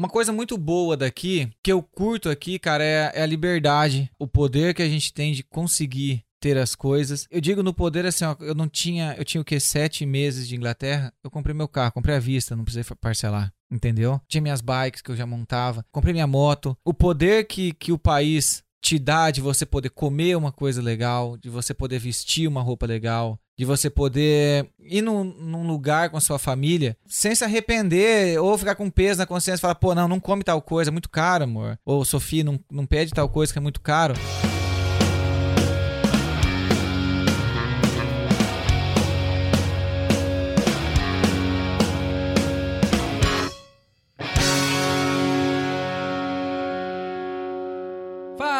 Uma coisa muito boa daqui, que eu curto aqui, cara, é, é a liberdade, o poder que a gente tem de conseguir ter as coisas. Eu digo no poder assim, ó, eu não tinha, eu tinha o que sete meses de Inglaterra, eu comprei meu carro, comprei à vista, não precisei parcelar, entendeu? Tinha minhas bikes que eu já montava, comprei minha moto. O poder que, que o país te dá de você poder comer uma coisa legal, de você poder vestir uma roupa legal, de você poder ir num, num, lugar com a sua família sem se arrepender ou ficar com peso na consciência e falar, pô, não, não come tal coisa, é muito caro, amor. Ou Sofia, não, não pede tal coisa que é muito caro.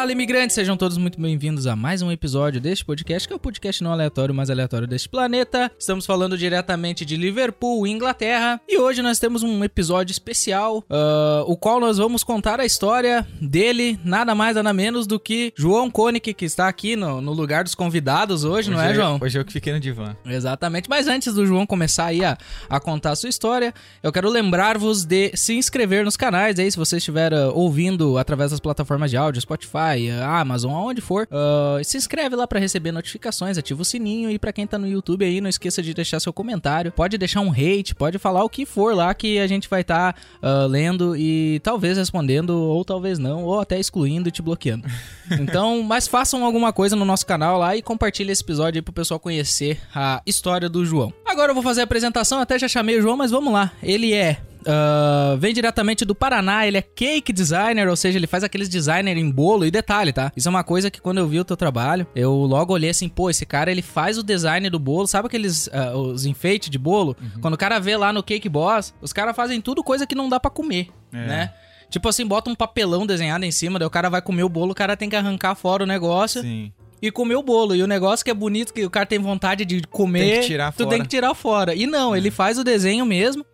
Fala, imigrantes! Sejam todos muito bem-vindos a mais um episódio deste podcast, que é o podcast não aleatório, mais aleatório deste planeta. Estamos falando diretamente de Liverpool, Inglaterra, e hoje nós temos um episódio especial, uh, o qual nós vamos contar a história dele, nada mais, nada menos do que João Koenig, que está aqui no, no lugar dos convidados hoje, hoje não é, João? Hoje eu que fiquei no divã. Exatamente, mas antes do João começar aí a, a contar a sua história, eu quero lembrar-vos de se inscrever nos canais aí, se você estiver uh, ouvindo através das plataformas de áudio, Spotify, Spotify, Amazon, aonde for. Uh, se inscreve lá para receber notificações, ativa o sininho e para quem tá no YouTube aí, não esqueça de deixar seu comentário. Pode deixar um hate, pode falar o que for lá que a gente vai estar tá, uh, lendo e talvez respondendo, ou talvez não, ou até excluindo e te bloqueando. Então, mas façam alguma coisa no nosso canal lá e compartilhe esse episódio aí pro pessoal conhecer a história do João. Agora eu vou fazer a apresentação, até já chamei o João, mas vamos lá. Ele é Uh, vem diretamente do Paraná, ele é cake designer, ou seja, ele faz aqueles designer em bolo. E detalhe, tá? Isso é uma coisa que quando eu vi o teu trabalho, eu logo olhei assim, pô, esse cara ele faz o design do bolo, sabe aqueles uh, os enfeites de bolo? Uhum. Quando o cara vê lá no Cake Boss, os caras fazem tudo coisa que não dá para comer, é. né? Tipo assim, bota um papelão desenhado em cima, daí o cara vai comer o bolo, o cara tem que arrancar fora o negócio. Sim e comer o bolo. E o negócio que é bonito, que o cara tem vontade de comer, tem que tirar tu fora. tem que tirar fora. E não, é. ele faz o desenho mesmo.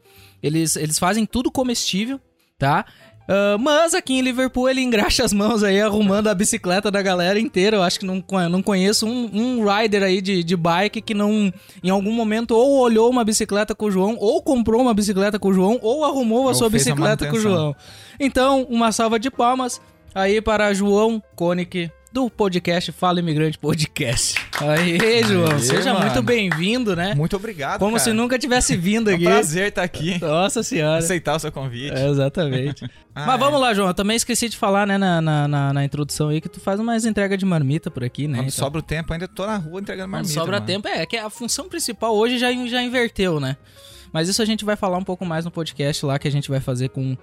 Eles, eles fazem tudo comestível, tá? Uh, mas aqui em Liverpool ele engraxa as mãos aí arrumando a bicicleta da galera inteira. Eu acho que não, não conheço um, um rider aí de, de bike que não, em algum momento, ou olhou uma bicicleta com o João, ou comprou uma bicicleta com o João, ou arrumou a sua bicicleta com o João. Então, uma salva de palmas aí para João Koenig do podcast Fala Imigrante Podcast. Aí, João, Aê, seja mano. muito bem-vindo, né? Muito obrigado. Como cara. se nunca tivesse vindo aqui. É um prazer estar aqui. Nossa senhora. Aceitar o seu convite. É, exatamente. ah, Mas é. vamos lá, João. Eu também esqueci de falar, né, na, na, na, na introdução aí, que tu faz umas entregas de marmita por aqui, né? Quando então. sobra o tempo, ainda tô na rua entregando marmita. Quando sobra mano. tempo, é, que a função principal hoje já, já inverteu, né? Mas isso a gente vai falar um pouco mais no podcast lá que a gente vai fazer com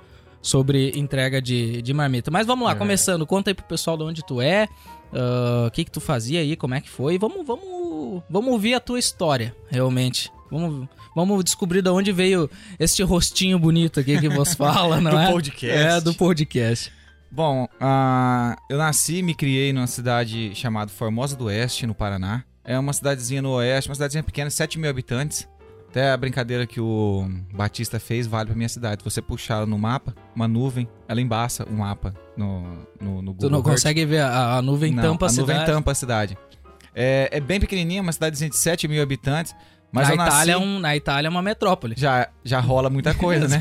sobre entrega de, de marmita. Mas vamos lá, é. começando, conta aí pro pessoal de onde tu é, ah, o uh, que que tu fazia aí, como é que foi. Vamos, vamos, vamos ouvir a tua história, realmente. Vamos, vamos descobrir de onde veio este rostinho bonito aqui que você fala, não do é? Do podcast. É, do podcast. Bom, uh, eu nasci e me criei numa cidade chamada Formosa do Oeste, no Paraná. É uma cidadezinha no oeste, uma cidadezinha pequena, 7 mil habitantes. Até a brincadeira que o Batista fez vale pra minha cidade. Você puxar no mapa, uma nuvem, ela embaça o mapa no, no, no Google. Tu não Earth. consegue ver, a, a nuvem não, tampa a, a cidade. A nuvem tampa a cidade. É, é bem pequenininha, uma cidadezinha de 7 mil habitantes. Mas na, nasci... Itália é um, na Itália é uma metrópole. Já, já rola muita coisa, né?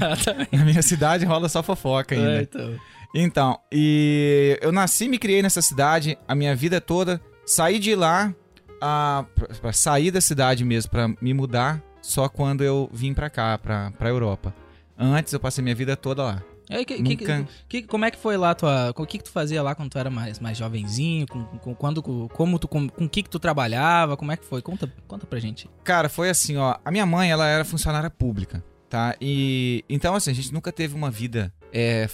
Na minha cidade rola só fofoca ainda. É, então. então, e eu nasci e me criei nessa cidade a minha vida toda. Saí de lá, a, pra, pra sair da cidade mesmo, pra me mudar só quando eu vim pra cá, pra, pra Europa. Antes eu passei minha vida toda lá. É, que, Nunca... que, que, como é que foi lá tua. O que, que tu fazia lá quando tu era mais, mais jovenzinho? Com, com, quando, como tu, com, com que, que tu trabalhava? Como é que foi? Conta, conta pra gente. Cara, foi assim, ó. A minha mãe, ela era funcionária pública, tá? E. Então, assim, a gente nunca teve uma vida é,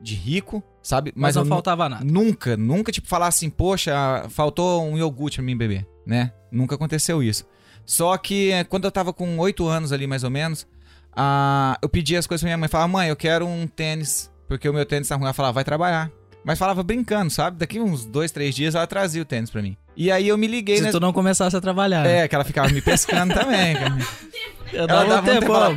de rico, sabe? Mas, Mas não faltava nada. Nunca, nunca, tipo, falar assim, poxa, faltou um iogurte pra mim beber, né? Nunca aconteceu isso. Só que eh, quando eu tava com 8 anos ali, mais ou menos, uh, eu pedi as coisas pra minha mãe. Falava, mãe, eu quero um tênis, porque o meu tênis tá ruim. Ela falava, vai trabalhar. Mas falava brincando, sabe? Daqui uns dois, três dias ela trazia o tênis pra mim. E aí eu me liguei... Se nessa... tu não começasse a trabalhar. É, que ela ficava me pescando também, cara. Eu dava ela um tempo, ó,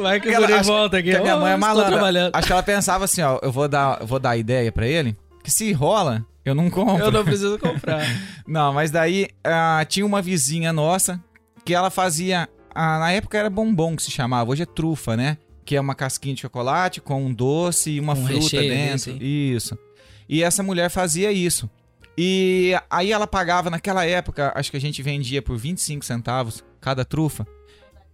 Vai que eu volta aqui. Que a minha mãe é malandra. Acho que ela pensava assim, ó, eu vou dar, eu vou dar ideia pra ele, que se rola, eu não compro. Eu não preciso comprar. não, mas daí uh, tinha uma vizinha nossa que ela fazia. Uh, na época era bombom que se chamava, hoje é trufa, né? que é uma casquinha de chocolate com um doce e uma Um fruta recheio, dentro. assim. Isso. E essa mulher fazia isso. E aí ela pagava naquela época, acho que a gente vendia por 25 centavos cada trufa.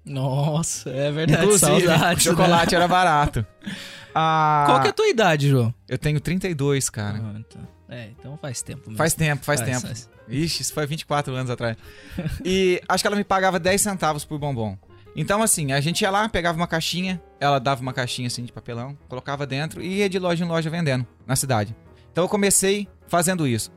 Nossa, é verdade. Inclusive, saudades, o né? chocolate era barato. Ah, Qual que é a tua idade, João? Eu tenho 32, cara. Ah, então. É, então faz tempo mesmo. Faz tempo, faz, tempo. faz. Ixi, isso foi 24 anos atrás. E acho que ela me pagava 10 centavos por bombom. Então, assim, a gente ia lá, pegava uma caixinha, ela dava uma caixinha assim de papelão, colocava dentro e ia de loja em loja vendendo na cidade. Então eu comecei fazendo isso.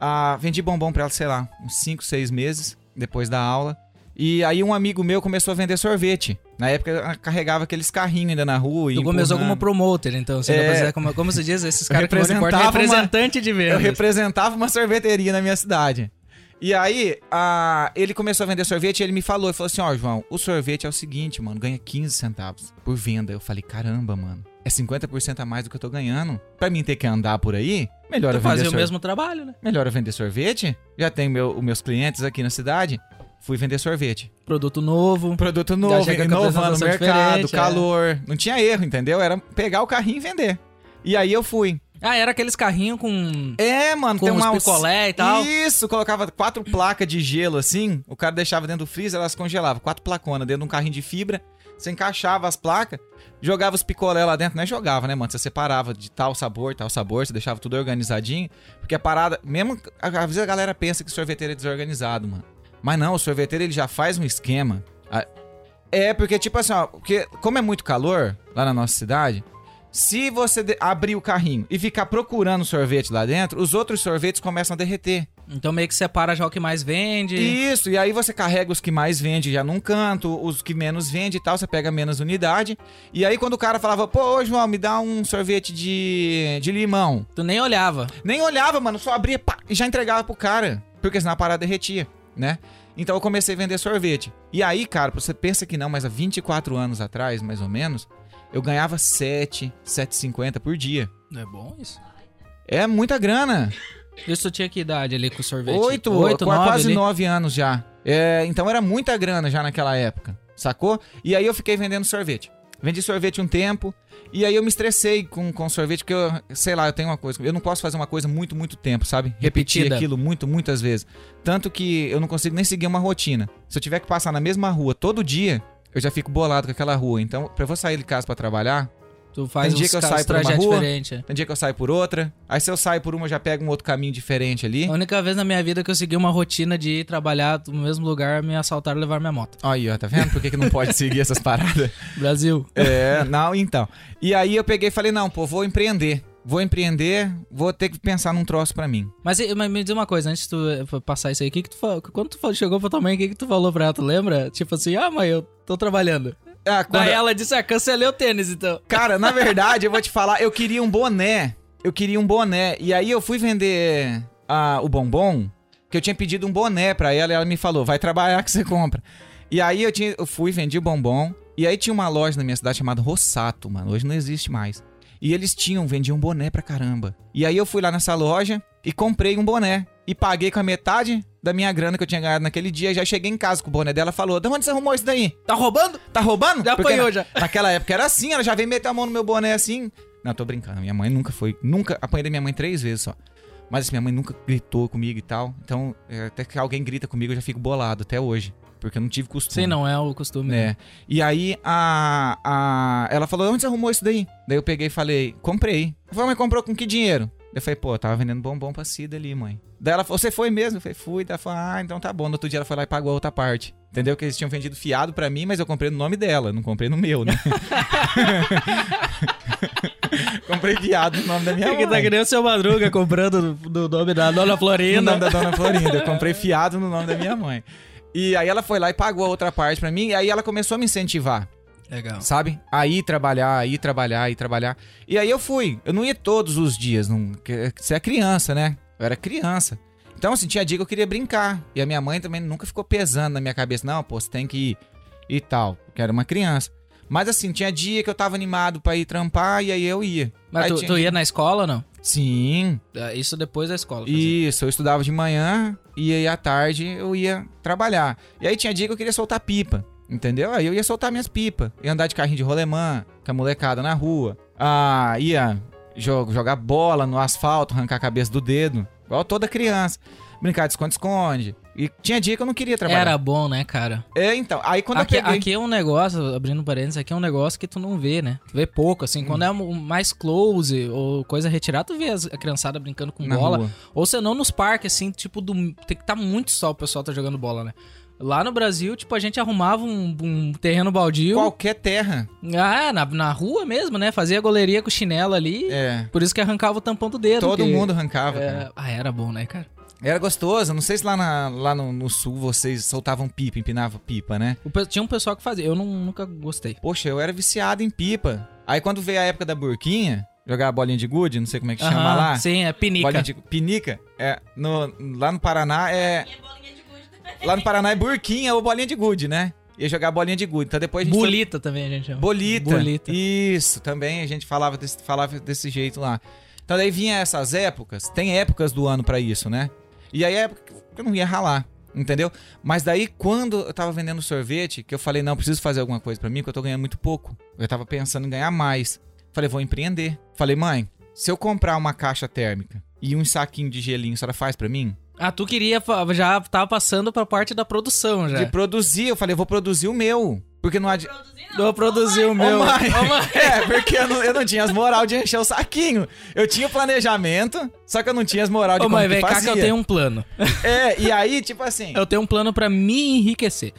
Ah, vendi bombom pra ela, sei lá, uns 5, 6 meses depois da aula. E aí um amigo meu começou a vender sorvete. Na época eu carregava aqueles carrinhos ainda na rua. e Tu começou como promoter, então. Você É. como, como se diz, esses caras que não importam, representava uma- representante de Eu vendas. representava uma sorveteria na minha cidade. E aí, a- ele começou a vender sorvete e ele me falou, ele falou assim, ó, João, o sorvete é o seguinte, mano, ganha 15 centavos por venda. Eu falei, caramba, mano, é 50% a mais do que eu tô ganhando. Pra mim ter que andar por aí, melhor Tu eu vender fazia o sorvete. mesmo trabalho, né? Melhor eu vender sorvete. Já tenho meu, os meus clientes aqui na cidade. Fui vender sorvete. Produto novo. Produto novo, inovando o apresentação mercado, é. calor. Não tinha erro, entendeu? Era pegar o carrinho e vender. E aí eu fui. Ah, era aqueles carrinhos com, É, mano, com tem uma picolé e tal. Isso, colocava quatro placas de gelo assim, o cara deixava dentro do freezer, elas congelavam, quatro placonas dentro de um carrinho de fibra, você encaixava as placas, jogava os picolé lá dentro, não é jogava, né, mano? Você separava de tal sabor, tal sabor, você deixava tudo organizadinho, porque a parada, mesmo, às vezes a galera pensa que sorveteiro é desorganizado, mano. Mas não, o sorveteiro ele já faz um esquema. É, porque tipo assim, ó, porque como é muito calor lá na nossa cidade, se você abrir o carrinho e ficar procurando sorvete lá dentro, os outros sorvetes começam a derreter. Então meio que separa já o que mais vende. Isso, e aí você carrega os que mais vende já num canto, os que menos vende e tal, você pega menos unidade. E aí quando o cara falava, pô, ô, João, me dá um sorvete de, de limão. Tu nem olhava. Nem olhava, mano, só abria pá, e já entregava pro cara, porque senão a parada derretia, né? Então eu comecei a vender sorvete. E aí, cara, você pensa que não, mas há 24 anos atrás, mais ou menos, eu ganhava 7, 7,50 por dia. Não é bom isso? É muita grana. Isso tinha que idade ali com o sorvete? Oito, Oito qua- nove quase ali? nove anos já. É, então era muita grana já naquela época, sacou? E aí eu fiquei vendendo sorvete. Vendi sorvete um tempo, e aí eu me estressei com, com sorvete, porque eu, sei lá, eu tenho uma coisa, eu não posso fazer uma coisa muito, muito tempo, sabe? Repetir Repetida. aquilo muito, muitas vezes. Tanto que eu não consigo nem seguir uma rotina. Se eu tiver que passar na mesma rua todo dia, eu já fico bolado com aquela rua. Então, pra eu sair de casa pra trabalhar, Tu faz Tem dia que eu saio por uma rua. diferentes. é. tem dia que eu saio por outra. Aí se eu saio por uma, eu já pego um outro caminho diferente ali. A única vez na minha vida que eu segui uma rotina de ir trabalhar no mesmo lugar, me assaltaram e levar minha moto. Aí, ó, tá vendo? Por que, que não pode seguir essas paradas? Brasil. É, não, então. E aí eu peguei e falei, não, pô, vou empreender. Vou empreender, vou ter que pensar num troço pra mim. Mas, mas me diz uma coisa, antes de tu eh, passar isso aí, que que tu quando tu chegou pra tua mãe, o que, que tu falou pra ela? Tu lembra? Tipo assim, ah, mãe, eu tô trabalhando. Ah, quando- Daí ela disse, ah, cancelei o tênis, então. Cara, na verdade, eu vou te falar, eu queria um boné. Eu queria um boné. E aí eu fui vender ah, o bombom, que eu tinha pedido um boné pra ela e ela me falou, vai trabalhar que você compra. E aí eu, tinha, eu fui, vendi o bombom. E aí tinha uma loja na minha cidade chamada Rossato, mano. Hoje não existe mais. E eles tinham, vendiam boné pra caramba. E aí eu fui lá nessa loja e comprei um boné. E paguei com a metade da minha grana que eu tinha ganhado naquele dia. Já cheguei em casa com o boné dela falou: De onde você arrumou isso daí? Tá roubando? Tá roubando? Já apanhou, na- já. Naquela época era assim, ela já veio meter a mão no meu boné assim. Não, tô brincando. Minha mãe nunca foi. Nunca apanhei da minha mãe três vezes só. Mas assim, minha mãe nunca gritou comigo e tal. Então, é, até que alguém grita comigo, eu já fico bolado até hoje. Porque eu não tive costume. Sim, não é o costume. É. E aí a, a. Ela falou: onde você arrumou isso daí? Daí eu peguei e falei, comprei. Falou, mas comprou com que dinheiro? Eu falei, pô, eu tava vendendo bombom pra Cida ali, mãe. Daí ela falou, você foi mesmo? Eu falei, fui. Daí ela falou, ah, então tá bom. No outro dia ela foi lá e pagou a outra parte. Entendeu? Que eles tinham vendido fiado pra mim, mas eu comprei no nome dela, não comprei no meu, né? comprei fiado no nome da minha É que tá mãe. que nem o seu Madruga comprando no nome da Dona No Florinda. nome da Dona Florinda. Eu comprei fiado no nome da minha mãe. E aí ela foi lá e pagou a outra parte pra mim, e aí ela começou a me incentivar. Legal. sabe? Aí trabalhar, aí trabalhar, aí trabalhar. E aí eu fui. Eu não ia todos os dias. Não... Você é criança, né? Eu era criança. Então, assim, tinha dia que eu queria brincar. E a minha mãe também nunca ficou pesando na minha cabeça. Não, pô, você tem que ir e tal. Porque era uma criança. Mas assim, tinha dia que eu tava animado pra ir trampar e aí eu ia. Mas Aí tu, tinha tu ia na escola ou não? Sim, Isso depois da escola. fazia. isso. Eu estudava de manhã e aí à tarde eu ia trabalhar. E aí tinha dia que eu queria soltar pipa. Entendeu? Aí eu ia soltar minhas pipas. Ia andar de carrinho de rolemã. com a molecada na rua. Ah, ia jo- jogar bola no asfalto, arrancar a cabeça do dedo. Igual toda criança. Brincar de esconde-esconde. E tinha dia que eu não queria trabalhar. Era bom, né, cara? É, então. Aí quando Aqui, eu peguei... aqui é um negócio, abrindo parênteses, aqui é um negócio que tu não vê, né? Tu vê pouco, assim. Quando é Hum. um- mais close ou coisa retirada, tu vê a criançada brincando com na bola. rua. Ou senão nos parques, assim, tipo, do, tem que estar muito sol o pessoal tá jogando bola, né? Lá no Brasil, tipo, a gente arrumava um, um terreno baldio. Qualquer terra. Ah, na, na rua mesmo, né? Fazia goleiria com chinelo ali. É. Por isso que arrancava o tampão do dedo. Todo que- mundo arrancava. É, cara. ah, era bom, né, cara? Era gostoso. Não sei se lá, na- lá no, no sul vocês soltavam pipa, empinavam pipa, né? O tinha um pessoal que fazia. Eu não- nunca gostei. Poxa, eu era viciado em pipa. Aí quando veio a época da burquinha, jogar a bolinha de gude, não sei como é que chama Aham, lá. Sim, é pinica. Bolinha de pinica. É, no, lá no Paraná é. Lá no Paraná é burquinha ou bolinha de gude, né? Ia jogar bolinha de gude. Então depois a gente foi- Bolita também a gente chama. Bolita. Bolita. Isso, também a gente falava desse, falava desse jeito lá. Então daí vinha essas épocas, tem épocas do ano pra isso, né? E aí é época que eu não ia ralar, entendeu? Mas daí quando eu tava vendendo sorvete, que eu falei, não, preciso fazer alguma coisa pra mim, porque eu tô ganhando muito pouco. Eu tava pensando em ganhar mais. Falei, vou empreender. Falei, mãe, se eu comprar uma caixa térmica e um saquinho de gelinho, a senhora faz pra mim? Ah, tu queria. Já tava passando pra parte da produção já. De produzir, eu falei, eu vou produzir o meu. Porque não adianta. Vou produzir o meu. Mãe. Ô, mãe. É, porque eu não, eu não tinha as moral de encher o saquinho. Eu tinha o planejamento, só que eu não tinha as moral de Ô, como mãe, que vem cá que eu tenho um plano. É, e aí, tipo assim, Eu tenho um plano pra me enriquecer.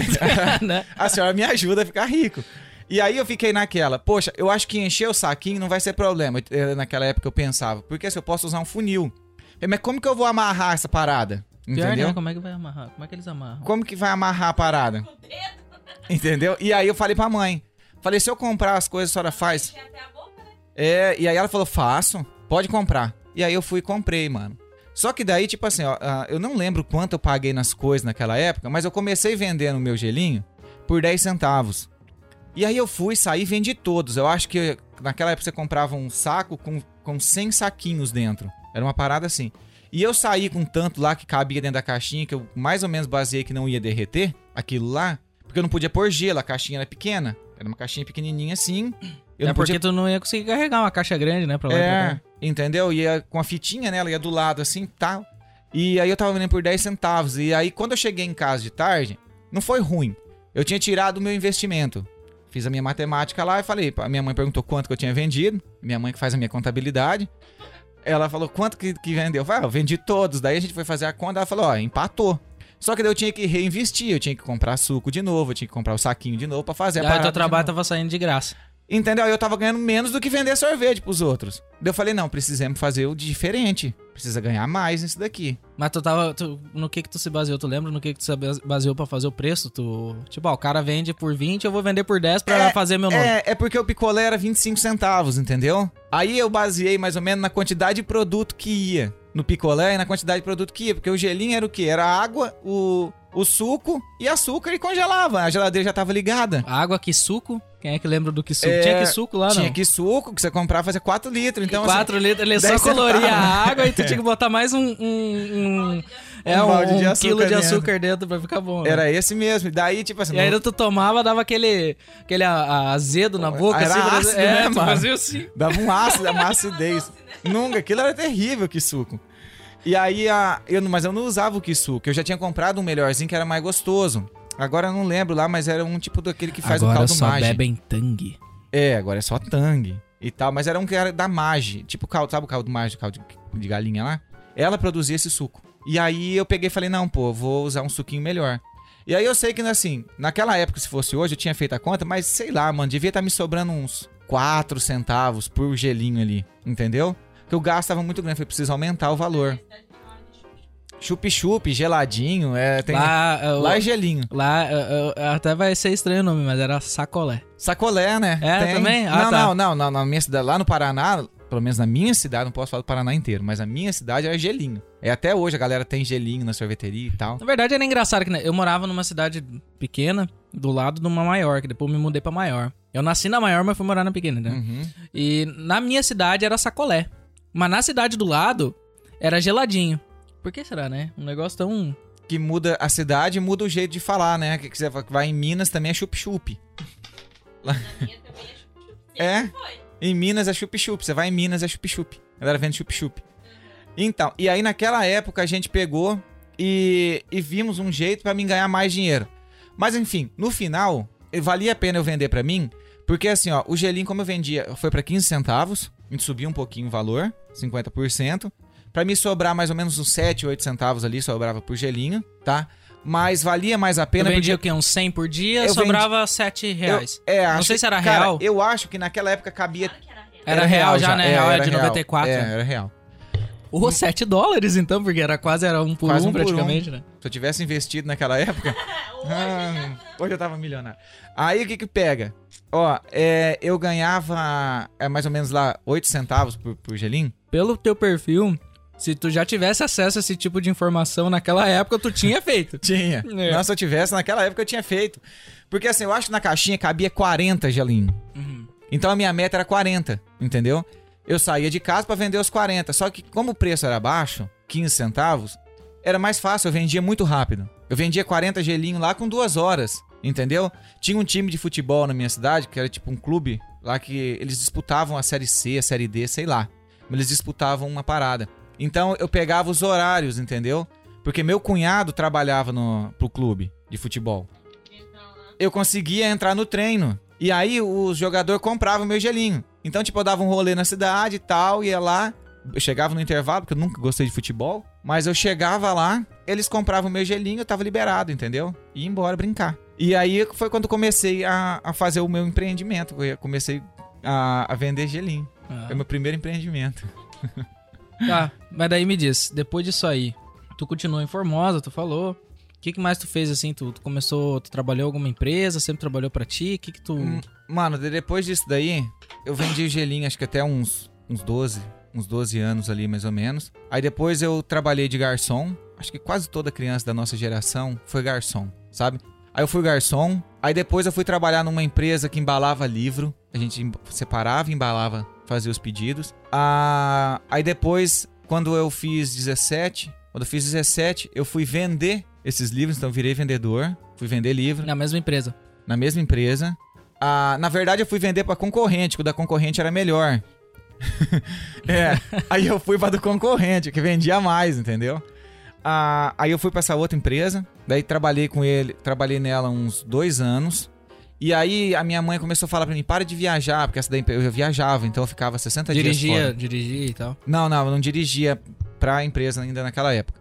né? a senhora me ajuda a ficar rico. E aí eu fiquei naquela, poxa, eu acho que encher o saquinho não vai ser problema. Naquela época eu pensava, porque se eu posso usar um funil. Mas como que eu vou amarrar essa parada? Pior, Entendeu? né? Como é que vai amarrar? Como é que eles amarram? Como que vai amarrar a parada? Entendeu? E aí eu falei pra mãe. Falei, se eu comprar as coisas, a senhora faz? É, e aí ela falou, faço, pode comprar. E aí eu fui e comprei, mano. Só que daí, tipo assim, ó, ah, eu não lembro quanto eu paguei nas coisas naquela época, mas eu comecei vendendo o meu gelinho por 10 centavos. E aí eu fui, saí e vendi todos. Eu acho que naquela época você comprava um saco com, com 100 saquinhos dentro. Era uma parada assim. E eu saí com tanto lá que cabia dentro da caixinha, que eu mais ou menos baseei que não ia derreter aquilo lá, porque eu não podia pôr gelo, a caixinha era pequena. Era uma caixinha pequenininha assim. Eu é não porque podia tu não ia conseguir carregar uma caixa grande, né? Pra lá é, entendeu? Ia com a fitinha nela, ia do lado assim, tal. E aí eu tava vendendo por 10 centavos. E aí quando eu cheguei em casa de tarde, não foi ruim. Eu tinha tirado o meu investimento. Fiz a minha matemática lá e falei, a minha mãe perguntou quanto que eu tinha vendido. Minha mãe que faz a minha contabilidade. Ela falou, quanto que, que vendeu? Eu falei, ah, eu vendi todos. Daí a gente foi fazer a conta, ela falou, ó, empatou. Só que daí eu tinha que reinvestir, eu tinha que comprar suco de novo, eu tinha que comprar o saquinho de novo pra fazer a parada teu trabalho tava saindo de graça. Entendeu? Aí eu tava ganhando menos do que vender sorvete pros outros. Daí eu falei, não, precisamos fazer o diferente. Precisa ganhar mais nisso daqui. Mas tu tava. tu- no que que tu se baseou? Tu lembra no que que tu se base- baseou pra fazer o preço? Tu. Tipo, ó, o cara vende por 20, eu vou vender por 10 pra É, fazer meu nome. É, é porque o picolé era 25 centavos, entendeu? Aí eu baseei mais ou menos na quantidade de produto que ia no picolé e na quantidade de produto que ia. Porque o gelinho era o quê? Era água, o, o suco e açúcar e congelava. A geladeira já tava ligada. Água, que suco? Quem é que lembra do que suco? É, Tinha que suco lá, Tinha não? que suco, que você comprava fazia 4 litros. Então, assim, 4 litros, ele só 10 coloria centavos. a água e tu tinha que botar mais um. um, um- é, Um um, balde de um açúcar quilo de dentro. açúcar dentro pra ficar bom. né? era esse mesmo. E daí, tipo assim... E aí tu tomava, dava aquele, aquele a- a- azedo na boca, Era assim. ácido, é, né, tu mano? fazia assim. Dava um ácido, uma acidez. Nunca, aquilo era terrível que suco. E aí, a, eu, mas eu não usava o que suco. Eu já tinha comprado um melhorzinho que era mais gostoso. Agora eu não lembro lá, mas era um tipo daquele que faz o Agora caldo só Mage. bebem tangue. É, agora é só Tang e tal. Mas era um que era da Mage. Tipo, caldo, sabe o caldo Mage, caldo de, de galinha lá? Ela produzia esse suco. E aí eu peguei e falei, não, pô, vou usar um suquinho melhor. E aí eu sei que, assim, naquela época, se fosse hoje, eu tinha feito a conta, mas sei lá, mano, devia estar me sobrando uns 4 centavos por gelinho ali, entendeu? Porque o gasto tava muito grande, foi preciso aumentar o valor. Chup-chup, geladinho, é, tem... Lá, é, Lá é gelinho. lá é, é, até vai ser estranho o nome, mas era sacolé. Sacolé, né? É, também? Ah, não, tá. não, não, não, na minha cidade, lá no Paraná, pelo menos na minha cidade, não posso falar do Paraná inteiro, mas a minha cidade era gelinho. É até hoje a galera tem gelinho na sorveteria e tal. Na verdade era engraçado que né, eu morava numa cidade pequena, do lado de uma maior, que depois me mudei pra maior. Eu nasci na maior, mas fui morar na pequena, né? Uhum. E na minha cidade era sacolé. Mas na cidade do lado era geladinho. Por que será, né? Um negócio tão. Que muda a cidade, muda o jeito de falar, né? Que, você vai em Minas também é chup-chup. É. Em Minas é chup-chup. Você vai em Minas é chup-chup. A galera vende chup-chup. Então, e aí naquela época a gente pegou e, e vimos um jeito pra mim ganhar mais dinheiro. Mas enfim, no final, valia a pena eu vender pra mim, porque assim, ó, o gelinho como eu vendia foi pra 15 centavos, a gente subiu um pouquinho o valor, 50%. Pra me sobrar mais ou menos uns 7, 8 centavos ali, sobrava por gelinho, tá? Mas valia mais a Eu pena vendia porque o quê? Uns 100 por dia, Eu sobrava 7 reais. eu, é, Não sei se era cara, real. Eu acho que naquela época cabia Era real já, né? Real é de 94, É, né? era real. Ou 7 dólares, então, porque era quase era um por Quase um, um por um. praticamente, né? Se eu tivesse investido naquela época. ah, hoje eu tava milionário. Aí o que que pega? Ó, é, eu ganhava é, mais ou menos lá 8 centavos por, por gelinho. Pelo teu perfil, se tu já tivesse acesso a esse tipo de informação naquela época, tu tinha feito. Tinha. É. Nossa, se eu tivesse, naquela época eu tinha feito. Porque assim, eu acho que na caixinha cabia 40 gelinho. Uhum. Então a minha meta era 40, entendeu? Eu saía de casa pra vender os 40. Só que como o preço era baixo, 15 centavos, era mais fácil, eu vendia muito rápido. Eu vendia 40 gelinho lá com duas horas, entendeu? Tinha um time de futebol na minha cidade, que era tipo um clube lá que eles disputavam a série C, a série D, sei lá. Eles disputavam uma parada. Então eu pegava os horários, entendeu? Porque meu cunhado trabalhava no, pro clube de futebol. Eu conseguia entrar no treino. E aí os jogadores compravam meu gelinho. Então, tipo, eu dava um rolê na cidade e tal, ia lá. Eu chegava no intervalo, porque eu nunca gostei de futebol. Mas eu chegava lá, eles compravam meu gelinho, eu tava liberado, entendeu? E ia embora brincar. E aí foi quando comecei a, a fazer o meu empreendimento. Eu comecei a, a vender gelinho. Ah. Foi meu primeiro empreendimento. Tá, mas daí me diz, depois disso aí, tu continuou em Formosa, tu falou. O que, que mais tu fez assim? Tu, tu começou, tu trabalhou em alguma empresa, sempre trabalhou pra ti? O que que tu. Hum, Mano, de- depois disso daí, eu vendi gelinho acho que até uns, uns 12, uns 12 anos ali mais ou menos. Aí depois eu trabalhei de garçom. Acho que quase toda criança da nossa geração foi garçom, sabe? Aí eu fui garçom. Aí depois eu fui trabalhar numa empresa que embalava livro. A gente separava, embalava, fazia os pedidos. Ah, aí depois, quando eu fiz 17, quando eu fiz 17, eu fui vender esses livros, então virei vendedor. Fui vender livro Na mesma empresa. na mesma empresa. Ah, na verdade, eu fui vender pra concorrente, que o da concorrente era melhor. é, aí eu fui pra do concorrente, que vendia mais, entendeu? Ah, aí eu fui pra essa outra empresa, daí trabalhei com ele, trabalhei nela uns dois anos. E aí a minha mãe começou a falar pra mim, para de viajar, porque essa daí eu já viajava, então eu ficava 60 dias Dirigia, fora. dirigia e tal. Não, não, eu não dirigia pra empresa ainda naquela época.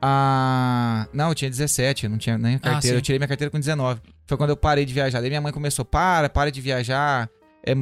Ah, não, eu tinha 17, eu não tinha nem carteira. sim. eu tirei minha carteira com 19. Foi quando eu parei de viajar. Daí minha mãe começou, para, para de viajar, é,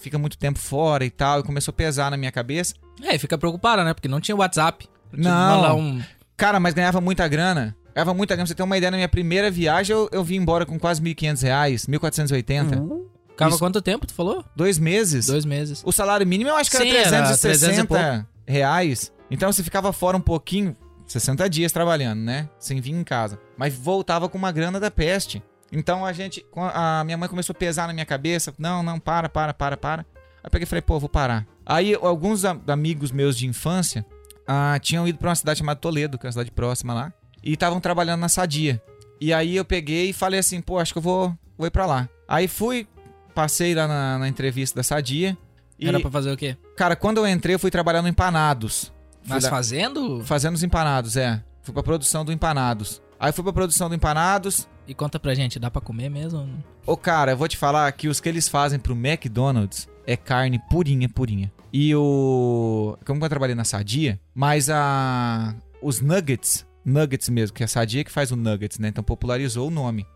fica muito tempo fora e tal. E começou a pesar na minha cabeça. É, e fica preocupada, né? Porque não tinha WhatsApp. Não. mandar um. Cara, mas ganhava muita grana. Ganhava muita grana. Pra você ter uma ideia, na minha primeira viagem eu, eu vim embora com quase 1.500 reais, 1.480. Ficava Isso. quanto tempo, tu falou? Dois meses. Dois meses. O salário mínimo eu acho que Sim, era era 360 300 e reais. Então você ficava fora um pouquinho, 60 dias trabalhando, né? Sem vir em casa. Mas voltava com uma grana da peste. Então a gente, a minha mãe começou a pesar na minha cabeça. Não, não, para, para, para, para. Aí eu peguei e falei, pô, vou parar. Aí alguns amigos meus de infância ah, tinham ido pra uma cidade chamada Toledo, que é uma cidade próxima lá. E estavam trabalhando na Sadia. E aí eu peguei e falei assim, pô, acho que eu vou, vou ir pra lá. Aí fui, passei lá na, na entrevista da Sadia. E, Era pra fazer o quê? cara, quando eu entrei, eu fui trabalhar no Empanados. Mas lá- fazendo? Fazendo os empanados, é. Fui pra produção do Empanados. Aí fui pra produção do Empanados. E conta pra gente, dá pra comer mesmo? Ô, cara, eu vou te falar que os que eles fazem pro McDonald's é carne purinha, purinha. E o. Como eu trabalhei na Sadia, mas a. Os nuggets, nuggets mesmo, que é a Sadia que faz o nuggets, né? Então popularizou o nome.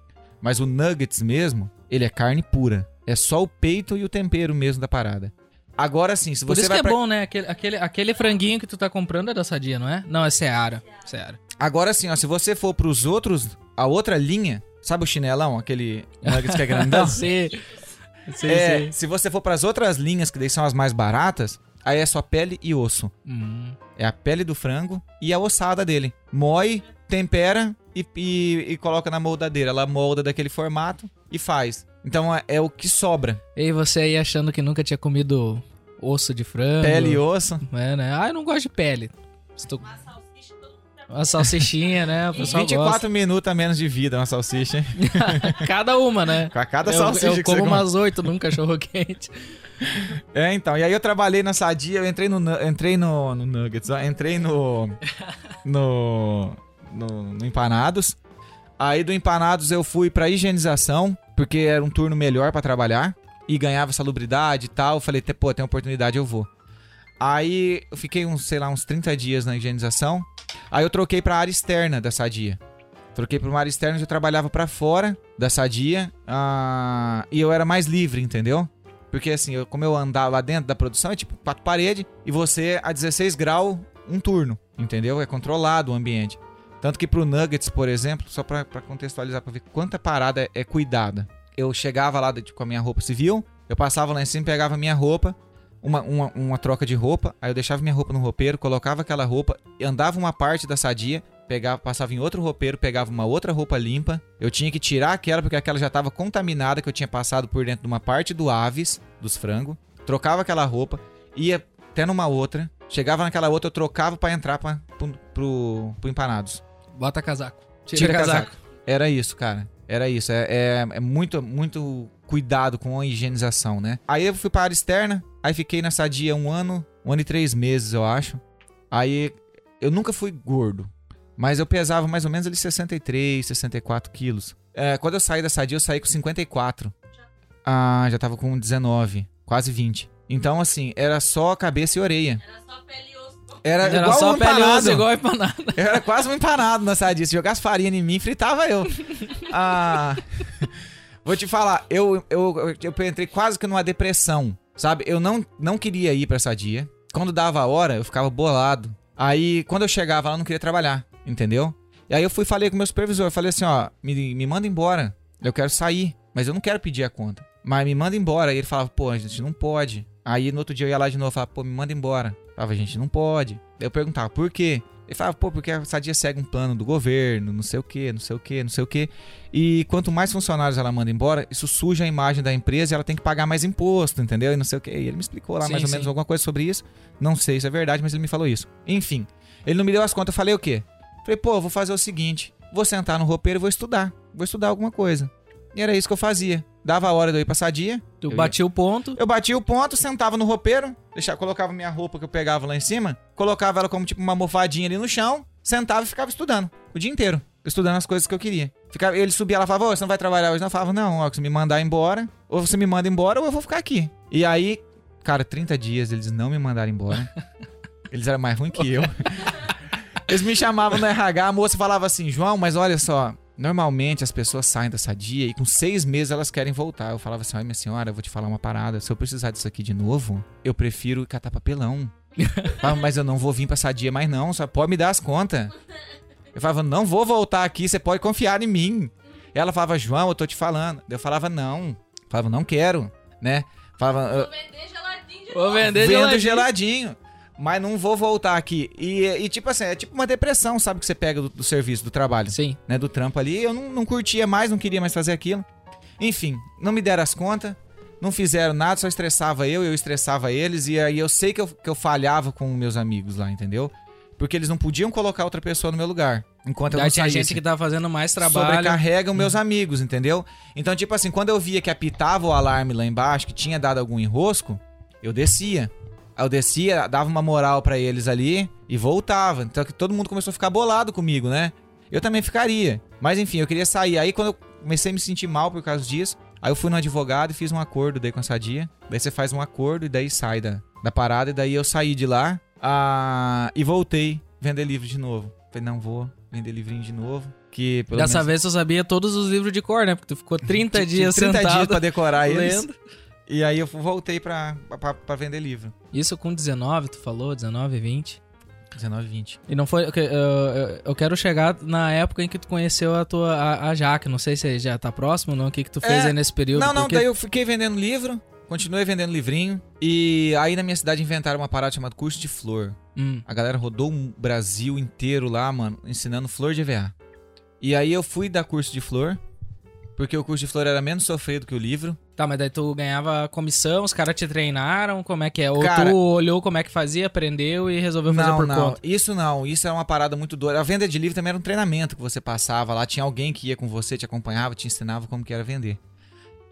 Mas o nuggets mesmo, ele é carne pura. É só o peito e o tempero mesmo da parada. Agora sim, se Por você isso vai que é pra... bom, né? Aquele, aquele, aquele franguinho que tu tá comprando é da Sadia, não é? Não, é Seara. Seara. Agora sim, ó, se você for pros outros, a outra linha, sabe o chinelão, aquele nuggets que é grandão? Sei. Sei, é, sei. se você for pras outras linhas, que daí são as mais baratas, aí é só pele e osso. Hum. É a pele do frango e a ossada dele. Moe, tempera e, e- e coloca na moldadeira. Ela molda daquele formato e faz. Então é, é o que sobra. E você aí achando que nunca tinha comido osso de frango. Pele e osso. É, né? Ah, eu não gosto de pele. Se tu- Uma salsichinha, né? O pessoal 24 minutos a menos de vida uma salsicha, hein? gosta. Cada uma, né? Com a cada eu, salsicha eu que como umas oito num cachorro quente. É, então. E aí eu trabalhei na Sadia, eu entrei no, entrei no, no Nuggets, ó, entrei no, no, no, no Empanados. Aí do Empanados eu fui pra higienização, porque era um turno melhor pra trabalhar. E ganhava salubridade e tal. Eu falei, "Te- pô, tem oportunidade, eu vou. Aí eu fiquei uns, sei lá, uns 30 dias na higienização. Aí eu troquei pra área externa da Sadia. Troquei pra uma área externa eu trabalhava pra fora da Sadia. ah, e eu era mais livre, entendeu? Porque assim, eu- como eu andava lá dentro da produção, é tipo quatro paredes e você a 16 graus um turno, entendeu? É controlado o ambiente. Tanto que pro Nuggets, por exemplo, só pra contextualizar, pra ver quanta parada é, é cuidada. Eu chegava lá de- com a minha roupa civil, eu passava lá em cima, pegava minha roupa, uma, uma, uma troca de roupa, aí eu deixava minha roupa no roupeiro, colocava aquela roupa, andava uma parte da sadia, pegava, passava em outro roupeiro, pegava uma outra roupa limpa. Eu tinha que tirar aquela porque aquela já estava contaminada, que eu tinha passado por dentro de uma parte do aves, dos frangos. Trocava aquela roupa, ia até numa outra, chegava naquela outra, eu trocava pra entrar pra, pro, pro, pro empanados. Bota casaco. Tira, Tira casaco. casaco. Era isso, cara. Era isso. É, é, é muito, muito cuidado com a higienização, né? Aí eu fui pra área externa, aí fiquei na sadia um ano, um ano e três meses, eu acho. Aí eu nunca fui gordo, mas eu pesava mais ou menos ali 63, 64 quilos. É, quando eu saí da sadia, eu saí com 54. Ah, já tava com 19, quase 20. Então, assim, era só cabeça e orelha. Era só pele e osso. Era, Era igual só um pele e osso empanado. igual empanado. Eu era quase um empanado na sadia. Se jogasse farinha em mim, fritava eu. Ah, vou te falar, eu, eu, eu, eu entrei quase que numa depressão, sabe? Eu não, não queria ir pra sadia. Quando dava a hora, eu ficava bolado. Aí, quando eu chegava lá, eu não queria trabalhar, entendeu? E aí eu fui falei com o meu supervisor, falei assim, ó, me, me manda embora. Eu quero sair, mas eu não quero pedir a conta. Mas me manda embora. E ele falava, pô, a gente não pode. Aí no outro dia eu ia lá de novo e falava, pô, me manda embora. Eu falava, a gente não pode. Eu perguntava, por quê? Ele falava, pô, porque a Sadia segue um plano do governo, não sei o quê, não sei o quê, não sei o quê. E quanto mais funcionários ela manda embora, isso suja a imagem da empresa e ela tem que pagar mais imposto, entendeu? E não sei o quê. E ele me explicou lá Sim, mais ou sim. menos alguma coisa sobre isso. Não sei se é verdade, mas ele me falou isso. Enfim, ele não me deu as contas. Eu falei o quê? Falei, pô, vou fazer o seguinte: vou sentar no roupeiro e vou estudar. Vou estudar alguma coisa. E era isso que eu fazia. Dava a hora de eu ir pra sadia. Tu Eu batia o ponto. Eu batia o ponto, sentava no roupeiro, deixava, colocava minha roupa que eu pegava lá em cima, colocava ela como tipo uma almofadinha ali no chão, sentava e ficava estudando o dia inteiro. Estudando as coisas que eu queria. Ficava, ele subia lá e falava, ô, você não vai trabalhar hoje? Não, eu falava, não, ó, você me mandar embora, ou você me manda embora, ou eu vou ficar aqui. E aí, cara, 30 dias eles não me mandaram embora. eles eram mais ruins que eu. Eles me chamavam no RH, a moça falava assim, João, mas olha só, normalmente as pessoas saem da sadia e com seis meses elas querem voltar. Eu falava assim, olha minha senhora, eu vou te falar uma parada, se eu precisar disso aqui de novo, eu prefiro catar papelão. Ah, mas eu não vou vir pra sadia mais não, só pode me dar as contas. Eu falava, não vou voltar aqui, você pode confiar em mim. Ela falava, João, eu tô te falando. Eu falava, não. Eu falava, não quero, né? Falava, "Eu- Vou vender geladinho de Vou vender vendo geladinho. geladinho. Mas não vou voltar aqui. E, e, tipo assim, é tipo uma depressão, sabe? Que você pega do, do serviço, do trabalho, Sim. né? Do trampo ali. Eu não, não curtia mais, não queria mais fazer aquilo. Enfim, não me deram as contas. Não fizeram nada, só estressava eu, eu estressava eles. E aí eu sei que eu, que eu falhava com meus amigos lá, entendeu? Porque eles não podiam colocar outra pessoa no meu lugar. Enquanto eu não tinha gente que tava fazendo mais trabalho. sobrecarregam meus amigos, entendeu? Então, tipo assim, quando eu via que apitava o alarme lá embaixo, que tinha dado algum enrosco, eu descia. Eu descia, dava uma moral pra eles ali e voltava. Então que todo mundo começou a ficar bolado comigo, né? Eu também ficaria. Mas enfim, eu queria sair. Aí quando eu comecei a me sentir mal por causa disso, aí eu fui no advogado e fiz um acordo daí com a Sadia. Daí você faz um acordo e daí sai da, da parada. E daí eu saí de lá ah, e voltei vender livro de novo. Falei, não vou vender livrinho de novo. Que Dessa menos vez tu sabia todos os livros de cor, né? Porque tu ficou 30 Tive dias 30 sentado dias pra decorar eles. E aí eu voltei pra, pra, pra vender livro. Isso com 19, tu falou? 19, 20. 19, 20. E não foi. eu- eu- eu quero chegar na época em que tu conheceu a tua a, a Jaque. Não sei se já tá próximo ou não. O que, que tu fez É, aí nesse período? Não, não, porque- daí eu fiquei vendendo livro, continuei vendendo livrinho. E aí na minha cidade inventaram uma parada chamada curso de flor. Hum, A galera rodou o Brasil inteiro lá, mano, ensinando flor de EVA. E aí eu fui dar curso de flor, porque o curso de flor era menos sofrido que o livro. Tá, mas daí tu ganhava comissão, os caras te treinaram, como é que é? Ou Cara- tu olhou como é que fazia, aprendeu e resolveu fazer não, por não, conta? isso não, isso era uma parada muito doida. A venda de livro também era um treinamento que você passava lá, tinha alguém que ia com você, te acompanhava, te ensinava como que era vender.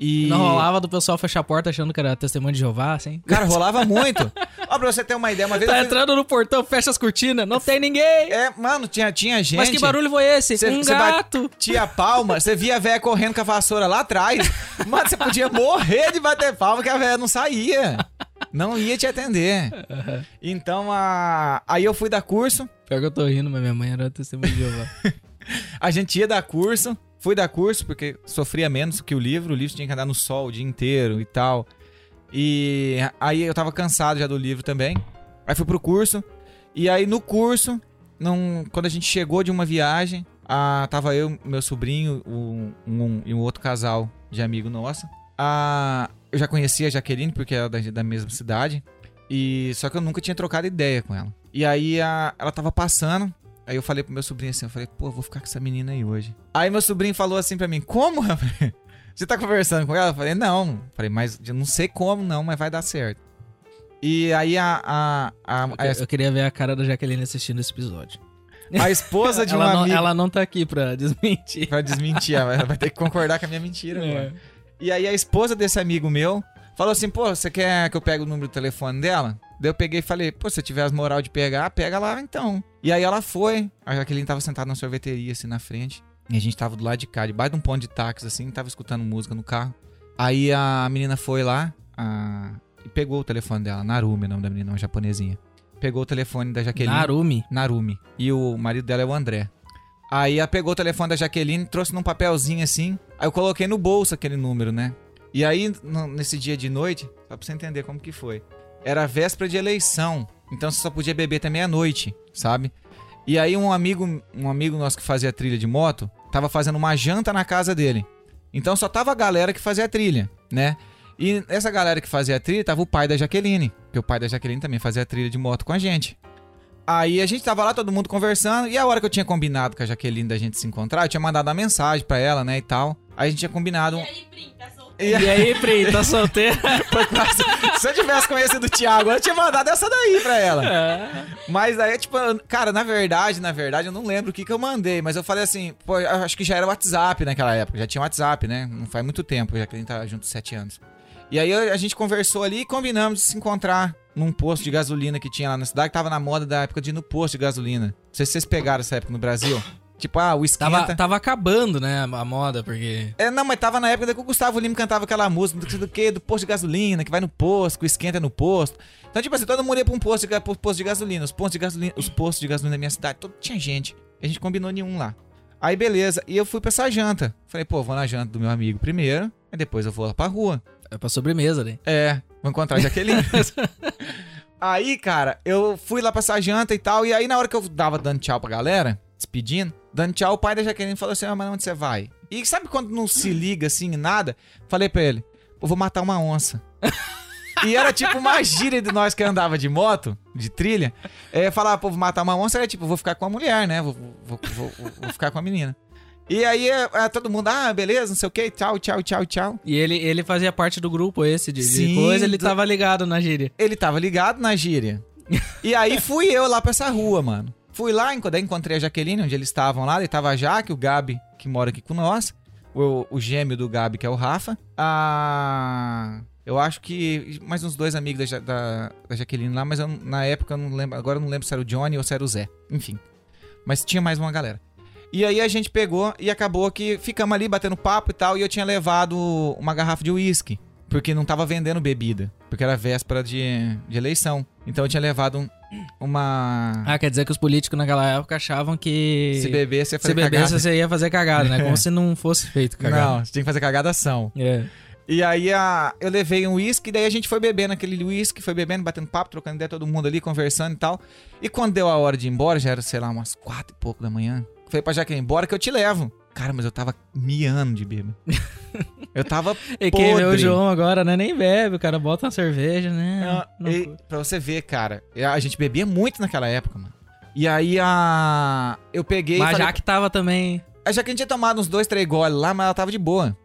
E. Não rolava do pessoal fechar a porta achando que era testemunho de Jeová, assim? Cara, rolava muito. Ó, pra você ter uma ideia, uma vez. Tá fui- entrando no portão, fecha as cortinas, não tem ninguém. É, mano, tinha, tinha gente. Mas que barulho foi esse? Cê- um cê gato. Batia palma, você via a véia correndo com a vassoura lá atrás. Mano, você podia morrer de bater palma que a véia não saía. Não ia te atender. Então, a... aí eu fui dar curso. Pior que eu tô rindo, mas minha mãe era testemunho de Jeová. A gente ia dar curso. Fui dar curso porque sofria menos que o livro. O livro tinha que andar no sol o dia inteiro e tal. E aí eu tava cansado já do livro também. Aí fui pro curso. E aí no curso, não, quando a gente chegou de uma viagem, ah, tava eu, meu sobrinho um, um- e um outro casal de amigo nosso. Ah, eu já conhecia a Jaqueline porque era da, da mesma cidade. E só que eu nunca tinha trocado ideia com ela. E aí a- ela tava passando. Aí eu falei pro meu sobrinho assim, eu falei, pô, eu vou ficar com essa menina aí hoje. Aí meu sobrinho falou assim pra mim, como? Você tá conversando com ela? Eu falei, não. Eu falei, mas eu não sei como não, mas vai dar certo. E aí a, a, a, a, Eu, eu queria ver a cara da Jaqueline assistindo esse episódio. a esposa de um ela, não, amigo... ela não tá aqui pra desmentir. Pra desmentir, ela vai ter que concordar com a minha mentira É. E aí a esposa desse amigo meu falou assim, pô, você quer que eu pegue o número do telefone dela? Daí eu peguei e falei, pô, se tiver as moral de pegar, pega lá então. E aí ela foi. A Jaqueline tava sentada na sorveteria, assim, na frente. E a gente tava do lado de cá, debaixo de um ponto de táxi, assim, tava escutando música no carro. Aí a menina foi lá a- e pegou o telefone dela, Narumi, o nome da menina, uma japonesinha. Pegou o telefone da Jaqueline. Narumi. Narumi. E o marido dela é o André. Aí ela pegou o telefone da Jaqueline, trouxe num papelzinho assim. Aí eu coloquei no bolso aquele número, né? E aí, nesse dia de noite, só pra você entender como que foi. Era véspera de eleição. Então você só podia beber até meia-noite, sabe? E aí um amigo, um amigo nosso que fazia trilha de moto, tava fazendo uma janta na casa dele. Então só tava a galera que fazia trilha, né? E essa galera que fazia trilha tava o pai da Jaqueline, que o pai da Jaqueline também fazia trilha de moto com a gente. Aí a gente tava lá, todo mundo conversando, e a hora que eu tinha combinado com a Jaqueline da gente se encontrar, eu tinha mandado uma mensagem pra ela, né, e tal. Aí a gente tinha combinado. E aí, brinca, solteiro. E E aí, Pri, tá solteira? Se eu tivesse conhecido o Thiago, eu tinha mandado essa daí pra ela. Mas aí, tipo, cara, na verdade, na verdade, eu não lembro o que que eu mandei, mas eu falei assim, pô, acho que já era WhatsApp naquela época, já tinha WhatsApp, né? Não faz muito tempo, já que a gente tá junto sete anos. E aí a gente conversou ali e combinamos de se encontrar num posto de gasolina que tinha lá na cidade, que tava na moda da época de ir no posto de gasolina. Não sei se vocês pegaram essa época no Brasil. Tipo, ah, o esquenta... Tava, tava acabando, né, a moda, porque... É, não, mas tava na época que o Gustavo Lima cantava aquela música do, do que? Do posto de gasolina, que vai no posto, que o esquenta é no posto. Então, tipo assim, todo mundo ia pra um posto de, pro posto de gasolina. Os postos de gasolina, os postos de gasolina da minha cidade, todo, tinha gente. A gente combinou nenhum lá. Aí, beleza. E eu fui pra essa janta. Falei, pô, vou na janta do meu amigo primeiro, e depois eu vou lá pra rua. É pra sobremesa, né? É, vou encontrar a Jaqueline. aí, cara, eu fui lá pra essa janta e tal, e aí na hora que eu dava dando tchau pra galera, despedindo, dando tchau, o pai da Jaqueline falou assim, ah, mas onde você vai? E sabe quando não se liga assim em nada? Falei pra ele, eu vou matar uma onça. E era tipo uma gíria de nós que andava de moto, de trilha. É, falar, pô, vou matar uma onça, era tipo, vou ficar com a mulher, né? Vou, vou, vou, vou- ficar com a menina. E aí é, é, todo mundo, ah, beleza, não sei o que, tchau, tchau, tchau, tchau. E ele, ele fazia parte do grupo esse de, de Sim, coisa, ele do- tava ligado na gíria. ele tava ligado na gíria. E aí fui eu lá pra essa rua, mano. Fui lá, encontrei a Jaqueline, onde eles estavam lá. Daí tava a Jaque, o Gabi, que mora aqui com nós. O, o gêmeo do Gabi, que é o Rafa. A... Eu acho que mais uns dois amigos da, da, da Jaqueline lá, mas eu na época eu não lembro. Agora eu não lembro se era o Johnny ou se era o Zé. Enfim. Mas tinha mais uma galera. E aí a gente pegou e acabou que ficamos ali batendo papo e tal. E eu tinha levado uma garrafa de uísque. Porque não tava vendendo bebida. Porque era véspera de, de eleição. Então eu tinha levado um- uma. Ah, quer dizer que os políticos naquela época achavam que... se você ia se fazer bebesse, cagada. você ia fazer cagada, né? Como se não fosse feito cagada. Não, você tinha que fazer cagada ação. É. E aí a, eu levei um uísque, daí a gente foi bebendo aquele uísque, foi bebendo, batendo papo, trocando ideia, todo mundo ali, conversando e tal. E quando deu a hora de ir embora, já era, sei lá, umas quatro e pouco da manhã. Falei pra Jaqueline, bora que eu te levo. Cara, mas eu tava miando de bêbado. Eu tava E quem vê o Podre. João agora, né? Nem bebe, o cara bota uma cerveja, né? Ah, Não- e pra você ver, cara, a gente bebia muito naquela época, mano. E aí a. Eu peguei. Mas falei- já que tava também... A Jaqueline tinha tomado uns dois, três goles lá, mas ela tava de boa.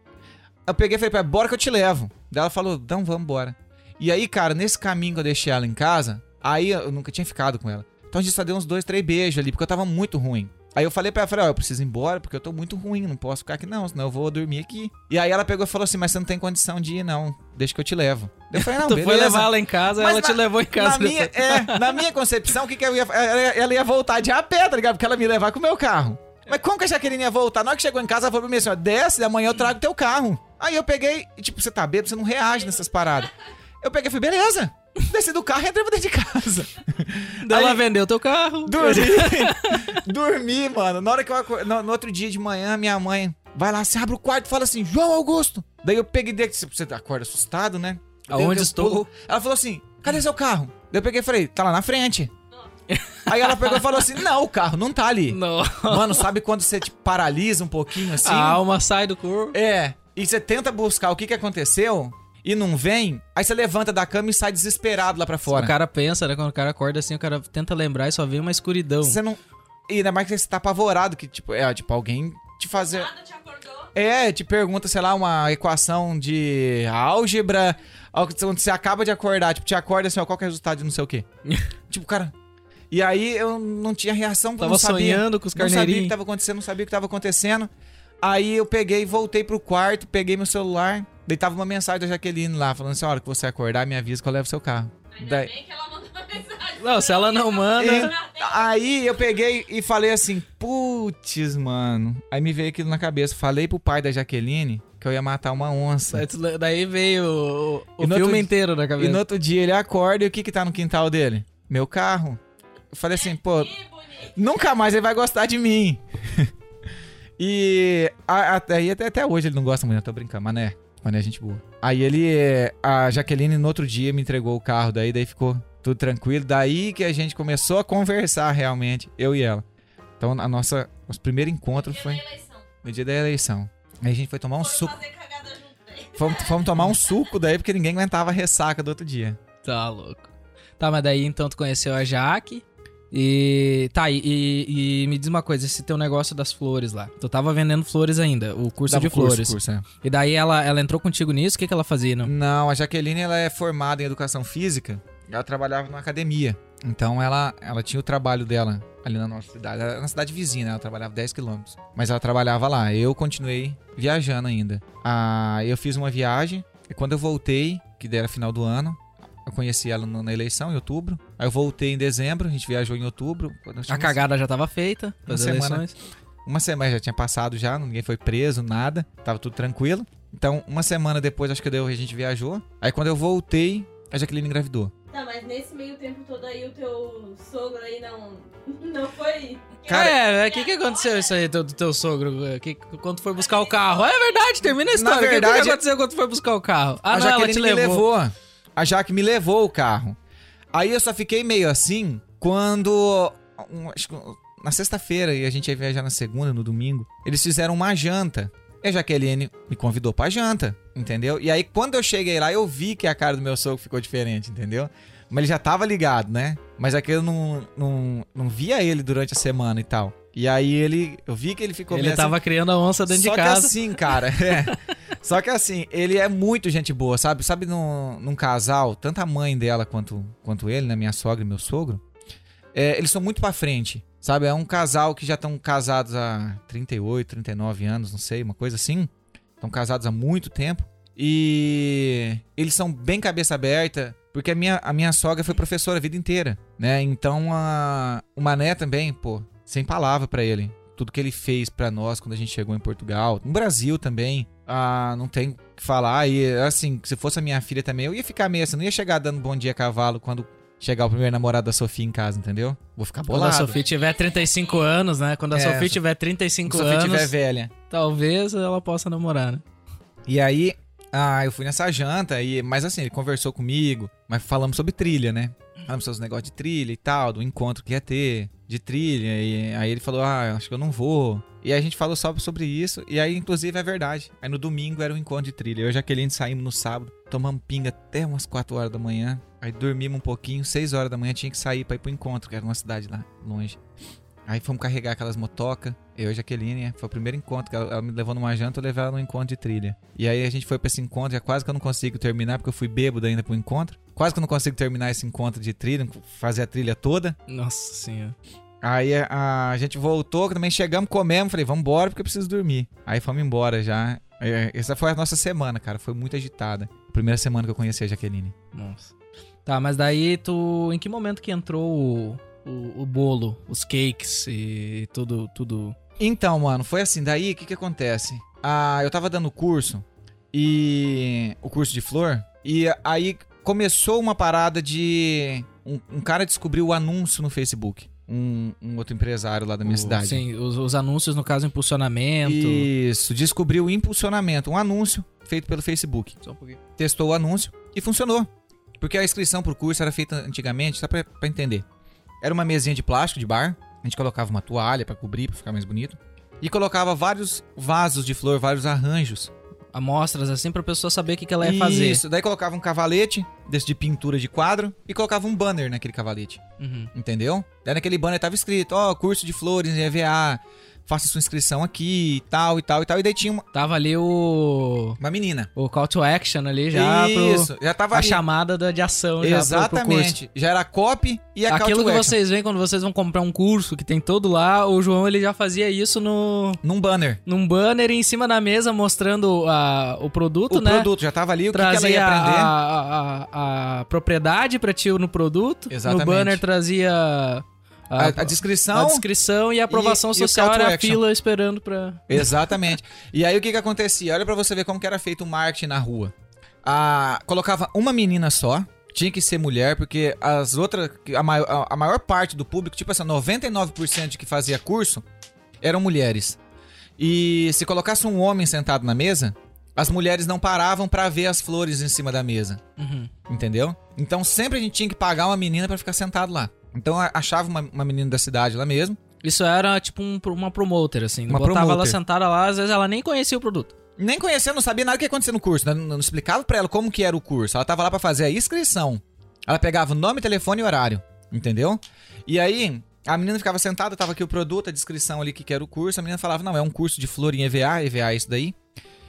Eu peguei e falei pra ela, bora que eu te levo. Daí ela falou, então vamos embora. E aí, cara, nesse caminho que eu deixei ela em casa, aí eu nunca tinha ficado com ela. Então a gente só deu uns dois, três beijos ali, porque eu tava muito ruim. Aí eu falei pra ela, falei, ó, eu preciso ir embora porque eu tô muito ruim, não posso ficar aqui não, senão eu vou dormir aqui. E aí ela pegou e falou assim, mas você não tem condição de ir não, deixa que eu te levo. Eu falei, não, tu beleza. foi levar ela em casa, Mas ela te na- levou em casa. Na minha, é, na minha concepção, o que que eu ia, ela, ela ia voltar de a pé, tá ligado? Porque ela ia me levar com o meu carro. Mas como que a Jaqueline ia voltar? Na hora que chegou em casa, ela falou pra mim assim, ó, desce, amanhã eu trago teu carro. Aí eu peguei, e tipo, você tá bêbado, você não reage nessas paradas. Eu peguei e falei, beleza. Desci do carro e entrei pra dentro de casa. Daí ela vendeu teu carro. Dormi. Dormi, mano. Na hora que eu acor- no, no outro dia de manhã, minha mãe vai lá, se abre o quarto e fala assim, João Augusto. Daí eu peguei dele, você acorda assustado, né? Aonde estou? pulo. Ela falou assim, cadê seu carro? Daí eu peguei e falei, tá lá na frente. Aí ela pegou e falou assim, não, o carro não tá ali. Não. Mano, sabe quando você te paralisa um pouquinho assim? A alma sai do corpo. É. E você tenta buscar o que que aconteceu e não vem, aí você levanta da cama e sai desesperado lá pra fora. O cara pensa, né? Quando o cara acorda assim, o cara tenta lembrar e só vê uma escuridão. Você não... E ainda mais que você tá apavorado, que tipo, é, tipo, alguém te fazer... Nada te acordou? É, te pergunta, sei lá, uma equação de álgebra, onde você acaba de acordar, tipo, te acorda assim, ó, qual que é o resultado de não sei o quê. tipo, cara. E aí eu não tinha reação, porque eu Tava não sabia. sonhando com os Não sabia o que carneirinhos. tava acontecendo, não sabia o que tava acontecendo. Aí eu peguei, voltei pro quarto, peguei meu celular, daí tava uma mensagem da Jaqueline lá, falando assim, a hora que você acordar, me avisa que eu levo seu carro. Ainda Daí- bem que ela mandou uma mensagem. Não, se ela não manda. E- aí eu peguei e falei assim, putz, mano. Aí me veio aquilo na cabeça. Falei pro pai da Jaqueline que eu ia matar uma onça. Daí veio o, o E filme outro- inteiro na E cabeça. no outro dia ele acorda e o que que tá no quintal dele? Meu carro. Eu falei assim, pô, Que bonito. nunca mais ele vai gostar de mim. e aí até, até hoje ele não gosta muito, eu tô brincando, mas né, mas é gente boa. Aí ele, a Jaqueline no outro dia me entregou o carro, daí, daí ficou tudo tranquilo. Daí que a gente começou a conversar realmente, eu e ela. Então a nossa, nosso primeiro encontro Dia foi da eleição. no dia da eleição. Aí a gente foi tomar um Foram suco. fazer cagada junto daí. Fomos, fomos tomar um suco daí porque ninguém aguentava a ressaca do outro dia. Tá louco. Tá, mas daí então tu conheceu a Jaque. E. Tá, e, e- e me diz uma coisa, esse teu negócio das flores lá. Tu tava vendendo flores ainda, o curso Dava de curso, flores. curso, é. E daí ela, ela entrou contigo nisso? O que, que ela fazia? Não? Não, a Jaqueline ela é formada em educação física. Ela trabalhava numa academia. Então ela, ela tinha o trabalho dela ali na nossa cidade. Era na cidade vizinha, né? Ela trabalhava 10 quilômetros. Mas ela trabalhava lá. Eu continuei viajando ainda. Ah, eu fiz uma viagem. E quando eu voltei, que era final do ano, eu conheci ela na eleição, em outubro. Aí eu voltei em dezembro, a gente viajou em outubro. A cagada já tava feita. Uma semana. eleições. Uma semana já tinha passado já, ninguém foi preso, nada. Tava tudo tranquilo. Então, uma semana depois, acho que deu, a gente viajou. Aí quando eu voltei, a Jaqueline engravidou. Tá, mas nesse meio tempo todo aí o teu sogro aí não, não foi... Cara- é, o que, que aconteceu isso aí do, do teu sogro? é, Que, quando foi buscar o carro? É verdade, termina a história. O que- O que, verdade- que aconteceu quando tu foi buscar o carro? Ah, a não, ela Jaqueline te me levou. levou. A Jaque me levou o carro. Aí eu só fiquei meio assim quando. acho que na sexta-feira, e a gente ia viajar na segunda, no domingo, eles fizeram uma janta. E a Jaqueline me convidou pra janta, entendeu? E aí, quando eu cheguei lá, eu vi que a cara do meu sogro ficou diferente, entendeu? Mas ele já tava ligado, né? Mas aqui eu não, não, não via ele durante a semana e tal. E aí ele. Eu vi que ele ficou Ele meio assim, tava criando a onça dentro só de casa. que assim, cara, é. Só que assim, ele é muito gente boa, sabe? Sabe num, num casal, tanto a mãe dela quanto, quanto ele, né? Minha sogra e meu sogro, é, eles são muito pra frente, sabe? É um casal que já estão casados há 38, 39 anos, não sei, uma coisa assim. Estão casados há muito tempo. E eles são bem cabeça aberta, porque a minha, a minha sogra foi professora a vida inteira, né? Então a, o Mané também, pô, sem palavra pra ele. Tudo que ele fez pra nós quando a gente chegou em Portugal, no Brasil também, ah, não tem o que falar. E assim, se fosse a minha filha também, eu ia ficar meio assim, não ia chegar dando bom dia a cavalo quando chegar o primeiro namorado da Sofia em casa, entendeu? Vou ficar Quando bolado. a Sofia tiver 35 anos, né? Quando a É, Sofia tiver 35 Se a Sofia anos, tiver velha. talvez ela possa namorar, né? E aí, ah, eu fui nessa janta, e, mas assim, ele conversou comigo, mas falamos sobre trilha, né? Falamos sobre os negócios de trilha e tal, do encontro que ia ter, de trilha. E aí ele falou, ah, acho que eu não vou. E a gente falou só sobre isso, e aí inclusive é verdade. Aí no domingo era um encontro de trilha. Eu e a Jaqueline saímos no sábado, tomamos pinga até umas 4 horas da manhã. Aí dormimos um pouquinho, 6 horas da manhã tinha que sair pra ir pro encontro, que era uma cidade lá, longe. Aí fomos carregar aquelas motocas, eu e a Jaqueline, né? foi o primeiro encontro, ela, ela me levou numa janta, eu levei ela num encontro de trilha. E aí a gente foi pra esse encontro, já quase que eu não consigo terminar, porque eu fui bêbado ainda pro encontro. Quase que eu não consigo terminar esse encontro de trilha, fazer a trilha toda. Nossa senhora. Aí a, a gente voltou, também chegamos, comemos, falei, vamos embora porque eu preciso dormir. Aí fomos embora já. É, Essa foi a nossa semana, cara, foi muito agitada. Primeira semana que eu conheci a Jaqueline. Nossa. Tá, mas daí tu. Em que momento que entrou o, o, o bolo, os cakes e tudo. tudo. Então, mano, foi assim. Daí, o que que acontece? Ah, eu tava dando curso e... O curso de flor. E aí começou uma parada de... Um, um cara descobriu o anúncio no Facebook. Um, um outro empresário lá da minha o- cidade. Sim, os, os anúncios, no caso, impulsionamento. Isso, descobriu o impulsionamento. Um anúncio feito pelo Facebook. Só um pouquinho. Testou o anúncio e funcionou. Porque a inscrição pro curso era feita antigamente, só pra, pra entender. Era uma mesinha de plástico de bar. A gente colocava uma toalha pra cobrir, pra ficar mais bonito. E colocava vários vasos de flor, vários arranjos. Amostras assim pra pessoa saber o que, que ela ia fazer. Isso, daí colocava um cavalete desse de pintura de quadro e colocava um banner naquele cavalete, Uhum. entendeu? Daí naquele banner tava escrito, ó, curso de flores em EVA, faça sua inscrição aqui e tal e tal e tal. E daí tinha uma, Tava ali o. uma menina. O call to action ali já Isso, já pro. tava A ali. chamada da- de ação já. Exatamente. Já era a copy e a Aquilo que action. vocês veem quando vocês vão comprar um curso que tem todo lá, o João ele já fazia isso no Num banner. num banner em cima da mesa mostrando a, o produto, O né? produto já tava ali, o que, que ela trazia ia aprender. a, a, a propriedade pra ti no produto. Exatamente. No banner trazia a, A, a descrição. a descrição e a aprovação e social to era a fila esperando pra. Exatamente. E aí o que que acontecia? Olha pra você ver como que era feito o marketing na rua. Ah, colocava uma menina só, tinha que ser mulher, porque as outras, a maior, a maior parte do público, tipo assim, 99% que fazia curso eram mulheres. E se colocasse um homem sentado na mesa, as mulheres não paravam pra ver as flores em cima da mesa. Uhum. Entendeu? Então sempre a gente tinha que pagar uma menina pra ficar sentado lá. Então achava uma, uma menina da cidade lá mesmo. Isso era tipo um- uma promoter, assim. Uma Botava ela promoter. sentada lá, às vezes ela nem conhecia o produto. Nem conhecia, não sabia nada do que ia acontecer no curso. né? Não, não explicava pra ela como que era o curso. Ela tava lá pra fazer a inscrição. Ela pegava o nome, telefone e horário. Entendeu? E aí, a menina ficava sentada, tava aqui o produto, a descrição ali que que era o curso. A menina falava, não, é um curso de flor em EVA, EVA é isso daí.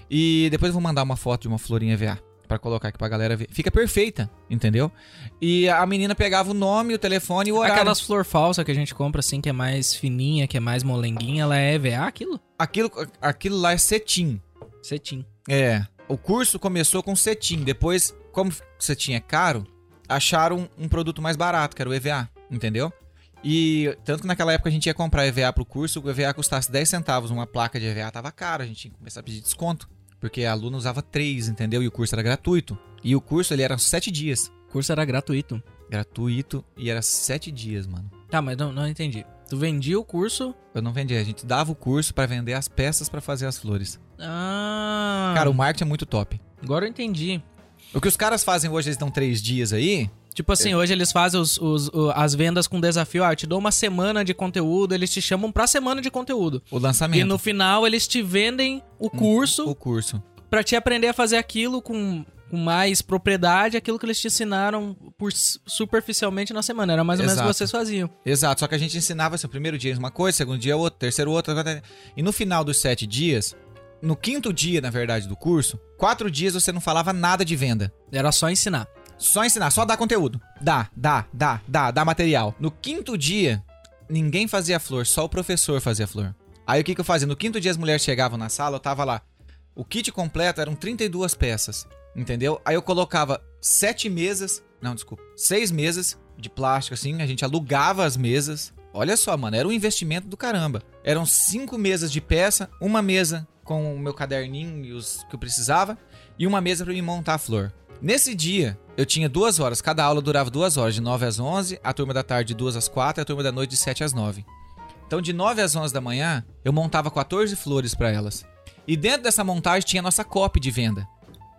E depois eu vou mandar uma foto de uma flor em EVA. Pra colocar aqui pra galera ver. Fica perfeita, entendeu? E a menina pegava o nome, o telefone e o horário. Aquelas flor falsa que a gente compra, assim, que é mais fininha, que é mais molenguinha, ela é EVA, aquilo? Aquilo, aquilo lá é cetim. Cetim. É. O curso começou com cetim. Depois, como cetim é caro, acharam um, um produto mais barato, que era o EVA. Entendeu? E tanto que naquela época a gente ia comprar EVA pro curso, o EVA custasse 10 centavos. Uma placa de EVA tava caro, a gente tinha que começar a pedir desconto. Porque a aluna usava 3, entendeu? E o curso era gratuito. E o curso, ele era 7 dias. O curso era gratuito. Gratuito e era 7 dias, mano. Tá, mas não, não entendi. Tu vendia o curso. Eu não vendia, a gente dava o curso pra vender as peças pra fazer as flores. Ah. Cara, o marketing é muito top. Agora eu entendi. O que os caras fazem hoje, eles dão 3 dias aí, Tipo assim, hoje eles fazem os, os- o- as vendas com desafio. Ah, eu te dou uma semana de conteúdo, eles te chamam pra semana de conteúdo. o lançamento. E no final eles te vendem o curso O curso. pra te aprender a fazer aquilo com, com mais propriedade, aquilo que eles te ensinaram por superficialmente na semana. Era mais ou menos o que Exato. vocês faziam. Exato, só que a gente ensinava assim, o primeiro dia uma coisa, segundo dia outra, terceiro outra, e no final dos sete dias, no quinto dia, na verdade, do curso, quatro dias você não falava nada de venda. Era só ensinar. Só ensinar, só dar conteúdo. Dá, dá, dá, dá, dá material. No quinto dia, ninguém fazia flor, só o professor fazia flor. Aí o que, que eu fazia? No quinto dia as mulheres chegavam na sala, eu tava lá. O kit completo eram 32 peças, entendeu? Aí eu colocava sete mesas, não, desculpa, seis mesas de plástico assim, a gente alugava as mesas. Olha só, mano, era um investimento do caramba. Eram cinco mesas de peça, uma mesa com o meu caderninho e os que eu precisava, e uma mesa pra me montar a flor. Nesse dia, eu tinha duas horas, cada aula durava duas horas, de 9 às 11, a turma da tarde de 2 às 4 e a turma da noite de 7 às 9. Então, de 9 às 11 da manhã, eu montava 14 flores pra elas. E dentro dessa montagem tinha a nossa copy de venda.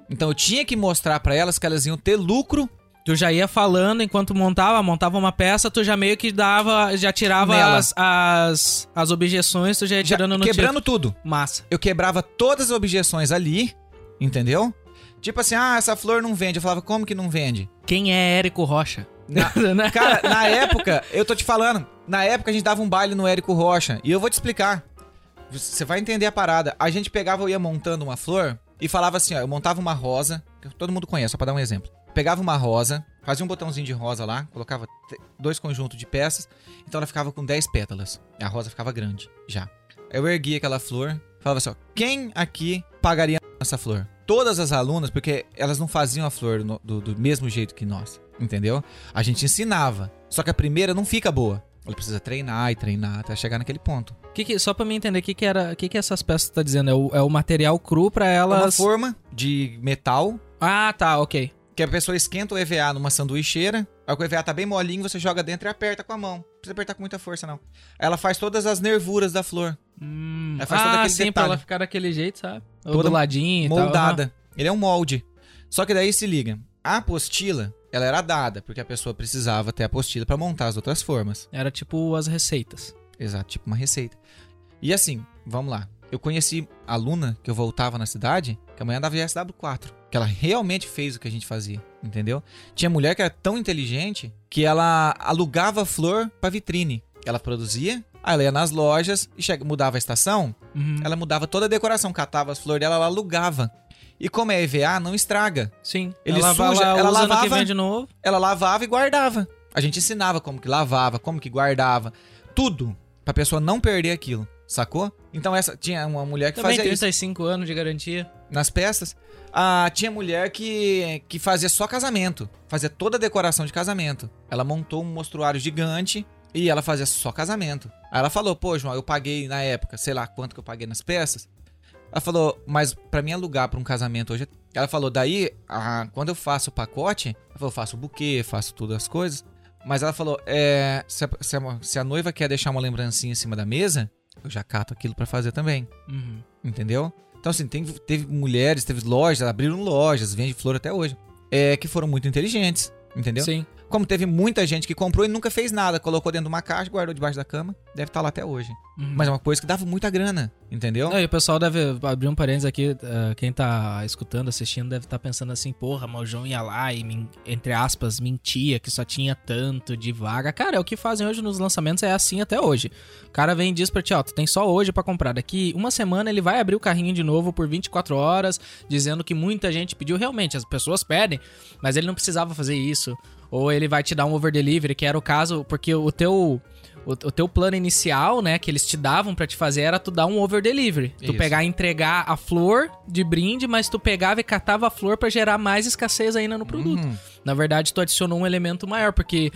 Então, eu tinha que mostrar pra elas que elas iam ter lucro Tu já ia falando enquanto montava, montava uma peça, tu já meio que dava, já tirava Nela. as, as, as objeções, tu já ia já tirando no quebrando tudo. tiro. Massa. Eu quebrava todas as objeções ali, entendeu? Tipo assim, ah, essa flor não vende. Eu falava, como que não vende? Quem é Érico Rocha? Na- Né? Cara, na época, eu tô te falando, na época a gente dava um baile no Érico Rocha. E eu vou te explicar. Você vai entender a parada. A gente pegava, eu ia montando uma flor e falava assim, ó, eu montava uma rosa, que todo mundo conhece, só pra dar um exemplo. Pegava uma rosa, fazia um botãozinho de rosa lá, colocava dois conjuntos de peças, então ela ficava com 10 pétalas. A rosa ficava grande já. Eu erguia aquela flor, falava assim: ó, quem aqui pagaria essa flor? Todas as alunas, porque elas não faziam a flor no- do, do mesmo jeito que nós, entendeu? A gente ensinava. Só que a primeira não fica boa. Ela precisa treinar e treinar até chegar naquele ponto. Que que- só pra mim entender, o que, que era. O que, que essas peças tá dizendo? É o, é o material cru pra É Uma elas. forma de metal Ah, tá, ok. Que a pessoa esquenta o EVA numa sanduicheira. Aí o EVA tá bem molinho, você joga dentro e aperta com a mão. Não precisa apertar com muita força, não. Ela faz todas as nervuras da flor, Hum. Aí faz todo Ah, aquele sim, pra detalhe. ela ficar daquele jeito, sabe? Ou Toda do ladinho e tal. moldada. Ele é um molde. Só que daí se liga. A apostila, ela era dada, porque a pessoa precisava ter a apostila pra montar as outras formas. Era tipo as receitas. Exato, tipo uma receita. E assim, vamos lá. Eu conheci aluna que eu voltava na cidade, que a mãe andava de SW4. Que ela realmente fez o que a gente fazia, entendeu? Tinha mulher que era tão inteligente que ela alugava flor pra vitrine. Ela produzia, aí ela ia nas lojas e chega, mudava a estação, Uhum. ela mudava toda a decoração, catava as flores dela, ela alugava. E como é EVA, não estraga. Sim. Ele ela, suja, ela, ela que lavava. vem de novo. Ela lavava e guardava. A gente ensinava como que lavava, como que guardava, tudo pra pessoa não perder aquilo, sacou? Então essa tinha uma mulher que Também fazia isso 35 anos de garantia. Nas peças. Ah, tinha mulher que que fazia só casamento, fazia toda a decoração de casamento. Ela montou um mostruário gigante e ela fazia só casamento. Aí ela falou: "Pô, João, eu paguei na época, sei lá quanto que eu paguei nas peças". Ela falou: "Mas pra mim alugar pra um casamento hoje". Ela falou: "Daí, ah, quando eu faço o pacote, ela falou, eu faço o buquê, faço todas as coisas". Mas ela falou: "É, se a, se a- se a noiva quer deixar uma lembrancinha em cima da mesa, eu já cato aquilo pra fazer também". Uhum. Entendeu? Então, assim, tem- teve mulheres, teve lojas, abriram lojas, vende flor até hoje, é, que foram muito inteligentes, entendeu? Sim. Como teve muita gente que comprou e nunca fez nada, colocou dentro de uma caixa, guardou debaixo da cama, deve estar lá até hoje. Uhum. Mas é uma coisa que dava muita grana, entendeu? Não, e o pessoal deve abrir um parênteses aqui. eh, quem tá escutando, assistindo, deve estar pensando assim: porra, mas o João ia lá e, men- entre aspas, mentia que só tinha tanto de vaga. Cara, é o que fazem hoje nos lançamentos, é assim até hoje. O cara vem e diz pra ti: ó, tu tem só hoje pra comprar. Daqui uma semana ele vai abrir o carrinho de novo por 24 horas, dizendo que muita gente pediu. Realmente, as pessoas pedem, mas ele não precisava fazer isso. Ou ele vai te dar um over delivery, que era o caso, porque o teu. O, o teu plano inicial, né, que eles te davam pra te fazer era tu dar um over delivery. Tu Isso. pegar e entregar a flor de brinde, mas tu pegava e catava a flor pra gerar mais escassez ainda no produto. Uhum. Na verdade, tu adicionou um elemento maior, porque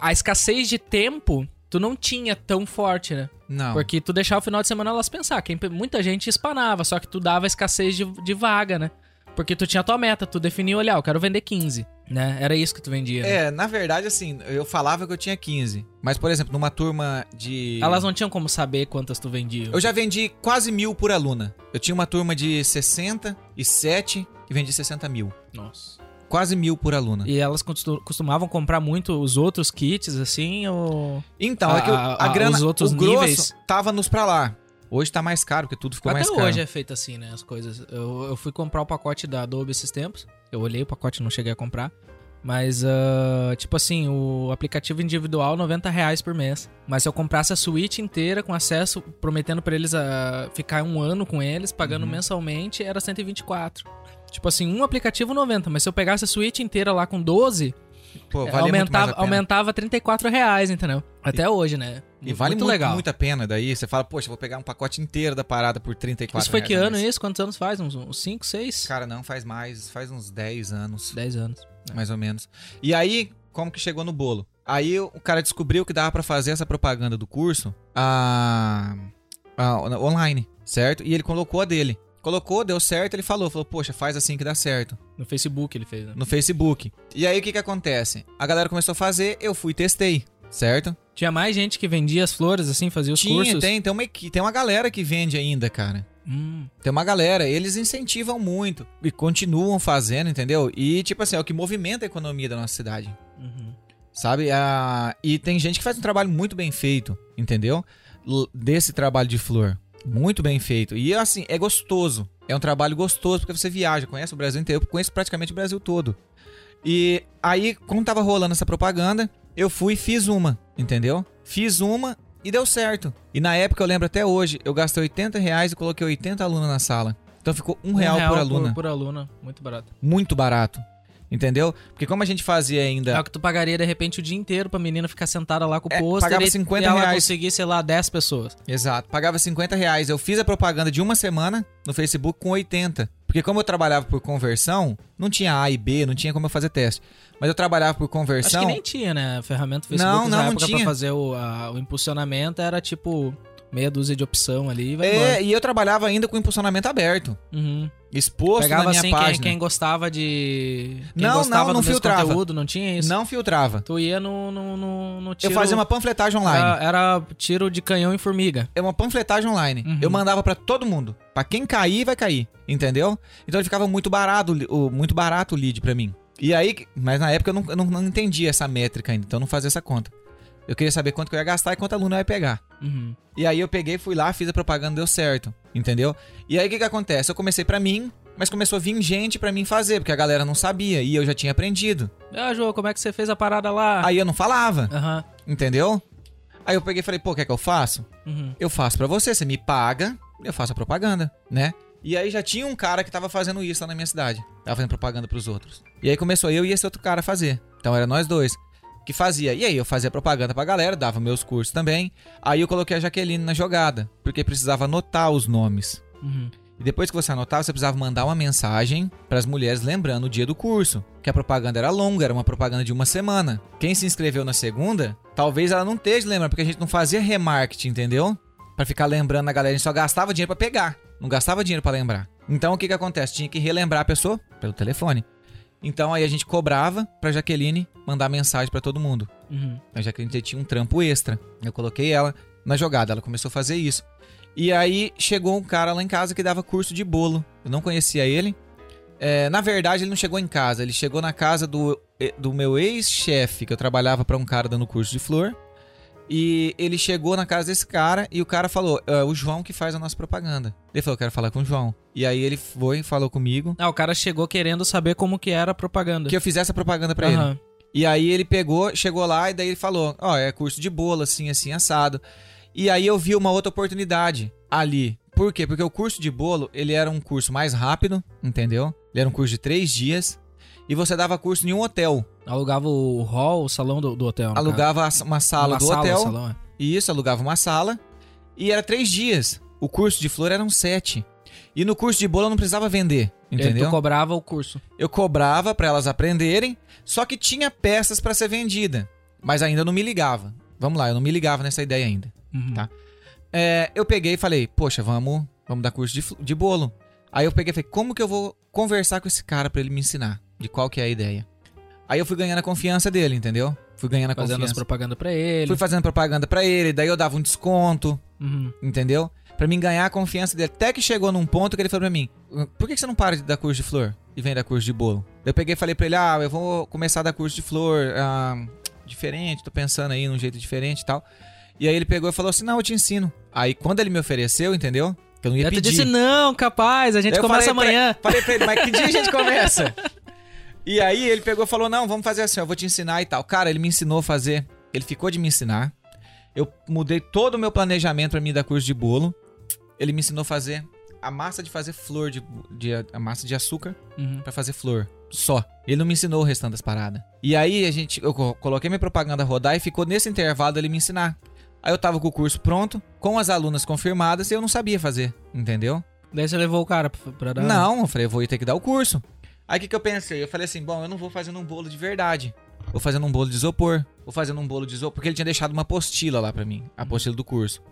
a escassez de tempo tu não tinha tão forte, né? Não. Porque tu deixava o final de semana elas pensar. Quem, muita gente espanava, só que tu dava escassez de, de vaga, né? Porque tu tinha a tua meta, tu definiu, olha, eu quero vender 15, né? Era isso que tu vendia. né? É, na verdade, assim, eu falava que eu tinha 15. Mas, por exemplo, numa turma de. Elas não tinham como saber quantas tu vendia. Eu já vendi quase mil por aluna. Eu tinha uma turma de 67 e vendi 60 mil. Nossa. Quase mil por aluna. E elas costu- costumavam comprar muito os outros kits, assim, ou... Então, é que A- a, a- grana, os outros o grosso níveis? tava nos pra lá. Hoje tá mais caro, porque tudo ficou Até mais caro. hoje é feito assim, né, as coisas. Eu, eu fui comprar o pacote da Adobe esses tempos. Eu olhei o pacote, não cheguei a comprar. Mas, ah, tipo assim, o aplicativo individual, 90 reais por mês. Mas se eu comprasse a suíte inteira com acesso, prometendo pra eles ah, ficar um ano com eles, pagando Uhum. mensalmente, era 124. Tipo assim, um aplicativo 90, mas se eu pegasse a suíte inteira lá com 12, Pô, é, muito mais aumentava, pena. aumentava 34 reais, entendeu? Até hoje, né? E vale muito muito, legal. muito a pena daí. Você fala, poxa, vou pegar um pacote inteiro da parada por 34 Isso foi que reais a ano mais. isso? Quantos anos faz? Uns 5, 6? Cara, não, faz mais. Faz uns 10 anos, 10 anos. mais ou menos. E aí, como que chegou no bolo? Aí o cara descobriu que dava pra fazer essa propaganda do curso a, a- online, certo? E ele colocou a dele. Colocou, deu certo, ele falou, falou, poxa, faz assim que dá certo. No Facebook ele fez, né? No Facebook. E aí o que que acontece? A galera começou a fazer, eu fui e testei, certo? Tinha mais gente que vendia as flores, assim, fazia os Tinha, cursos? tem, tem uma, tem uma galera que vende ainda, cara. Hum, Tem uma galera, eles incentivam muito e continuam fazendo, entendeu? E, tipo assim, é o que movimenta a economia da nossa cidade, uhum. sabe? Ah, e tem gente que faz um trabalho muito bem feito, entendeu? L- Desse trabalho de flor. Muito bem feito. E, assim, é gostoso. É um trabalho gostoso, porque você viaja, conhece o Brasil inteiro. Eu conheço praticamente o Brasil todo. E aí, quando tava rolando essa propaganda, eu fui e fiz uma, entendeu? Fiz uma e deu certo. E na época, eu lembro até hoje, eu gastei 80 reais e coloquei 80 alunos na sala. Então ficou um real, por aluna. Por, aluna, muito barato. Muito barato. Entendeu? Porque como a gente fazia É ainda. o que tu pagaria de repente o dia inteiro pra menina ficar sentada lá com o É, pôster pagava e- 50 e ela reais. conseguir, sei lá, 10 pessoas. Exato. Pagava 50 reais. Eu fiz a propaganda de uma semana no Facebook com 80. Porque como eu trabalhava por conversão, não tinha A e B, não tinha como eu fazer teste. Mas eu trabalhava por Acho conversão. que nem tinha, né? A ferramenta Facebook Não, na não, não época tinha. pra fazer o, a- o impulsionamento era tipo meia dúzia de opção ali e vai É, embora. e eu trabalhava ainda com impulsionamento aberto. Uhum. Exposto Pegava na minha assim quem, página. quem gostava de. Quem Não, gostava não, não filtrava. conteúdo, não tinha isso. Não filtrava. Tu ia no, no, no, no tiro. Eu fazia uma panfletagem online. Era, era tiro de canhão em formiga. É uma panfletagem online. Uhum. Eu mandava pra todo mundo. Pra quem cair, vai cair. Entendeu? Então ele ficava muito barato, muito barato o lead pra mim. E aí, mas na época eu não, eu não, não entendia essa métrica ainda, então eu não fazia essa conta. Eu queria saber quanto que eu ia gastar e quanto aluno eu ia pegar. Uhum. E aí eu peguei, fui lá, fiz a propaganda, deu certo. Entendeu? E aí o que que acontece? Eu comecei pra mim, mas começou a vir gente pra mim fazer, porque a galera não sabia e eu já tinha aprendido. Ah, João, como é que você fez a parada lá? Aí eu não falava, Aham. entendeu? Aí eu peguei e falei, pô, quer que eu faço? Uhum. eu faço pra você, você me paga, eu faço a propaganda, né? E aí já tinha um cara que tava fazendo isso lá na minha cidade. Tava fazendo propaganda pros outros. E aí começou eu e esse outro cara a fazer. Então era nós dois que fazia. E aí eu fazia propaganda pra galera, dava meus cursos também. Aí eu coloquei a Jaqueline na jogada, porque precisava anotar os nomes. Uhum. E depois que você anotava, você precisava mandar uma mensagem para as mulheres lembrando o dia do curso. Que a propaganda era longa, era uma propaganda de uma semana. Quem se inscreveu na segunda, talvez ela não esteja lembrando, porque a gente não fazia remarketing, entendeu? Pra ficar lembrando a galera, a gente só gastava dinheiro pra pegar. Não gastava dinheiro pra lembrar. Então o que que acontece? Tinha que relembrar a pessoa pelo telefone. Então aí a gente cobrava pra Jaqueline mandar mensagem pra todo mundo. Uhum. A Jaqueline tinha um trampo extra. Eu coloquei ela na jogada, ela começou a fazer isso. E aí chegou um cara lá em casa que dava curso de bolo. Eu não conhecia ele. É, na verdade, ele não chegou em casa, ele chegou na casa do, do meu ex-chefe, que eu trabalhava pra um cara dando curso de flor. E ele chegou na casa desse cara e o cara falou: "É o João que faz a nossa propaganda. Ele falou: Eu quero falar com o João. E aí ele foi, falou comigo Ah, o cara chegou querendo saber como que era a propaganda. que eu fizesse a propaganda pra ele. Aham. E aí ele pegou, chegou lá e daí ele falou: Ó, é curso de bolo, assim, assim, assado. E aí eu vi uma outra oportunidade ali. Por quê? Porque o curso de bolo, ele era um curso mais rápido, entendeu? Ele era um curso de três dias. E você dava curso em um hotel. Alugava o hall, o salão do, do hotel. alugava uma sala Uma do sala, hotel. salão, é. Isso, alugava uma sala. E era três dias. O curso de flor eram sete. E no curso de bolo eu não precisava vender, aí entendeu? Tu cobrava o curso. Eu cobrava pra elas aprenderem, só que tinha peças pra ser vendida, mas ainda não me ligava. Vamos lá, eu não me ligava nessa ideia ainda. Uhum. Tá. É, eu peguei e falei, poxa, vamos, vamos dar curso de, de bolo. Aí eu peguei e falei, como que eu vou conversar com esse cara pra ele me ensinar? De qual que é a ideia? Aí eu fui ganhando a confiança dele, entendeu? Fui ganhando a Fazendo as confiança. propagandas pra ele. Fui fazendo propaganda pra ele, daí eu dava um desconto, Uhum. entendeu? Pra mim ganhar a confiança dele. Até que chegou num ponto que ele falou pra mim: Por que você não para de dar curso de flor e vem dar curso de bolo? Eu peguei e falei pra ele: Ah, eu vou começar a dar curso de flor ah, diferente, tô pensando aí num jeito diferente e tal. E aí ele pegou e falou assim: Não, eu te ensino. Aí quando ele me ofereceu, entendeu? Que eu não ia tu pedir. disse, não, capaz, a gente Daí eu começa falei pra- amanhã. Falei pra ele, mas que dia a gente começa? E aí ele pegou e falou: Não, vamos fazer assim, eu vou te ensinar e tal. Cara, ele me ensinou a fazer. Ele ficou de me ensinar. Eu mudei todo o meu planejamento pra mim dar curso de bolo. Ele me ensinou a fazer a massa de fazer flor de, de a massa de açúcar Uhum. pra fazer flor. Só. Ele não me ensinou o restante das paradas. E aí a gente, eu co- coloquei minha propaganda a rodar e ficou nesse intervalo ele me ensinar. Aí eu tava com o curso pronto, com as alunas confirmadas e eu não sabia fazer, entendeu? Daí você levou o cara pra, pra dar. Não, eu falei, eu vou ter que dar o curso. Aí o que, que eu pensei? Eu falei assim, bom, eu não vou fazendo um bolo de verdade. Vou fazendo um bolo de isopor. Vou fazendo um bolo de isopor. Porque ele tinha deixado uma apostila lá pra mim. A apostila do curso.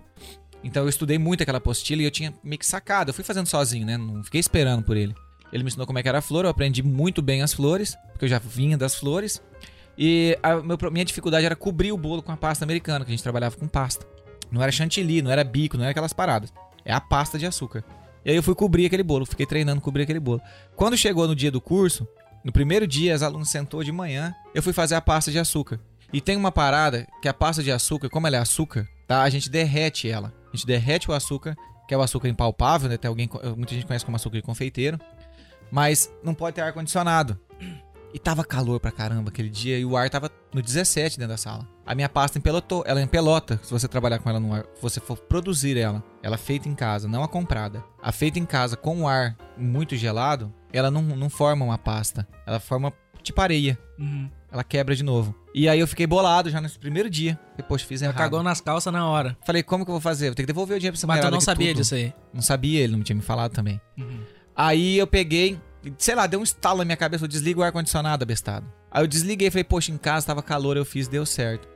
Então eu estudei muito aquela apostila e eu tinha meio que sacado. Eu fui fazendo sozinho, né? Não fiquei esperando por ele. Ele me ensinou como é que era a flor. Eu aprendi muito bem as flores. Porque eu já vinha das flores. E a minha dificuldade era cobrir o bolo com a pasta americana. Que a gente trabalhava com pasta. Não era chantilly, não era bico, não era aquelas paradas. É a pasta de açúcar. E aí eu fui cobrir aquele bolo, fiquei treinando cobrir aquele bolo. Quando chegou no dia do curso, no primeiro dia, as alunas sentou de manhã, eu fui fazer a pasta de açúcar. E tem uma parada que a pasta de açúcar, como ela é açúcar, tá? A gente derrete ela. A gente derrete o açúcar, que é o açúcar impalpável, né? Tem alguém, muita gente conhece como açúcar de confeiteiro. Mas não pode ter ar condicionado. E tava calor pra caramba aquele dia e o ar tava no 17 dentro da sala. A minha pasta empelotou, ela empelota. Se você trabalhar com ela no ar, se você for produzir ela, ela é feita em casa, não a comprada. A feita em casa com o ar muito gelado, ela não, não forma uma pasta. Ela forma tipo areia. Uhum. Ela quebra de novo. E aí eu fiquei bolado já nesse primeiro dia. Depois fiz Ela errado. cagou nas calças na hora. Falei, como que eu vou fazer? Vou ter que devolver o dinheiro pra essa Mas tu não sabia tudo. disso aí. Não sabia, ele não tinha me falado também. Uhum. Aí eu peguei, sei lá, deu um estalo na minha cabeça, eu desligo o ar-condicionado, abestado. Aí eu desliguei, falei, poxa, em casa tava calor, eu fiz, deu certo.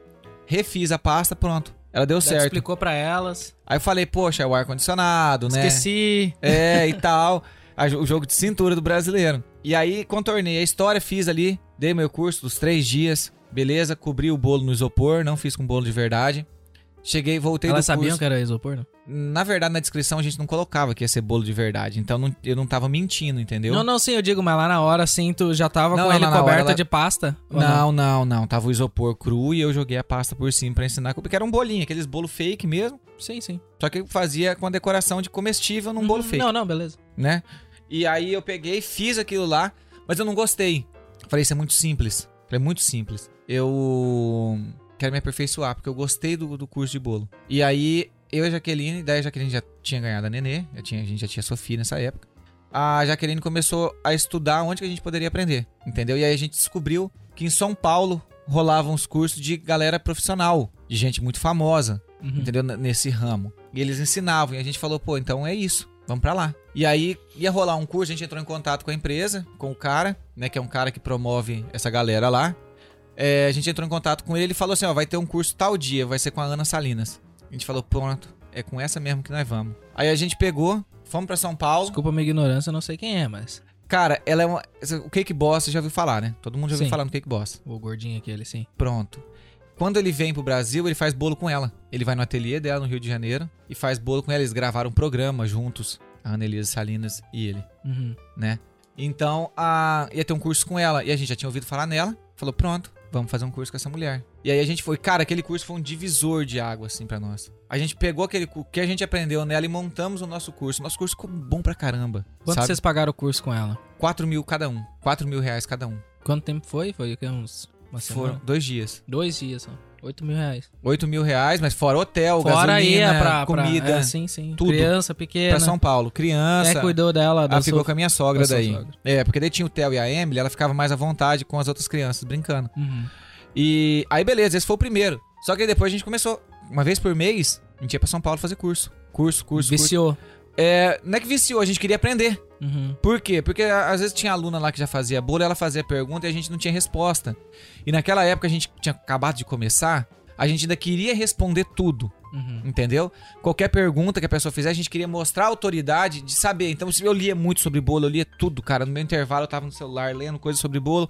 Refiz a pasta, pronto. Ela deu certo. explicou pra elas. Aí eu falei, poxa, é o ar-condicionado, né? Esqueci. É, e tal. O jogo de cintura do brasileiro. E aí contornei a história, fiz ali, dei meu curso dos três dias, beleza, cobri o bolo no isopor, não fiz com bolo de verdade. Cheguei, voltei Elas do sabiam curso. que era isopor, não? Na verdade, na descrição a gente não colocava que ia ser bolo de verdade. Então não- eu não tava mentindo, entendeu? Não, não, sim, eu digo, mas lá na hora, assim, tu já tava Não, com não, ele não, coberto ela- de pasta? ou Não, não, não. Tava o isopor cru e eu joguei a pasta por cima pra ensinar. Porque era um bolinho, aqueles bolo fake mesmo. Sim, sim. Só que eu fazia com a decoração de comestível num bolo Hum, fake, Não, não, beleza. né? E aí eu peguei, fiz aquilo lá, mas eu não gostei. Falei, isso é muito simples. Falei, muito simples. Eu quero me aperfeiçoar, porque eu gostei do, do curso de bolo. E aí, eu e a Jaqueline, daí a Jaqueline já tinha ganhado a Nenê, já tinha, a gente já tinha Sofia nessa época. A Jaqueline começou a estudar onde que a gente poderia aprender, entendeu? E aí a gente descobriu que em São Paulo rolavam os cursos de galera profissional, de gente muito famosa, Uhum. entendeu? Nesse ramo. E eles ensinavam, e a gente falou, pô, então é isso, vamos pra lá. E aí ia rolar um curso, a gente entrou em contato com a empresa, com o cara, né, que é um cara que promove essa galera lá. É, a gente entrou em contato com ele, ele falou assim, ó, vai ter um curso tal dia, vai ser com a Ana Salinas. A gente falou, pronto, é com essa mesmo que nós vamos. Aí a gente pegou, fomos pra São Paulo. Desculpa a minha ignorância, eu não sei quem é, mas. Cara, ela é uma. O Cake Boss, você já ouviu falar, né? Todo mundo já ouviu Sim. falar no Cake Boss. O gordinho aquele, sim. Pronto. Quando ele vem pro Brasil, ele faz bolo com ela. Ele vai no ateliê dela no Rio de Janeiro e faz bolo com ela. Eles gravaram um programa juntos, a Ana Elisa Salinas e ele, Uhum. né? Então, a... ia ter um curso com ela. E a gente já tinha ouvido falar nela. Falou, pronto, vamos fazer um curso com essa mulher. E aí a gente foi. Cara, aquele curso foi um divisor de água, assim, pra nós. A gente pegou aquele que a gente aprendeu nela e montamos o nosso curso. Nosso curso ficou bom pra caramba. Quanto sabe? vocês pagaram o curso com ela? 4 mil cada um. 4 mil reais cada um. Quanto tempo foi? Foi uns. Uma Foram semana? dois dias. Dois dias só. Oito mil reais. 8 mil reais, mas fora hotel, Fora aí, gasolina, é pra, pra- comida. é, sim, sim. tudo. Criança pequena. Pra São Paulo. Criança. Quem cuidou dela? Ela da ficou com a minha sogra daí. sogra. É, porque daí tinha o Theo e a Emily, ela ficava mais à vontade com as outras crianças, brincando. Uhum. E aí, beleza, esse foi o primeiro. Só que aí depois a gente começou, uma vez por mês, a gente ia pra São Paulo fazer curso. Curso, curso, curso. Viciou. É, não é que viciou, a gente queria aprender. Uhum. Por quê? Porque às vezes tinha aluna lá que já fazia bolo, ela fazia pergunta e a gente não tinha resposta. E naquela época a gente tinha acabado de começar, a gente ainda queria responder tudo. Uhum. Entendeu? Qualquer pergunta que a pessoa fizer, a gente queria mostrar a autoridade de saber. Então, se eu lia muito sobre bolo, eu lia tudo, cara. No meu intervalo, eu tava no celular lendo coisas sobre bolo,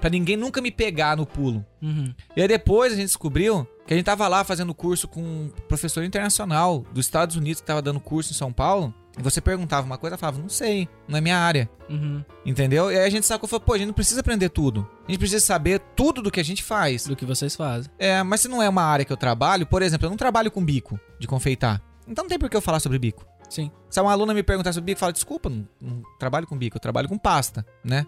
pra ninguém nunca me pegar no pulo. Uhum. E aí depois a gente descobriu que a gente tava lá fazendo curso com um professor internacional dos Estados Unidos que tava dando curso em São Paulo. E você perguntava uma coisa, ela falava, não sei, não é minha área. Uhum. Entendeu? E aí a gente sacou e falou, pô, a gente não precisa aprender tudo. A gente precisa saber tudo do que a gente faz. Do que vocês fazem. É, mas se não é uma área que eu trabalho, por exemplo, eu não trabalho com bico de confeitar. Então não tem por que eu falar sobre bico. Sim. Se uma aluna me perguntar sobre bico, eu falo, desculpa, não, não trabalho com bico, eu trabalho com pasta, né?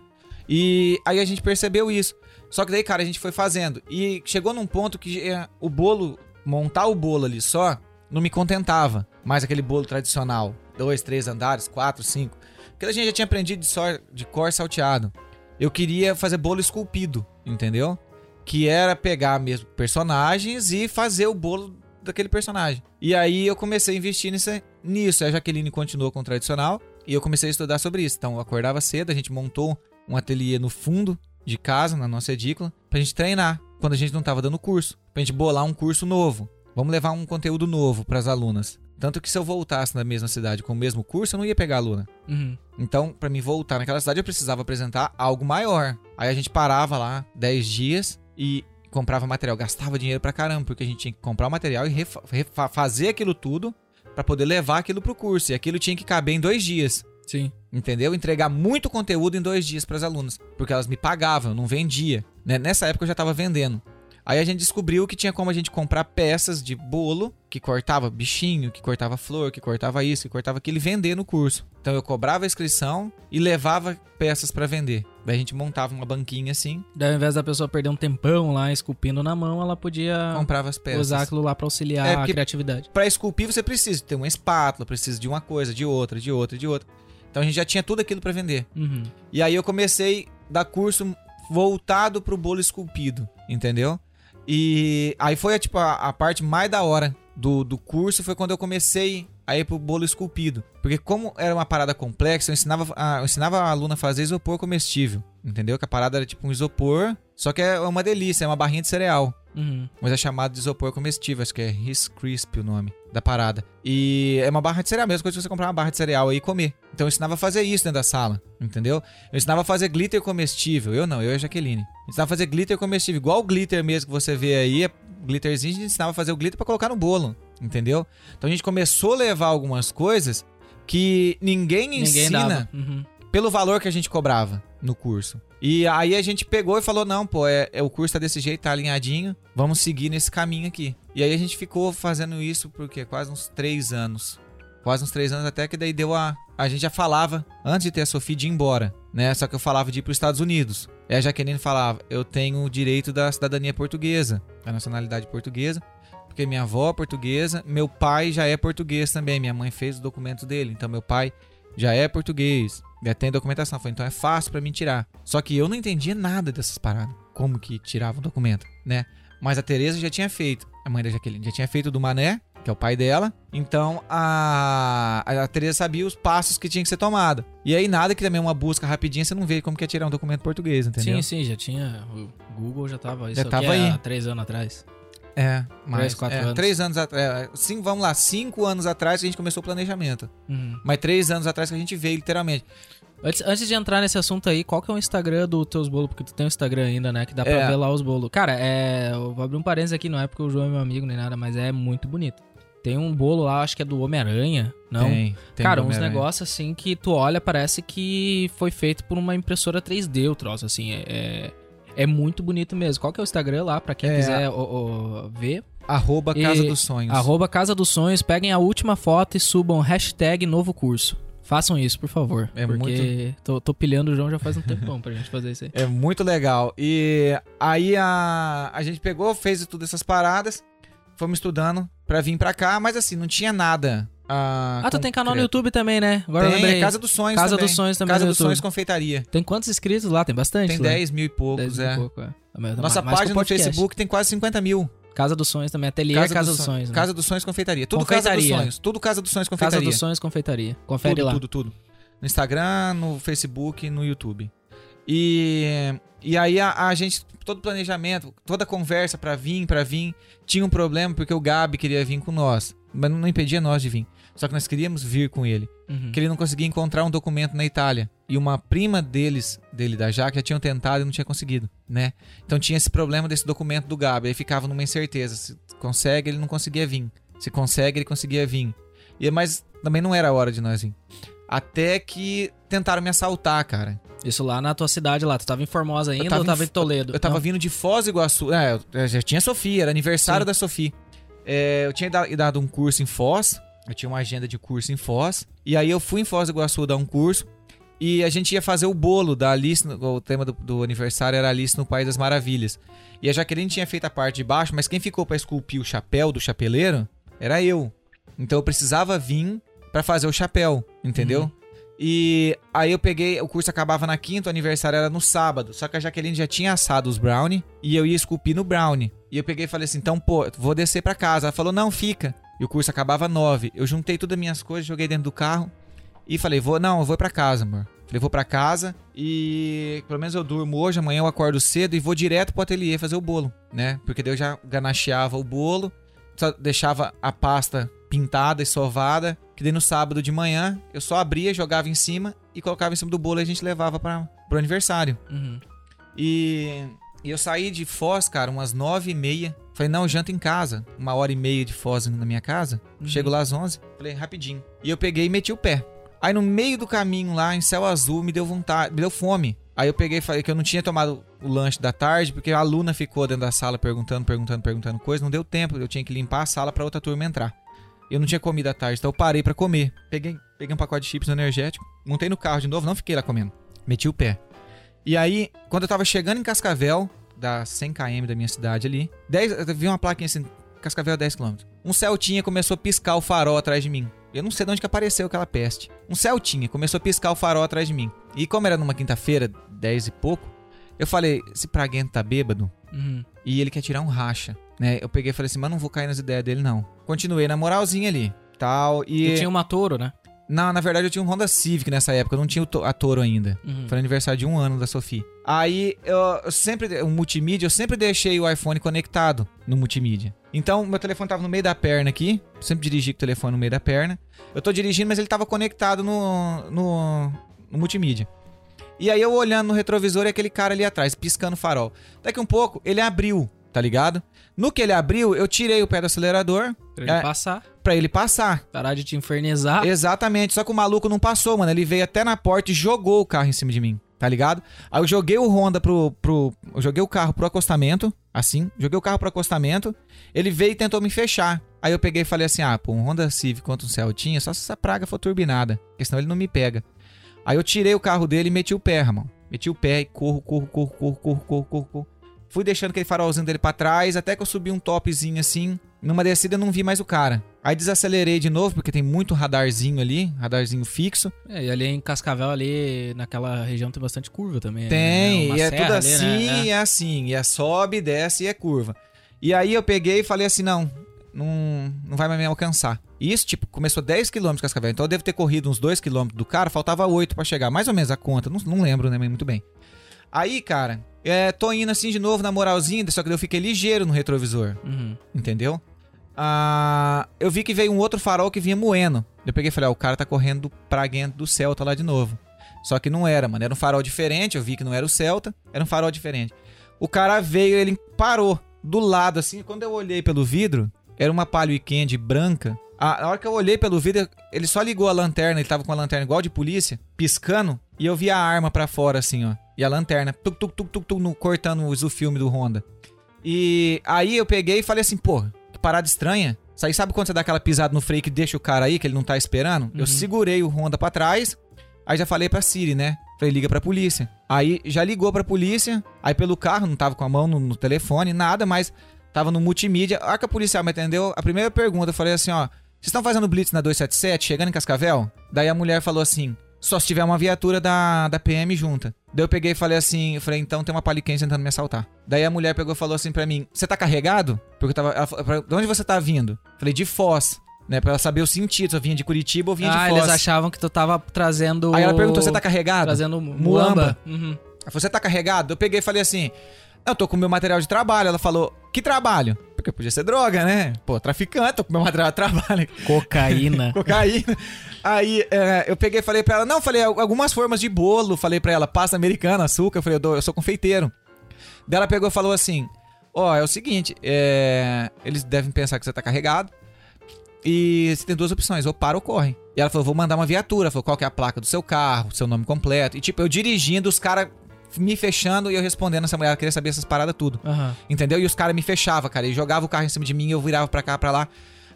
E aí a gente percebeu isso. Só que daí, cara, a gente foi fazendo. E chegou num ponto que é, o bolo, montar o bolo ali só, não me contentava. Mais aquele bolo tradicional. Dois, três andares, quatro, cinco. Porque a gente já tinha aprendido de, só, de cor salteado. Eu queria fazer bolo esculpido, entendeu? Que era pegar mesmo personagens e fazer o bolo daquele personagem. E aí eu comecei a investir nisso. nisso. A Jaqueline continuou com o tradicional e eu comecei a estudar sobre isso. Então eu acordava cedo, a gente montou um ateliê no fundo de casa, na nossa edícula, pra gente treinar quando a gente não tava dando curso. Pra gente bolar um curso novo. Vamos levar um conteúdo novo pras alunas. Tanto que se eu voltasse na mesma cidade com o mesmo curso, eu não ia pegar aluna. Uhum. Então, pra mim voltar naquela cidade, eu precisava apresentar algo maior. Aí a gente parava lá 10 dias e comprava material, gastava dinheiro pra caramba, porque a gente tinha que comprar o material e fazer aquilo tudo pra poder levar aquilo pro curso. E aquilo tinha que caber em dois dias. Sim. Entendeu? Entregar muito conteúdo em dois dias pras alunas. Porque elas me pagavam, eu não vendia. Né? Nessa época eu já tava vendendo. Aí a gente descobriu que tinha como a gente comprar peças de bolo que cortava bichinho, que cortava flor, que cortava isso, que cortava aquilo e vender no curso. Então eu cobrava a inscrição e levava peças pra vender. Daí a gente montava uma banquinha assim, Daí ao invés da pessoa perder um tempão lá esculpindo na mão, ela podia comprava as peças. usar aquilo lá pra auxiliar É, a criatividade. Pra esculpir você precisa ter uma espátula, precisa de uma coisa, de outra, de outra, de outra. Então a gente já tinha tudo aquilo pra vender. Uhum. E aí eu comecei a dar curso voltado pro bolo esculpido, entendeu? E aí foi tipo a, a parte mais da hora do, do curso foi quando eu comecei a ir pro bolo esculpido. Porque como era uma parada complexa, eu ensinava a, eu ensinava a aluna a fazer isopor comestível, entendeu? Que a parada era tipo um isopor, só que é uma delícia, é uma barrinha de cereal. Uhum. Mas é chamado de isopor comestível, acho que é Rice Crisp o nome da parada. E é uma barra de cereal, mesma coisa que você comprar uma barra de cereal aí e comer. Então eu ensinava a fazer isso dentro da sala, entendeu? Eu ensinava a fazer glitter comestível. Eu não, eu e a Jaqueline. Eu ensinava a fazer glitter comestível, igual o glitter mesmo que você vê aí, é glitterzinho, a gente ensinava a fazer o glitter pra colocar no bolo, entendeu? Então a gente começou a levar algumas coisas que ninguém, Ninguém ensina. Uhum. pelo valor que a gente cobrava no curso. E aí a gente pegou e falou: não, pô, é, é- o curso tá desse jeito, tá alinhadinho, vamos seguir nesse caminho aqui. E aí a gente ficou fazendo isso por quê? Quase uns três anos. Quase uns três anos até que daí deu a. A gente já falava, antes de ter a Sofia, de ir embora, né? Só que eu falava de ir para os Estados Unidos. E a Jaqueline falava: eu tenho o direito da cidadania portuguesa, a nacionalidade portuguesa. Porque minha avó é portuguesa, meu pai já é português também. Minha mãe fez o documento dele, então meu pai já é português. Já tem documentação. Falei, então é fácil pra mim tirar. Só que eu não entendia nada dessas paradas. Como que tirava o documento, né? Mas a Tereza já tinha feito. A mãe da Jaqueline já tinha feito do Mané, que é o pai dela. Então a, a Tereza sabia os passos que tinha que ser tomado. E aí nada que também é uma busca rapidinha, você não vê como que é tirar um documento português, entendeu? Sim, sim, já tinha. O Google já tava. Isso Já tava é aí. Há três anos atrás. É, mas quatro é, anos. três anos atrás. Cinco, vamos lá, cinco anos atrás que a gente começou o planejamento. Uhum. Mas três anos atrás que a gente veio, literalmente. Antes, antes de entrar nesse assunto aí, qual que é o Instagram do teus bolos? Porque tu tem o Instagram ainda, né? Que dá pra É. ver lá os bolos. Cara, é. Eu vou abrir um parênteses aqui, não é porque o João é meu amigo nem nada, mas é muito bonito. Tem um bolo lá, acho que é do Homem-Aranha. Não? Tem, tem Cara, uns negócios assim que tu olha, parece que foi feito por uma impressora 3D o troço, assim. É, é, é muito bonito mesmo. Qual que é o Instagram lá, pra quem É. quiser ó, ó, ver? Arroba E- Casa dos Sonhos. Arroba Casa dos Sonhos, peguem a última foto e subam hashtag novo curso. Façam isso, por favor. É porque tô, tô pilhando o João já faz um tempão pra gente fazer isso aí. É muito legal. E aí a, a gente pegou, fez tudo essas paradas, fomos estudando pra vir pra cá, mas assim, não tinha nada. Ah, tu tem canal no. YouTube também, né? Agora eu Tem, lembrei. é Casa dos Sonhos Casa também. dos Sonhos também Casa no dos. Sonhos Confeitaria. Tem quantos inscritos lá? Tem bastante. Tem lá. 10 mil e poucos, 10 mil e é. pouco, é. Mas- Nossa mais página no podcast. Facebook tem quase 50 mil. Casa dos Sonhos também. Ateliê Casa, Casa dos Son- Sonhos. né? Casa dos Sonhos Confeitaria. Tudo Casa dos Confeitaria. Sonhos. Tudo Casa dos Sonhos Casa Confeitaria. dos Sonhos Confeitaria. Confere tudo, lá. tudo, tudo. No Instagram, no Facebook, no YouTube. E, e aí a, a gente, todo planejamento, toda conversa pra vir, pra vir, tinha um problema porque o Gabi queria vir com nós. Mas não impedia nós de vir. Só que nós queríamos vir com ele. Uhum. Que ele não conseguia encontrar um documento na Itália. E uma prima deles, dele da Jaque, já tinham tentado e não tinha conseguido, né? Então tinha esse problema desse documento do Gabi. Aí ficava numa incerteza. Se consegue, ele não conseguia vir. Se consegue, ele conseguia vir. E, mas também não era a hora de nós vir. Até que tentaram me assaltar, cara. Isso lá na tua cidade lá. Tu tava em Formosa ainda tava ou tava em em Toledo? Eu tava Não? vindo de Foz do Iguaçu. É, eu- eu já tinha Sofia, era aniversário Sim. da Sofia. É, eu tinha da- dado um curso em Foz. Eu tinha uma agenda de curso em Foz. E aí eu fui em Foz do Iguaçu dar um curso. E a gente ia fazer o bolo da Alice. O tema do, do aniversário era Alice no País das Maravilhas. E a Jaqueline tinha feito a parte de baixo, mas quem ficou pra esculpir o chapéu do chapeleiro era eu. Então eu precisava vir pra fazer o chapéu, entendeu? Uhum. E aí eu peguei, o curso acabava na quinta, o aniversário era no sábado. Só que a Jaqueline já tinha assado os brownie e eu ia esculpir no brownie. E eu peguei e falei assim: então, pô, vou descer pra casa. Ela falou: não, fica. E o curso acabava nove. Eu juntei todas as minhas coisas, joguei dentro do carro e falei: vou, não, eu vou pra casa, amor. Falei, vou pra casa e pelo menos eu durmo hoje, amanhã eu acordo cedo e vou direto pro ateliê fazer o bolo, né? Porque daí eu já ganacheava o bolo, só deixava a pasta pintada e sovada, que daí no sábado de manhã eu só abria, jogava em cima e colocava em cima do bolo e a gente levava para pro aniversário. Uhum. E, e eu saí de Foz, cara, umas nove e meia. Falei, não, eu janto em casa. Uma hora e meia de Foz na minha casa. Uhum. Chego lá às onze. Falei, rapidinho. E eu peguei e meti o pé. Aí no meio do caminho lá, em céu azul, me deu vontade, me deu fome. Aí eu peguei e falei que eu não tinha tomado o lanche da tarde, porque a aluna ficou dentro da sala perguntando, perguntando, perguntando coisa. Não deu tempo, eu tinha que limpar a sala pra outra turma entrar. Eu não tinha comido à tarde, então eu parei pra comer. Peguei, peguei um pacote de chips energético, montei no carro de novo, não fiquei lá comendo. Meti o pé. E aí, quando eu tava chegando em Cascavel, da 100 km da minha cidade ali, 10, eu vi uma plaquinha assim, Cascavel 10 km. Um Celtinha começou a piscar o farol atrás de mim. Eu não sei de onde que apareceu aquela peste. Um Celtinha começou a piscar o farol atrás de mim. E como era numa quinta-feira, 10 e pouco, Eu falei, esse praguento tá bêbado Uhum. e ele quer tirar um racha, né? Eu peguei e falei assim, mas não vou cair nas ideias dele, não. Continuei na moralzinha ali, tal, e... E tinha uma Toro, né? Não, na verdade eu tinha um Honda Civic nessa época, eu não tinha a Toro ainda. Uhum. Foi aniversário de um ano da Sofia. Aí eu, eu sempre, o multimídia, eu sempre deixei o iPhone conectado no multimídia. Então, meu telefone tava no meio da perna aqui. Sempre dirigi com o telefone no meio da perna. Eu tô dirigindo, mas ele tava conectado no, no, no multimídia. E aí eu olhando no retrovisor e aquele cara ali atrás, piscando o farol. Daqui um pouco, ele abriu, tá ligado? No que ele abriu, eu tirei o pé do acelerador Pra ele É. passar, pra ele passar. parar de te infernizar. Exatamente, só que o maluco não passou, mano. Ele veio até na porta e jogou o carro em cima de mim, tá ligado? Aí eu joguei o Honda pro. pro eu joguei o carro pro acostamento, assim. Joguei o carro pro acostamento. Ele veio e tentou me fechar. Aí eu peguei e falei assim: ah, pô, um Honda Civic contra um Celtinha, só se essa praga for turbinada, porque senão ele não me pega. Aí eu tirei o carro dele e meti o pé, irmão. Meti o pé e corro, corro, corro, corro, corro, corro, corro, corro. Fui deixando aquele farolzinho dele pra trás, até que eu subi um topzinho assim. Numa descida eu não vi mais o cara. Aí desacelerei de novo, porque tem muito radarzinho ali, radarzinho fixo. É, e ali em Cascavel, ali naquela região tem bastante curva também. Tem, né? E é tudo ali, assim, né? e é assim. E é sobe, desce e é curva. E aí eu peguei e falei assim, não, não, não vai mais me alcançar. E isso, tipo, começou 10km de Cascavel. Então eu devo ter corrido uns 2km do cara, faltava 8 pra chegar. Mais ou menos a conta, não, não lembro, né, muito bem. Aí, cara, é, tô indo assim de novo na moralzinha, só que eu fiquei ligeiro no retrovisor. Uhum. Entendeu? Ah, eu vi que veio um outro farol que vinha moendo. Eu peguei e falei, ó, o cara tá correndo pra dentro do Celta lá de novo. Só que não era, mano. Era um farol diferente. Eu vi que não era o Celta. Era um farol diferente. O cara veio, ele parou do lado, assim. Quando eu olhei pelo vidro, era uma Palio Weekend branca. A, na hora que eu olhei pelo vidro, ele só ligou a lanterna. Ele tava com a lanterna igual de polícia, piscando. E eu vi a arma pra fora, assim, ó. E a lanterna, tuk, tuk, tuk, tuk, no- cortando o filme do Honda. E aí eu peguei e falei assim, que parada estranha. Isso aí sabe quando você dá aquela pisada no freio que deixa o cara aí, que ele não tá esperando? Eu segurei o Honda pra trás, aí já falei pra Siri, né? Falei, liga pra polícia. Aí já ligou pra polícia, aí pelo carro, não tava com a mão no, no telefone, nada, mas tava no multimídia. A hora que a policial me atendeu, a primeira pergunta, eu falei assim, ó, vocês estão fazendo blitz na 277, chegando em Cascavel? Daí a mulher falou assim, só se tiver uma viatura da, da PM junta. Daí eu peguei e falei assim, eu falei, então tem uma paliquense tentando me assaltar. Daí a mulher pegou e falou assim pra mim, você tá carregado? Porque eu tava, ela falou, "Pra- de onde você tá vindo? Falei, de Foz, né, pra ela saber o sentido, se eu vinha de Curitiba ou vinha Ah, de Foz. eles achavam que tu tava trazendo. Aí ela perguntou, você tá carregado? Trazendo Muamba. muamba. Uhum. Ela falou, você tá carregado? Eu peguei e falei assim, eu tô com meu material de trabalho. Ela falou, que trabalho? Porque podia ser droga, né? Pô, traficante, tô com meu material de trabalho. Cocaína. Cocaína. Aí é, eu peguei e falei pra ela, não, falei algumas formas de bolo, falei pra ela, pasta americana, açúcar, eu falei, eu, dou- eu sou confeiteiro. Daí ela pegou e falou assim, ó, é o seguinte, é, eles devem pensar que você tá carregado, e você tem duas opções, ou para ou corre. E ela falou, vou mandar uma viatura, Ela falou, qual que é a placa do seu carro, seu nome completo, e tipo, eu dirigindo, os caras me fechando e eu respondendo essa mulher, ela queria saber essas paradas tudo. Aham. Entendeu? E os caras me fechavam, cara. E jogavam o carro em cima de mim e eu virava pra cá, pra lá.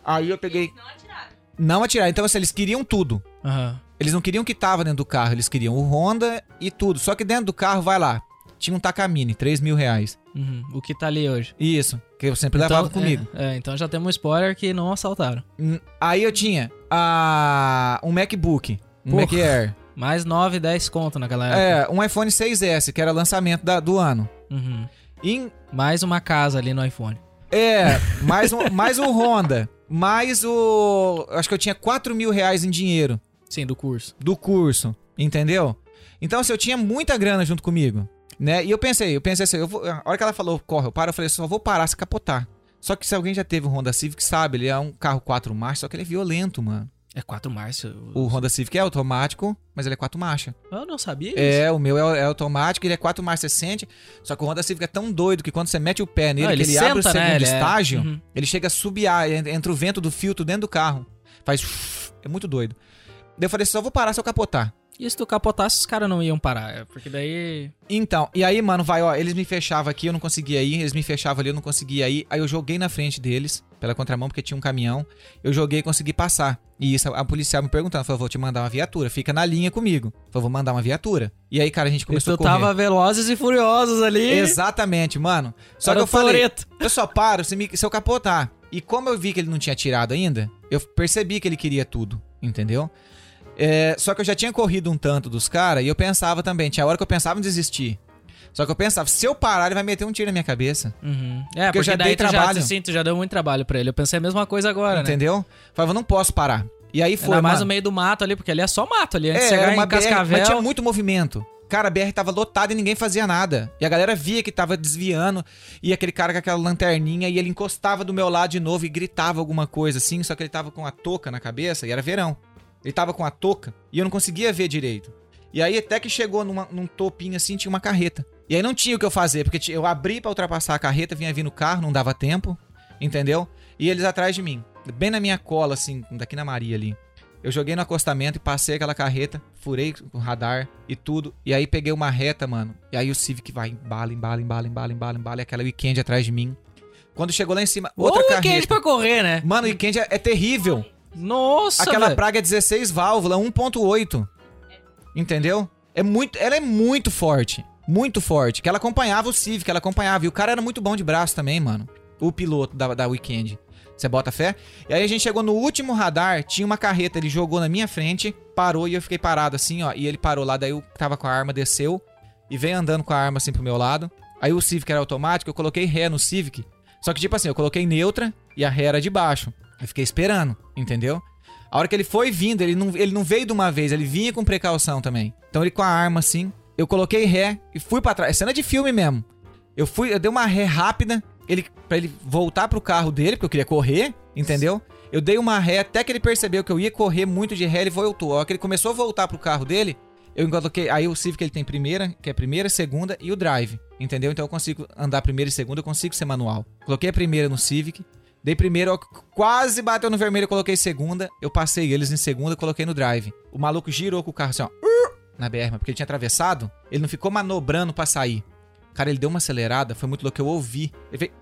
Aí eu peguei. Não atiraram. Não atirar. Então, assim, eles queriam tudo. Aham. Eles não queriam o que tava dentro do carro, eles queriam o Honda e tudo. Só que dentro do carro, vai lá. Tinha um Takamine, 3 mil reais. Uhum. O que tá ali hoje? Isso, que eu sempre levava comigo. É, é, então já temos um spoiler que não assaltaram. Aí eu tinha a... um MacBook, um Porra. Mac Air. Mais 9, 10 conto naquela época. É, um iPhone 6S, que era lançamento da- do ano. Uhum. Em Mais uma casa ali no iPhone. É, mais um, mais o Honda. Mais o. Acho que eu tinha 4 mil reais em dinheiro Sim, do curso. do curso. Entendeu? Então, assim, eu tinha muita grana junto comigo. Né? E eu pensei, eu pensei assim, eu vou- a hora que ela falou, corre, eu paro, eu falei, só vou parar se capotar. Só que se alguém já teve um Honda Civic, sabe, ele é um carro 4 marchas, só que ele é violento, mano. É 4 marças. O Honda Civic é automático, mas ele é 4 marchas. Eu não sabia isso. É, o meu é, é automático, ele é 4 marchas, você sente. Só que o Honda Civic é tão doido que quando você mete o pé nele, Ah, que ele ele abre o senta, né? segundo Ele é- estágio, Uhum. ele chega a subiar, en- entra o vento do filtro dentro do carro. Faz. É muito doido. Daí eu falei, só vou parar se eu capotar. E se tu capotasse, os caras não iam parar. é, Porque daí. Então, e aí, mano, vai, ó, eles me fechavam aqui, eu não conseguia ir, eles me fechavam ali, eu não conseguia ir. Aí eu joguei na frente deles, pela contramão, porque tinha um caminhão. Eu joguei e consegui passar. E isso, a policial me perguntando, falou, vou te mandar uma viatura, fica na linha comigo. Falou, vou mandar uma viatura. E aí, cara, a gente começou a correr. tava velozes e furiosos ali. Exatamente, mano. Só Era que eu falei, eu só paro se, me- se eu capotar. E como eu vi que ele não tinha tirado ainda, eu percebi que ele queria tudo, entendeu? É, só que eu já tinha corrido um tanto dos caras e eu pensava também, tinha hora que eu pensava em desistir. Só que eu pensava, se eu parar, ele vai meter um tiro na minha cabeça. Uhum. É, Porque porque, eu já dei tu já, trabalho. sim, tu já deu muito trabalho pra ele. Eu pensei a mesma coisa agora, né? Entendeu? Falava, não posso parar. E aí foi. Ainda mais mano. no meio do mato ali, porque ali é só mato ali. Antes É, era uma BR, Cascavel... mas tinha muito movimento. Cara, a BR tava lotada e ninguém fazia nada. E a galera via que tava desviando. E aquele cara com aquela lanterninha e ele encostava do meu lado de novo e gritava alguma coisa assim. Só que ele tava com a touca na cabeça e era verão. Ele tava com a touca e eu não conseguia ver direito. E aí até que chegou numa- num topinho assim, tinha uma carreta. E aí não tinha o que eu fazer, porque eu abri pra ultrapassar a carreta, vinha vindo o carro, não dava tempo, entendeu? E eles atrás de mim, bem na minha cola, assim, daqui na Maria ali. Eu joguei no acostamento e passei aquela carreta, furei o radar e tudo. E aí peguei uma reta, mano. E aí o Civic vai embala, embala, embala, embala, embala, embala. E aquela weekend atrás de mim. Quando chegou lá em cima, outra Ou carreta. weekend pra correr, né? Mano, o weekend é, é terrível. Nossa, Aquela velho. praga é 16 válvula, 1.8. Entendeu? É muito, ela é muito forte. Muito forte. Que ela acompanhava o Civic, ela acompanhava. E o cara era muito bom de braço também, mano. O piloto da, da Weekend. Você bota fé? E aí a gente chegou no último radar, tinha uma carreta, ele jogou na minha frente, parou e eu fiquei parado assim, ó. E ele parou lá, daí eu tava com a arma, desceu e veio andando com a arma assim pro meu lado. Aí o Civic era automático, eu coloquei ré no Civic. Só que tipo assim, eu coloquei neutra e a ré era de baixo. Eu fiquei esperando, entendeu? A hora que ele foi vindo, ele não, ele não veio de uma vez, ele vinha com precaução também. Então ele com a arma assim, eu coloquei ré e fui pra trás. É cena de filme mesmo. Eu fui, eu dei uma ré rápida, ele para ele voltar pro carro dele, porque eu queria correr, entendeu? Eu dei uma ré até que ele percebeu que eu ia correr muito de ré, ele voltou. A hora que ele começou a voltar pro carro dele, eu coloquei, aí o Civic ele tem primeira, que é primeira, segunda e o drive, entendeu? Então eu consigo andar primeira e segunda, eu consigo ser manual. Coloquei a primeira no Civic, Dei primeiro, ó, quase bateu no vermelho, eu coloquei segunda. Eu passei eles em segunda, coloquei no drive. O maluco girou com o carro assim, ó. Na BR, porque ele tinha atravessado. Ele não ficou manobrando pra sair. Cara, ele deu uma acelerada, foi muito louco. Eu ouvi. Ele veio.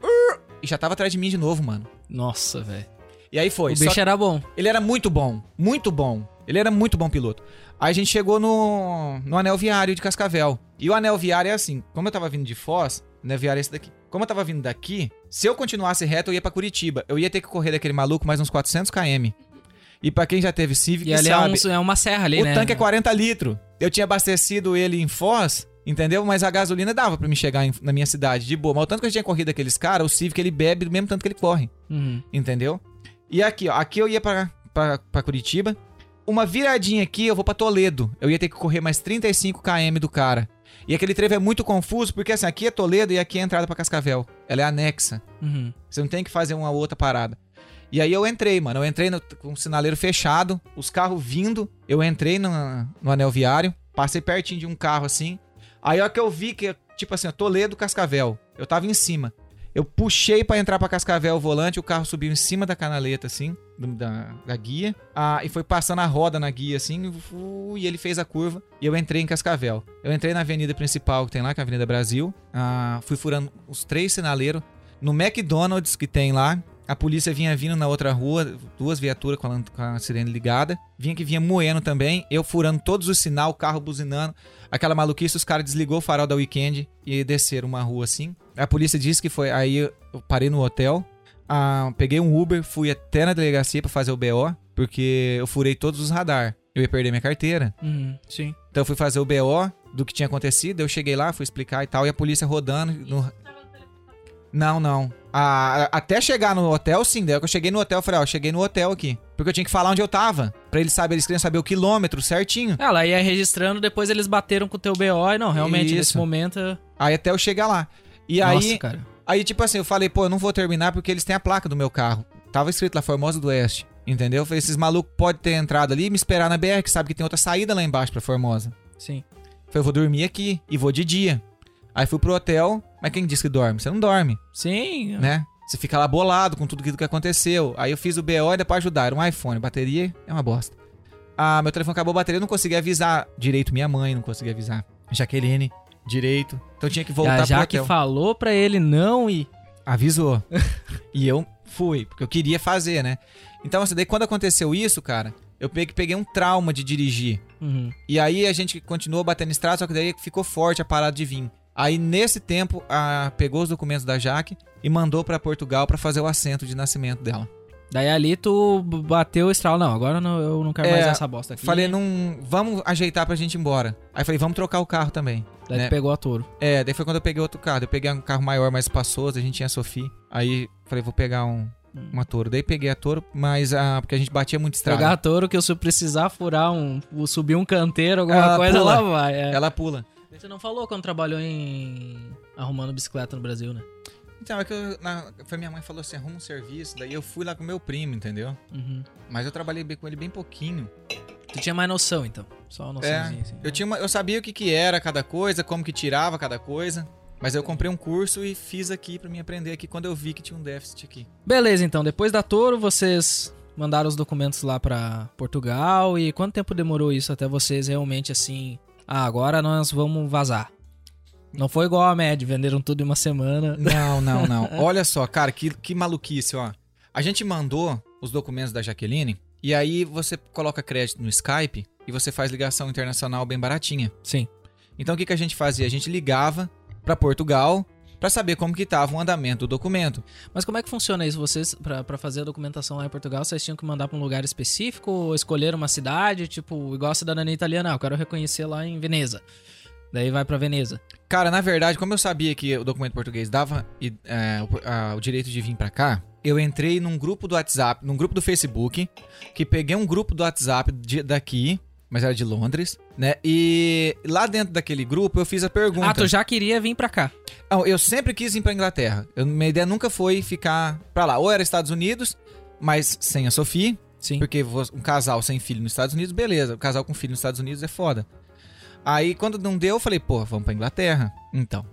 E já tava atrás de mim de novo, mano. Nossa, velho. E aí foi. O bicho era bom. ele era muito bom, muito bom. Ele era muito bom piloto. Aí a gente chegou no, no anel viário de Cascavel. E o anel viário é assim, como eu tava vindo de Foz, o anel viário é esse daqui. Como eu tava vindo daqui, se eu continuasse reto, eu ia pra Curitiba. Eu ia ter que correr daquele maluco mais uns 400 km. E pra quem já teve Civic, E ali é, sabe, um- é uma serra ali, o né? tanque é 40 litros. Eu tinha abastecido ele em Foz, entendeu? Mas a gasolina dava pra me chegar em- na minha cidade de boa. Mas o tanto que eu tinha corrido aqueles caras, o Civic ele bebe do mesmo tanto que ele corre Uhum. entendeu? E aqui, ó, aqui eu ia pra Curitiba. Uma viradinha aqui, eu vou pra Toledo. Eu ia ter que correr mais 35 km do cara. E aquele trevo é muito confuso, porque assim, aqui é Toledo e aqui é a entrada pra Cascavel. Ela é anexa. Uhum. Você não tem que fazer uma outra parada. E aí eu entrei, mano. Eu entrei no- com o sinaleiro fechado, os carros vindo. Eu entrei no, no anel viário, passei pertinho de um carro assim. Aí hora que eu vi que, tipo assim, Toledo, Cascavel. Eu tava em cima. Eu puxei pra entrar pra Cascavel o volante, o carro subiu em cima da canaleta, assim, da, da guia. Ah, e foi passando a roda na guia, assim, e ele fez a curva. E eu entrei em Cascavel. Eu entrei na avenida principal que tem lá, que é a Avenida Brasil. Ah, fui furando os três sinaleiros. No McDonald's que tem lá, a polícia vinha vindo na outra rua, duas viaturas com a, com a sirene ligada. Vinha que vinha moendo também, eu furando todos os sinal, o carro buzinando. Aquela maluquice, os caras desligou o farol da weekend e desceram uma rua assim. A polícia disse que foi. Aí eu parei no hotel, ah, peguei um Uber, fui até na delegacia pra fazer o BO, porque eu furei todos os radar. Eu ia perder minha carteira. Uhum. Sim. Então eu fui fazer o BO do que tinha acontecido, eu cheguei lá, fui explicar e tal, e a polícia rodando. no- Não, não. Ah, até chegar no hotel, sim. Daí que eu cheguei no hotel, eu falei, ó, eu cheguei no hotel aqui. Porque eu tinha que falar onde eu tava. Pra eles saberem, eles queriam saber o quilômetro certinho. Ela ia registrando, depois eles bateram com o teu BO e não, realmente, Isso. nesse momento... Aí até eu chegar lá. E Nossa, aí, cara. aí, tipo assim, eu falei, pô, eu não vou terminar porque eles têm a placa do meu carro. Tava escrito lá, Formosa do Oeste. Entendeu? Eu falei, esses malucos podem ter entrado ali e me esperar na BR, que sabe que tem outra saída lá embaixo pra Formosa. Sim. Falei, eu vou dormir aqui e vou de dia. Aí fui pro hotel, mas quem disse que dorme? Você não dorme, Sim. né? Você fica lá bolado com tudo aquilo que aconteceu. Aí eu fiz o BO deu pra ajudar. Era um iPhone, bateria é uma bosta. Ah, meu telefone acabou a bateria, eu não consegui avisar direito minha mãe, não consegui avisar. Jaqueline, direito. Então tinha que voltar Já, já que falou pra ele não ir. Avisou. e eu fui, porque eu queria fazer, né? Então, assim, daí quando aconteceu isso, cara, eu peguei, peguei um trauma de dirigir. Uhum. E aí a gente continuou batendo estrada, só que daí ficou forte a parada de vir. Aí nesse tempo, a, pegou os documentos da Jaque e mandou pra Portugal pra fazer o assento de nascimento dela. Daí ali tu bateu o estralo. Não, agora eu não, eu não quero É, mais essa bosta aqui. Falei, não. Vamos ajeitar pra gente ir embora. Aí falei, vamos trocar o carro também. Daí né? tu pegou a touro. É, daí foi quando eu peguei outro carro. Eu peguei um carro maior, mais espaçoso, a gente tinha a Sophie. Aí falei, vou pegar um, uma Toro. Daí peguei a Toro, mas ah, porque a gente batia muito estrada. Pegar a touro que eu se precisar furar um. subir um canteiro, alguma Ela coisa, pula. ela vai. é. Ela pula. Você não falou quando trabalhou em. arrumando bicicleta no Brasil, né? Então, é que eu, na, foi minha mãe falou assim, arruma um serviço. Daí eu fui lá com meu primo, entendeu? Uhum. Mas eu trabalhei bem com ele bem pouquinho. Tu tinha mais noção, então. Só uma noçãozinha, assim. Eu, tinha uma- eu sabia o que, que era cada coisa, como que tirava cada coisa. Mas eu comprei um curso e fiz aqui pra me aprender aqui quando eu vi que tinha um déficit aqui. Beleza, então. Depois da Toro, vocês mandaram os documentos lá pra Portugal. E quanto tempo demorou isso até vocês realmente assim. Ah, agora nós vamos vazar? Não foi igual a Med, venderam tudo em uma semana. Não, não, não. Olha só, cara, que, que maluquice, ó. A gente mandou os documentos da Jaqueline e aí você coloca crédito no Skype e você faz ligação internacional bem baratinha. Sim. Então o que, que a gente fazia? A gente ligava pra Portugal pra saber como que tava o andamento do documento. Mas como é que funciona isso? Vocês, pra, pra fazer a documentação lá em Portugal, vocês tinham que mandar pra um lugar específico ou escolher uma cidade, tipo, igual a cidadania italiana? Ah, eu quero reconhecer lá em Veneza. Daí vai pra Veneza. Cara, na verdade, como eu sabia que o documento português dava é, o, a- o direito de vir pra cá, eu entrei num grupo do WhatsApp, num grupo do Facebook, que peguei um grupo do WhatsApp de- daqui, mas era de Londres, né? E lá dentro daquele grupo eu fiz a pergunta. Ah, tu já queria vir pra cá. Ah, Eu sempre quis ir pra Inglaterra. Eu, minha ideia nunca foi ficar pra lá. Ou era Estados Unidos, mas sem a Sophie, Sim. porque um casal sem filho nos Estados Unidos, beleza. Um casal com filho nos Estados Unidos é foda. Aí quando não deu, eu falei, pô, vamos pra Inglaterra. Então.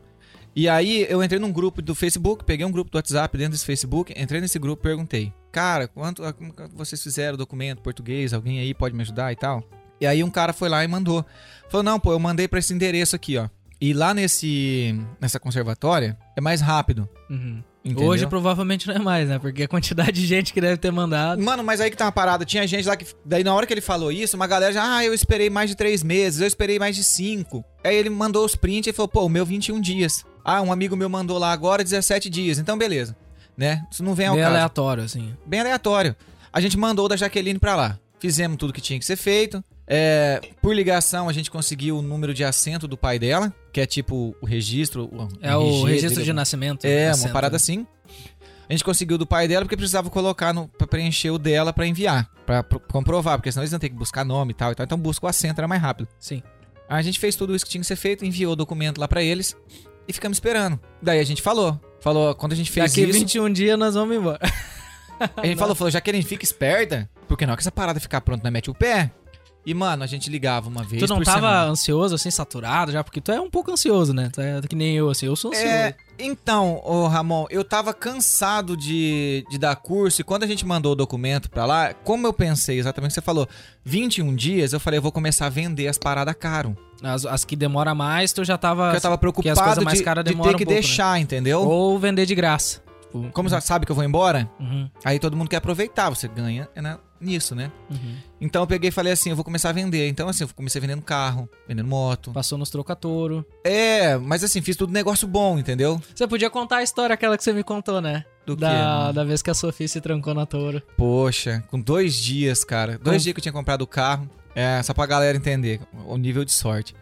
E aí eu entrei num grupo do Facebook, peguei um grupo do WhatsApp dentro desse Facebook, entrei nesse grupo, perguntei, cara, quanto ah, vocês fizeram o documento português? Alguém aí pode me ajudar e tal? E aí um cara foi lá e mandou. Falou, não, pô, eu mandei pra esse endereço aqui, ó. E lá nesse nessa conservatória é mais rápido. Uhum. Entendeu? Hoje provavelmente não é mais, né? Porque a quantidade de gente que deve ter mandado. Mano, mas aí que tá uma parada. Tinha gente lá que. Daí na hora que ele falou isso, uma galera já. Ah, eu esperei mais de três meses, eu esperei mais de cinco. Aí ele mandou os prints e falou, pô, o meu 21 dias. Ah, um amigo meu mandou lá agora 17 dias. Então, beleza. Né? Isso não vem ao Bem caso. aleatório, assim. Bem aleatório. A gente mandou da Jaqueline pra lá. Fizemos tudo que tinha que ser feito. É, por ligação, a gente conseguiu o número de assento do pai dela, que é tipo o registro. O É o registro de nascimento. é, uma assento. parada assim. A gente conseguiu do pai dela porque precisava colocar no, pra preencher o dela pra enviar, pra pro- comprovar, porque senão eles iam ter que buscar nome e tal, e tal. Então busca o assento, era mais rápido. Sim. Aí a gente fez tudo isso que tinha que ser feito, enviou o documento lá pra eles e ficamos esperando. Daí a gente falou, falou, quando a gente fez Daqui isso, 21 dias nós vamos embora. a gente falou, falou, já que a gente fica esperta, porque na hora que essa parada ficar pronta, nós mete o pé. E, mano, a gente ligava uma vez Tu não por tava semana. ansioso, assim, saturado já? Porque tu é um pouco ansioso, né? Tu é que nem eu, assim. Eu sou ansioso. É, então, ô Ramon, eu tava cansado de, de dar curso e quando a gente mandou o documento pra lá, como eu pensei exatamente o que você falou, 21 dias, eu falei, eu vou começar a vender as paradas caro. As, as que demora mais, tu já tava... Porque eu tava que as coisas preocupado de, de ter que um pouco, né? deixar, entendeu? Ou vender de graça. Tipo, Como você sabe que eu vou embora, Uhum, aí todo mundo quer aproveitar, você ganha é na- nisso, né? uhum. Então eu peguei e falei assim, eu vou começar a vender. Então assim, eu comecei vendendo carro, vendendo moto. Passou nos trocatouro. É, mas assim, fiz tudo negócio bom, entendeu? Você podia contar a história aquela que você me contou, né? Do da, mano? da vez que a Sofia se trancou na touro. Poxa, com dois dias, cara. Dois Com- dias que eu tinha comprado o carro. É, só pra galera entender o nível de sorte.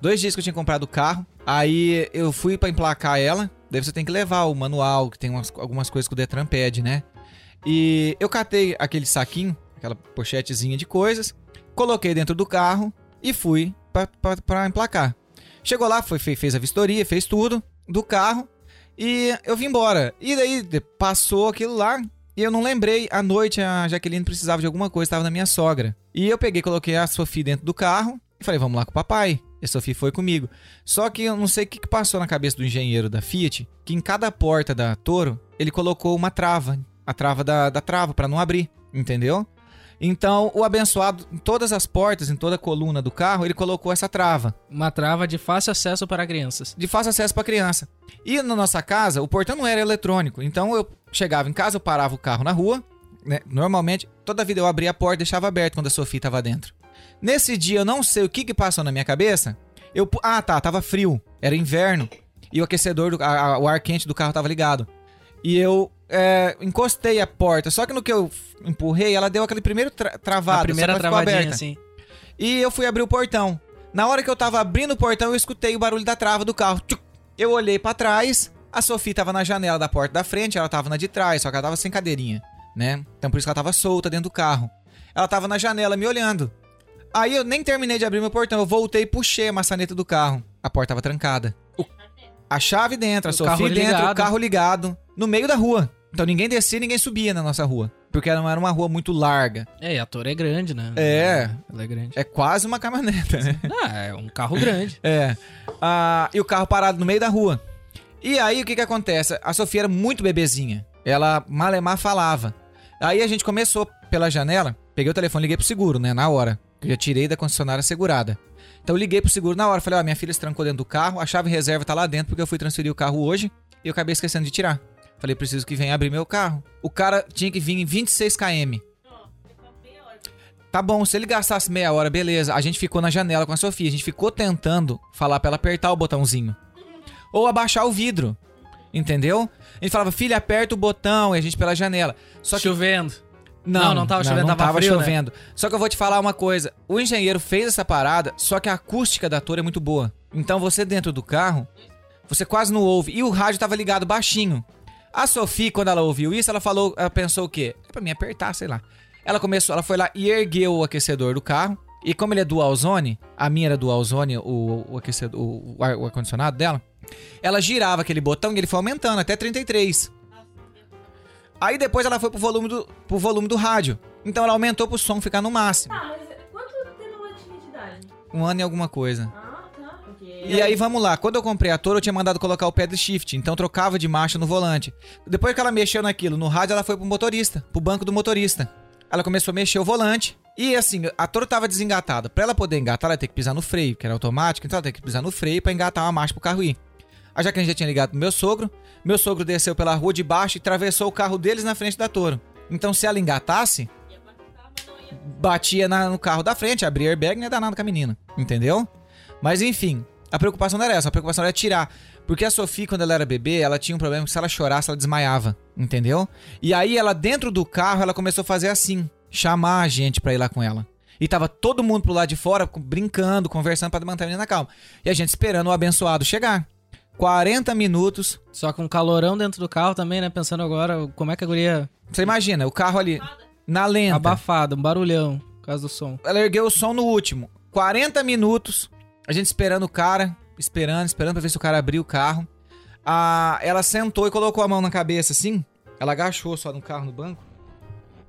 Dois dias que eu tinha comprado o carro. Aí eu fui pra emplacar ela. Daí você tem que levar o manual, que tem umas- algumas coisas que o Detran pede, né? E eu catei aquele saquinho, aquela pochetezinha de coisas, coloquei dentro do carro e fui pra emplacar. Chegou lá, foi, fe- fez a vistoria, fez tudo do carro e eu vim embora. E daí passou aquilo lá e eu não lembrei. À noite a Jaqueline precisava de alguma coisa, estava na minha sogra. E eu peguei, coloquei a Sofia dentro do carro e falei, vamos lá com o papai. E a Sofia foi comigo. Só que eu não sei o que passou na cabeça do engenheiro da Fiat, que em cada porta da Toro ele colocou uma trava, a trava da, da trava para não abrir, entendeu? Então, o abençoado, em todas as portas, em toda a coluna do carro, ele colocou essa trava Uma trava de fácil acesso para crianças. de fácil acesso para criança. E na nossa casa, o portão não era eletrônico. Então eu chegava em casa, eu parava o carro na rua, né? Normalmente, toda vida eu abria a porta e deixava aberto quando a Sofia tava dentro. Nesse dia eu não sei o que que passou na minha cabeça. Eu ah, tá, tava frio, era inverno e o aquecedor do a- a- o ar quente do carro tava ligado. E eu é, encostei a porta. Só que no que eu empurrei, ela deu aquele primeiro tra travado. a primeira travadinha, aberta. assim. E eu fui abrir o portão. Na hora que eu tava abrindo o portão, eu escutei o barulho da trava do carro. Tchuc! Eu olhei pra trás, a Sofia tava na janela da porta da frente, ela tava na de trás, só que ela tava sem cadeirinha, né? Então por isso que ela tava solta dentro do carro. Ela tava na janela me olhando. Aí eu nem terminei de abrir meu portão, eu voltei e puxei a maçaneta do carro. A porta tava trancada. O- a chave dentro, a O Sofia carro dentro, ligado. o carro ligado, no meio da rua. Então ninguém descia, ninguém subia na nossa rua. Porque não era uma rua muito larga. É, e a Toro é grande, né? É. Ela é grande. É quase uma caminhoneta, né? Ah, é um carro grande. É. Ah, e o carro parado no meio da rua. E aí, o que que acontece? A Sofia era muito bebezinha. Ela malemar falava. Aí a gente começou pela janela, peguei o telefone, liguei pro seguro, né, na hora. Eu já tirei da concessionária segurada. Então eu liguei pro seguro na hora, falei, ó, minha filha se trancou dentro do carro, a chave reserva tá lá dentro porque eu fui transferir o carro hoje e eu acabei esquecendo de tirar. Falei, preciso que venha abrir meu carro. O cara tinha que vir em 26 km. Tá bom, se ele gastasse meia hora, beleza. A gente ficou na janela com a Sofia. A gente ficou tentando falar pra ela apertar o botãozinho. Ou abaixar o vidro. Entendeu? A gente falava, filha, aperta o botão. E a gente pela janela. Só que. Chovendo. Não, não tava chovendo, não tava tava frio, né? chovendo. Só que eu vou te falar uma coisa. O engenheiro fez essa parada, só que a acústica da torre é muito boa. Então você dentro do carro, você quase não ouve. E o rádio tava ligado baixinho. A Sofia, quando ela ouviu isso, ela falou, ela pensou o quê? É pra mim apertar, sei lá. Ela começou, ela foi lá e ergueu o aquecedor do carro. E como ele é dual zone, a minha era dual zone, o, o aquecedor, o, o ar- o ar-condicionado dela, ela girava aquele botão e ele foi aumentando até 33. Aí depois ela foi pro volume do, pro volume do rádio. Então ela aumentou pro som ficar no máximo. Tá, mas quanto tempo ela tinha de idade? Um ano e alguma coisa. Ah. E aí, vamos lá. Quando eu comprei a Toro, eu tinha mandado colocar o pedal shift. Então trocava de marcha no volante. Depois que ela mexeu naquilo, no rádio, ela foi pro motorista. Pro banco do motorista. Ela começou a mexer o volante. E assim, a Toro tava desengatada. Pra ela poder engatar, ela ia ter que pisar no freio, que era automático. Então ela tem que pisar no freio pra engatar uma marcha pro carro ir. A Jaqueline já tinha ligado pro meu sogro. Meu sogro desceu pela rua de baixo e atravessou o carro deles na frente da Toro. Então se ela engatasse, batia na- no carro da frente, abria airbag, não ia dar nada com a menina. Entendeu? Mas enfim, a preocupação não era essa, a preocupação era tirar. Porque a Sofia, quando ela era bebê, ela tinha um problema que se ela chorasse, ela desmaiava. Entendeu? E aí ela, dentro do carro, ela começou a fazer assim: chamar a gente pra ir lá com ela. E tava todo mundo pro lado de fora, brincando, conversando pra manter a menina calma. E a gente esperando o abençoado chegar. 40 minutos. Só com um calorão dentro do carro também, né? Pensando agora como é que a guria Você imagina, o carro ali, na lenta. abafada, um barulhão, por causa do som. Ela ergueu o som no último. 40 minutos, a gente esperando o cara, esperando, esperando pra ver se o cara abriu o carro. Ah, ela sentou e colocou a mão na cabeça assim. Ela agachou só no carro, no banco.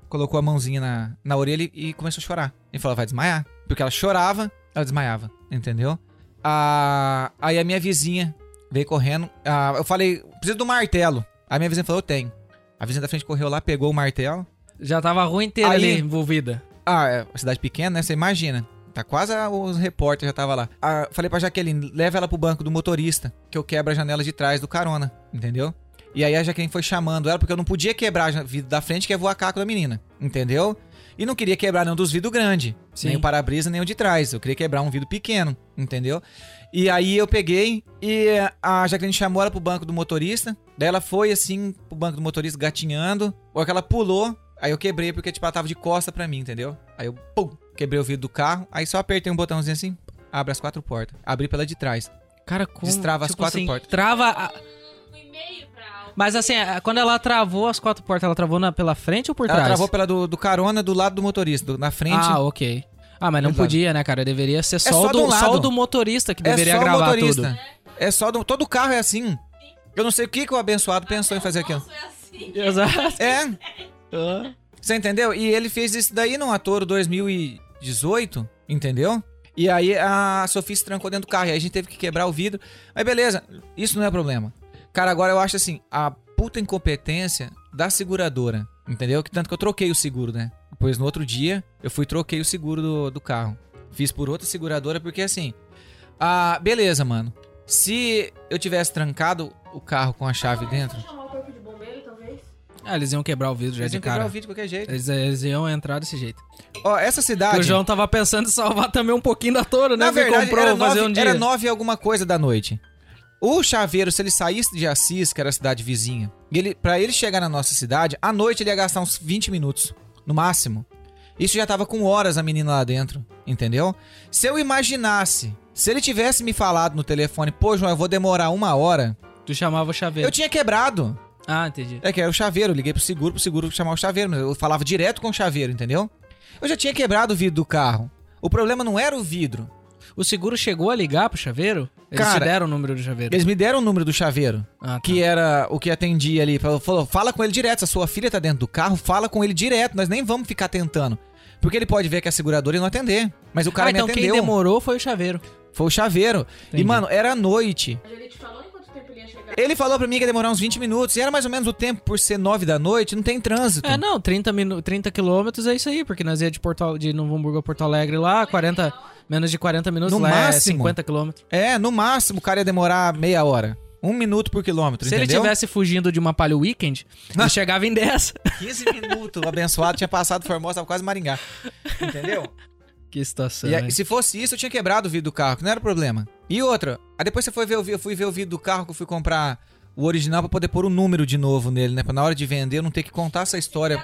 Colocou a mãozinha na, na orelha e- começou a chorar. E falou, vai desmaiar. Porque ela chorava, ela desmaiava, entendeu? Ah, aí a minha vizinha veio correndo. Ah, eu falei, preciso do martelo. A minha vizinha falou, eu tenho. A vizinha da frente correu lá, pegou o martelo. Já tava a rua inteira Aí- ali envolvida. Ah, é uma cidade pequena, né? Você imagina. Tá quase os repórteres já tava lá. Ah, falei pra Jaqueline, leva ela pro banco do motorista, que eu quebro a janela de trás do carona, entendeu? E aí a Jaqueline foi chamando ela, porque eu não podia quebrar a vidro da frente, que ia voar caco da menina, entendeu? E não queria quebrar nenhum dos vidros grandes, nem o para-brisa, nem o de trás. Eu queria quebrar um vidro pequeno, entendeu? E aí eu peguei e a Jaqueline chamou ela pro banco do motorista. Daí ela foi assim pro banco do motorista gatinhando. Ou que ela pulou. Aí eu quebrei porque tipo, ela tava de costa pra mim, entendeu? Aí eu pum, quebrei o vidro do carro. Aí só apertei um botãozinho assim, abre as quatro portas. Abri pela de trás. Cara, como... Destrava as quatro assim, portas. Trava... a- e-mail pra... Mas assim, a- quando ela travou as quatro portas, ela travou na, pela frente ou por Ela trás? travou pela do, do carona do lado do motorista, do- na frente. Ah, ok. Ah, mas não podia, né, cara? Deveria ser só, só o de do, um só lado. o do motorista que é deveria só o gravar motorista. tudo. É só do, todo carro é assim. Eu não sei o que, que o abençoado pensou em fazer aquilo. É assim. Exato. É, Você entendeu? E ele fez isso daí no Ator 2018, entendeu? E aí a Sofia se trancou dentro do carro. E aí a gente teve que quebrar o vidro. Mas beleza, isso não é problema. Cara, agora eu acho assim, a puta incompetência da seguradora. Entendeu? Que tanto que eu troquei o seguro, né? Depois no outro dia, eu fui troquei o seguro do, do carro. Fiz por outra seguradora, porque assim. Ah, beleza, mano. Se eu tivesse trancado o carro com a chave dentro. Ah, eles iam quebrar o vidro já Eles de iam quebrar cara. o vídeo de qualquer jeito. Eles, eles iam entrar desse jeito. Ó, essa cidade. o João tava pensando em salvar também um pouquinho da Toro, né? Na verdade, comprou era nove, um era nove e alguma coisa da noite. O chaveiro, se ele saísse de Assis, que era a cidade vizinha, ele, pra ele chegar na nossa cidade, à noite ele ia gastar uns 20 minutos, no máximo. Isso já tava com horas a menina lá dentro, entendeu? Se eu imaginasse, se ele tivesse me falado no telefone, pô, João, eu vou demorar uma hora, Tu chamava o chaveiro. eu tinha quebrado. Ah, entendi. É que era o chaveiro, eu liguei pro seguro, pro seguro chamar o chaveiro, mas eu falava direto com o chaveiro, entendeu? Eu já tinha quebrado o vidro do carro. O problema não era o vidro. O seguro chegou a ligar pro chaveiro? Eles Cara, te deram o número do chaveiro. Eles me deram o número do chaveiro, Ah, tá. que era o que atendia ali. Falou, fala com ele direto. Se a sua filha tá dentro do carro, fala com ele direto. Nós nem vamos ficar tentando. Porque ele pode ver que é a seguradora e não atender. Mas o cara ah, então me quem atendeu. demorou foi o chaveiro. Foi o chaveiro. Entendi. E, mano, era noite. Mas ele te falou ele? Ele falou pra mim que ia demorar uns 20 minutos. E era mais ou menos o tempo, por ser 9 da noite, não tem trânsito. É, não, 30, minu 30 quilômetros é isso aí, porque nós ia de, Porto, de Novo Hamburgo a Porto Alegre lá, 40, menos de 40 minutos, No lá é máximo. 50 quilômetros. É, no máximo o cara ia demorar meia hora. Um minuto por quilômetro, Se ele entendeu? tivesse fugindo de uma Palio Weekend, ele chegava em 10. 15 minutos, o abençoado tinha passado Formosa, tava quase Maringá. Entendeu? Que situação. E aí, se fosse isso, eu tinha quebrado o vidro do carro, que não era problema. E outra, aí depois você foi ver eu fui ver o vidro do carro que eu fui comprar o original pra poder pôr o número de novo nele, né? Pra na hora de vender eu não ter que contar essa história.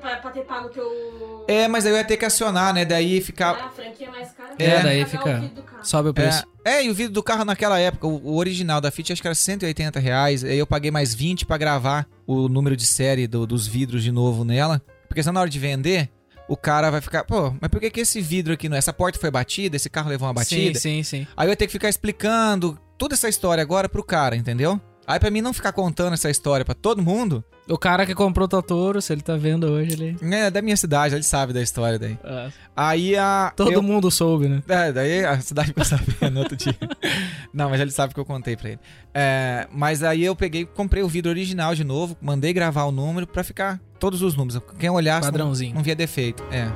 Pra, pra ter pago o teu. É, mas aí eu ia ter que acionar, né? Daí ficar. Ah, a franquia é mais cara. É, Vai daí fica- o vidro do carro. Sobe o preço. É, é, e o vidro do carro naquela época, o, o original da Fit, acho que era 180 reais. Aí eu paguei mais 20 pra gravar o número de série do- dos vidros de novo nela. Porque senão na hora de vender, o cara vai ficar, pô, mas por que, que esse vidro aqui não. é? Essa porta foi batida, esse carro levou uma batida. Sim, sim, sim. Aí eu ia ter que ficar explicando toda essa história agora pro cara, entendeu? Aí pra mim não ficar contando essa história pra todo mundo, O cara que comprou o Totoro, se ele tá vendo hoje, ele... é da minha cidade, ele sabe da história daí. Ah, Aí a. todo eu- mundo soube, né? É, daí a cidade ficou sabendo no outro dia. Não, mas ele sabe que eu contei pra ele. É, mas aí eu peguei, comprei o vidro original de novo, mandei gravar o número pra ficar todos os números. Quem olhasse não, Padrãozinho. não via defeito. É.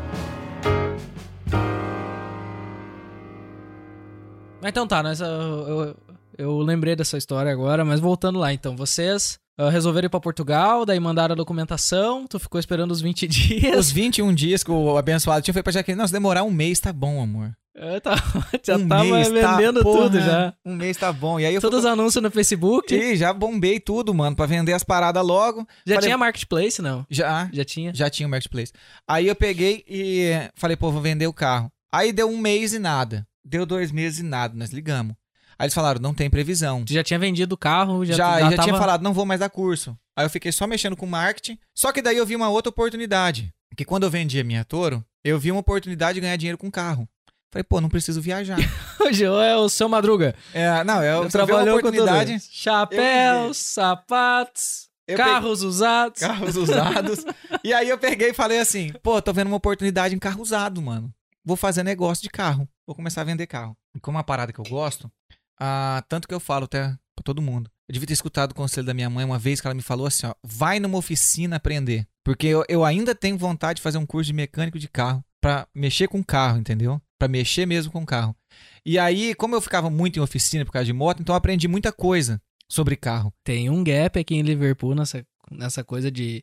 Mas então tá, nós, eu, eu, eu lembrei dessa história agora, mas voltando lá, então, vocês ah, resolveram ir pra Portugal, daí mandaram a documentação, tu ficou esperando os 20 dias. Os 21 dias que o abençoado tinha foi pra Jaqueline. Não, se demorar um mês tá bom, amor. É, tá, já um tava tá- vendendo porra, tudo já. Um mês tá bom. E aí eu Todos os anúncios no Facebook. Ih, já bombei tudo, mano, pra vender as paradas logo. Já Falei- tinha marketplace, não? Já, Já tinha? Já tinha o Marketplace. Aí eu peguei e falei, pô, vou vender o carro. Aí deu um mês e nada. Deu dois meses e nada, nós ligamos. Aí eles falaram, não tem previsão. Tu já tinha vendido o carro, já, Já, já, já, tava... tinha falado, não vou mais dar curso. Aí eu fiquei só mexendo com marketing. Só que daí eu vi uma outra oportunidade. Que quando eu vendi a minha Toro, eu vi uma oportunidade de ganhar dinheiro com carro. Falei, pô, não preciso viajar. João é o seu madruga. é, não, uma trabalhou com oportunidade. tudo. Chapéus, sapatos, Eu carros usados. carros usados. e aí eu peguei e falei assim, pô, tô vendo uma oportunidade em carro usado, mano. Vou fazer negócio de carro. Vou começar a vender carro. E como é uma parada que eu gosto, ah, tanto que eu falo até pra todo mundo. Eu devia ter escutado o conselho da minha mãe uma vez que ela me falou assim, ó, vai numa oficina aprender. Porque eu, eu ainda tenho vontade de fazer um curso de mecânico de carro pra mexer com carro, entendeu? Pra mexer mesmo com carro. E aí, como eu ficava muito em oficina por causa de moto, então eu aprendi muita coisa sobre carro. Tem um gap aqui em Liverpool nessa, nessa coisa de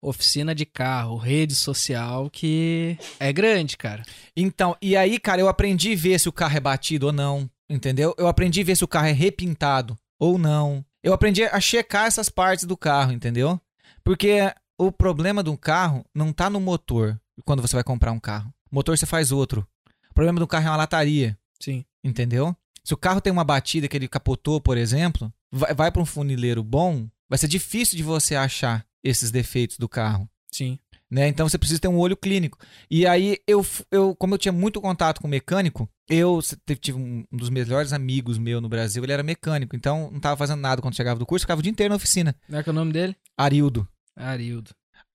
oficina de carro, rede social, que é grande, cara. Então, e aí, cara, eu aprendi a ver se o carro é batido ou não, entendeu? Eu aprendi a ver se o carro é repintado ou não. Eu aprendi a checar essas partes do carro, entendeu? Porque o problema do carro não tá no motor, quando você vai comprar um carro. Motor você faz outro. O problema do carro é uma lataria, Sim. entendeu? Se o carro tem uma batida que ele capotou, por exemplo, vai, vai para um funileiro bom, vai ser difícil de você achar esses defeitos do carro Sim. Né? Então você precisa ter um olho clínico. E aí eu, eu como eu tinha muito contato com mecânico, eu tive um dos melhores amigos meu no Brasil, ele era mecânico, então não tava fazendo nada quando chegava do curso, ficava o dia inteiro na oficina. Como é que é o nome dele? Arildo. Arildo.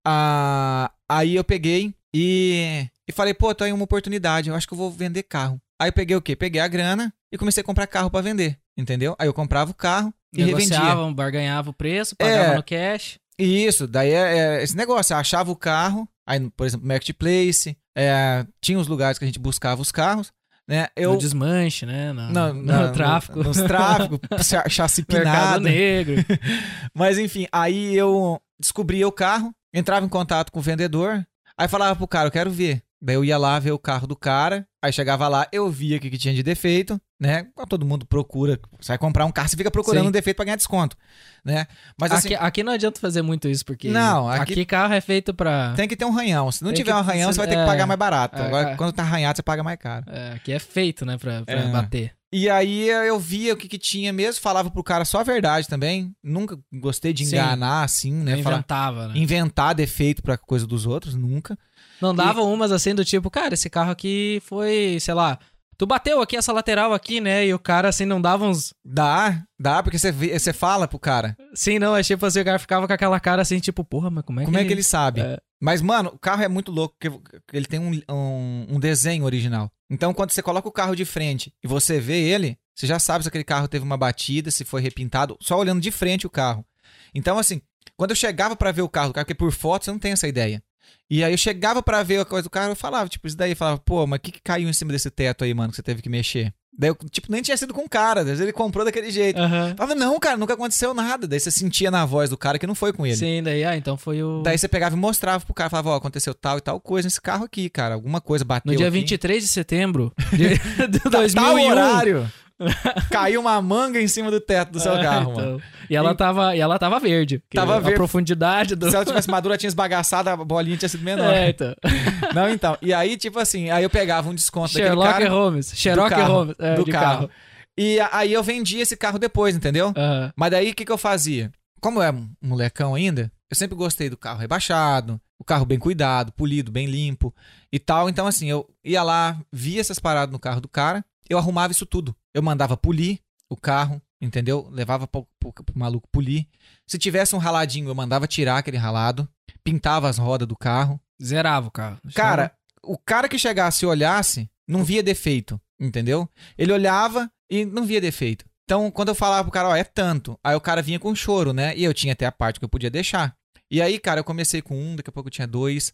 Ah, aí eu peguei e, e falei, pô, tô aí uma oportunidade, eu acho que eu vou vender carro. Aí eu peguei o quê? Peguei a grana e comecei a comprar carro pra vender, entendeu? Aí eu comprava o carro e revendia. Negociavam, barganhava o preço, pagava É. no cash. Isso, daí é, é esse negócio, eu achava o carro, aí, por exemplo, Marketplace, é, tinha os lugares que a gente buscava os carros, né? Eu No desmanche, né? No, não, no não, tráfico. no- nos tráficos, cha- chassi Mercado pinado. Negro. Mas enfim, aí eu descobria o carro, entrava em contato com o vendedor, aí falava pro cara, eu quero ver. Daí eu ia lá ver o carro do cara, aí chegava lá, eu via o que, que tinha de defeito, né? Todo mundo procura, vai comprar um carro, você fica procurando Sim. um defeito pra ganhar desconto, né? Mas assim, aqui, aqui não adianta fazer muito isso, porque Não, aqui, aqui- carro é feito pra. tem que ter um ranhão. Se não tiver que- um ranhão, você vai ter que é, pagar mais barato. é, Agora, é. quando tá arranhado, você paga mais caro. É, aqui é feito, né, pra, pra É. bater. E aí eu via o que, que tinha mesmo, falava pro cara só a verdade também. Nunca gostei de Sim. enganar assim, né? Não Falar- inventava, né? inventar defeito pra coisa dos outros, nunca. Não dava umas assim do tipo, cara, esse carro aqui foi, sei lá, tu bateu aqui essa lateral aqui, né? E o cara assim não dava uns. Dá, dá, porque você, fala pro cara. Sim, não, é tipo assim, o cara ficava com aquela cara assim, tipo, porra, mas como é Como que é que ele sabe? É. Mas, mano, o carro é muito louco, porque ele tem um, um, um desenho original. Então, quando você coloca o carro de frente e você vê ele, você já sabe se aquele carro teve uma batida, se foi repintado, só olhando de frente o carro. Então, assim, quando eu chegava pra ver o carro do cara, porque por foto você não tem essa ideia. E aí eu chegava pra ver a coisa do carro, eu falava, tipo, isso daí, eu falava, pô, mas o que, que caiu em cima desse teto aí, mano, que você teve que mexer? Daí eu, tipo, nem tinha sido com o cara, às vezes ele comprou daquele jeito. Eu Falava, não, cara, nunca aconteceu nada. Daí você sentia na voz do cara que não foi com ele. Sim, daí, ah, então foi o. Daí você pegava e mostrava pro cara, falava, ó, aconteceu tal e tal coisa nesse carro aqui, cara. Alguma coisa bateu No dia aqui. 23 de setembro de, de Tal 2001. horário. Caiu uma manga em cima do teto do seu Ah, carro, então. mano. E ela tava, e ela tava verde. Tava a verde. profundidade do. Se ela tivesse madura, tinha esbagaçado, a bolinha tinha sido menor. É, então. Não, então. E aí, tipo assim, aí eu pegava um desconto daquele Sherlock cara Holmes. Sherlock carro, Holmes. É, do de carro. E aí eu vendia esse carro depois, entendeu? Mas daí o que, que eu fazia? Como eu era um molecão ainda, eu sempre gostei do carro rebaixado, o carro bem cuidado, polido, bem limpo e tal. Então, assim, eu ia lá, via essas paradas no carro do cara, eu arrumava isso tudo. Eu mandava polir o carro, entendeu? Levava pro, pro, pro maluco polir. Se tivesse um raladinho, eu mandava tirar aquele ralado, pintava as rodas do carro. Zerava o carro. Cara, o cara que chegasse e olhasse, não via defeito, entendeu? Ele olhava e não via defeito. Então, quando eu falava pro cara, ó, é tanto, aí o cara vinha com choro, né? E eu tinha até a parte que eu podia deixar. E aí, cara, eu comecei com um, daqui a pouco eu tinha dois.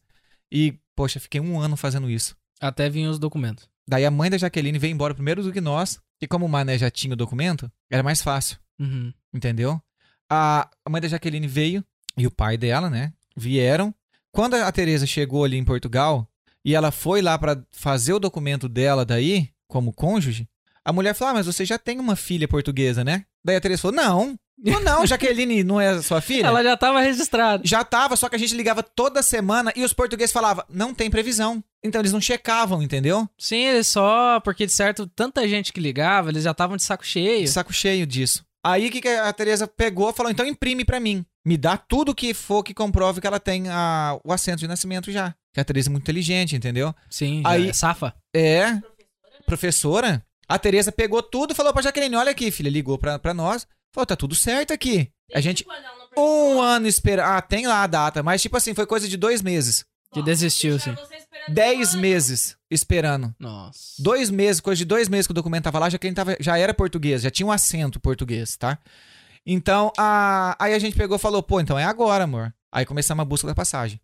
E, poxa, fiquei um ano fazendo isso. Até vinham os documentos. Daí a mãe da Jaqueline veio embora primeiro do que nós. E como o Mané já tinha o documento, era mais fácil, Uhum. entendeu? A, a mãe da Jaqueline veio e o pai dela, né? Vieram. Quando a Tereza chegou ali em Portugal e ela foi lá pra fazer o documento dela daí, como cônjuge, a mulher falou: Ah, mas você já tem uma filha portuguesa, né? Daí a Tereza falou: Não, não, não, Jaqueline não é sua filha? Ela já tava registrada. Já tava, só que a gente ligava toda semana e os portugueses falavam: Não tem previsão. Então eles não checavam, entendeu? Sim, eles só porque de certo tanta gente que ligava, eles já estavam de saco cheio. De saco cheio disso. Aí o que, a Tereza pegou e falou: então imprime pra mim. Me dá tudo que for que comprove que ela tem a- o assento de nascimento já. Que a Tereza é muito inteligente, entendeu? Sim, Aí- é safa. É. Professora. A Tereza pegou tudo e falou pra Jaqueline: olha aqui, filha. Ligou pra, pra nós. Falou, tá tudo certo aqui. A gente. Um ano esperando. Ah, tem lá a data, mas tipo assim, foi coisa de dois meses. Que desistiu, sim. Dez meses esperando. Nossa. Dois meses, coisa de dois meses que o documento tava lá, já que ele tava, já era português, já tinha um acento português, tá? Então, a, aí a gente pegou e falou, pô, então é agora, amor. Aí começamos a busca da passagem.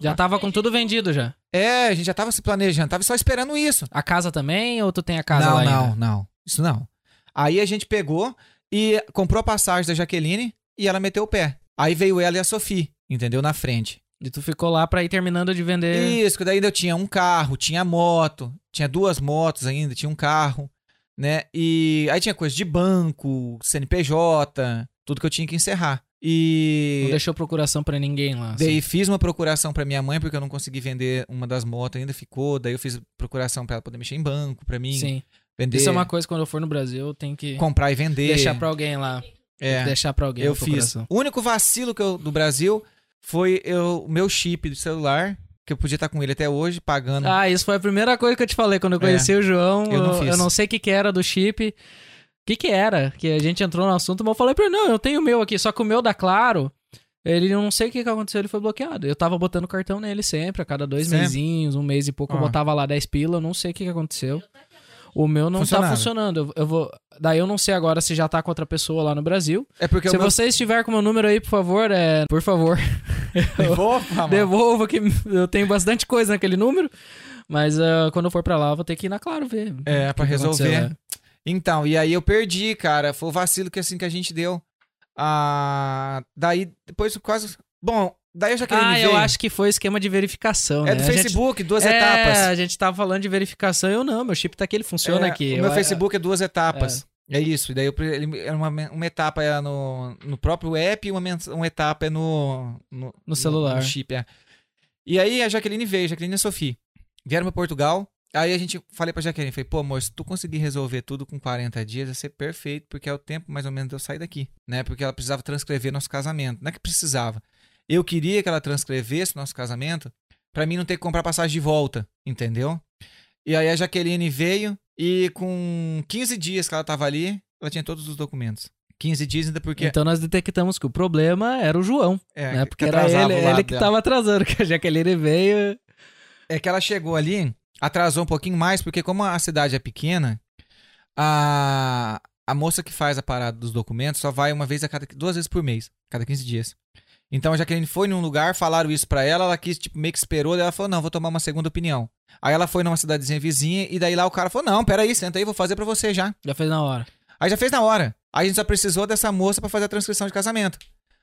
Já tava com tudo vendido já. É, a gente já tava se planejando, tava só esperando isso. A casa também, ou tu tem a casa não, lá Não, ainda? não, Isso não. Aí a gente pegou e comprou a passagem da Jaqueline e ela meteu o pé. Aí veio ela e a Sophie, entendeu? Na frente. E tu ficou lá pra ir terminando de vender. Isso, que daí ainda eu tinha um carro, tinha moto, tinha duas motos ainda, tinha um carro, né? E aí tinha coisa de banco, CNPJ, tudo que eu tinha que encerrar. Não E deixou procuração pra ninguém lá. assim. daí fiz uma procuração pra minha mãe porque eu não consegui vender uma das motos, ainda ficou. Daí eu fiz procuração pra ela poder mexer em banco pra mim, Sim. Vender, Isso é uma coisa quando eu for no Brasil, eu tenho que comprar e vender. deixar pra alguém lá. É. Deixar pra alguém Eu fiz. procuração. O único vacilo que eu, do Brasil foi eu, o meu chip do celular, que eu podia estar com ele até hoje, pagando. Ah, isso foi a primeira coisa que eu te falei quando eu conheci o João. É. Eu não eu não sei o que, que era do chip. O que, que era? Que a gente entrou no assunto, mas eu falei pra ele, não, eu tenho o meu aqui, só que o meu da Claro, ele não sei o que, que aconteceu, ele foi bloqueado. Eu tava botando cartão nele sempre, a cada dois mesinhos, um mês e pouco, eu Ó. botava lá 10 pila, eu não sei o que, que aconteceu. O meu não Funcionava. tá funcionando. Eu, eu vou. Daí eu não sei agora se já tá com outra pessoa lá no Brasil. É porque se meu... você estiver com o meu número aí, por favor, é. Por favor, Devolva, mano. devolva que eu tenho bastante coisa naquele número. Mas ah, quando eu for pra lá, eu vou ter que ir na Claro ver. É, pra resolver. Então, e aí eu perdi, cara. Foi o vacilo que assim que a gente deu. Ah, daí, depois quase. Bom, Daí a Jaqueline Ah, veio. eu acho que foi esquema de verificação, É né? do A gente- Facebook, duas é, etapas. a gente tava falando de verificação, eu não, meu chip tá aqui, ele funciona É, aqui. O meu Eu- Facebook é duas etapas. É, isso. E daí eu, pre- ele- era uma, uma etapa é no, no próprio app e uma, mens- uma etapa é no, no, celular. No, chip, é. E aí a Jaqueline veio, a Jaqueline e a Sofia. Vieram pra Portugal. Aí a gente falei pra Jaqueline, falei, pô, amor, se tu conseguir resolver tudo com 40 dias, vai ser perfeito, porque é o tempo mais ou menos de eu sair daqui, né? Porque ela precisava transcrever nosso casamento. Não é que precisava. Eu queria que ela transcrevesse nosso casamento pra mim não ter que comprar passagem de volta, entendeu? E aí a Jaqueline veio e com 15 dias que ela tava ali, ela tinha todos os documentos. 15 dias ainda porque... Então nós detectamos que o problema era o João, é, né? que Porque era ele, o ele que dela. tava atrasando, que a Jaqueline veio. É que ela chegou ali, atrasou um pouquinho mais, porque como a cidade é pequena, a, a moça que faz a parada dos documentos só vai uma vez a cada duas vezes por mês, cada 15 dias. Então a Jaqueline foi num lugar, falaram isso pra ela, ela quis, tipo, meio que esperou, daí ela falou, não, vou tomar uma segunda opinião. Aí ela foi numa cidadezinha vizinha, e daí lá o cara falou, não, peraí, senta aí, vou fazer pra você já. Já fez na hora. Aí já fez na hora. Aí a gente só precisou dessa moça pra fazer a transcrição de casamento.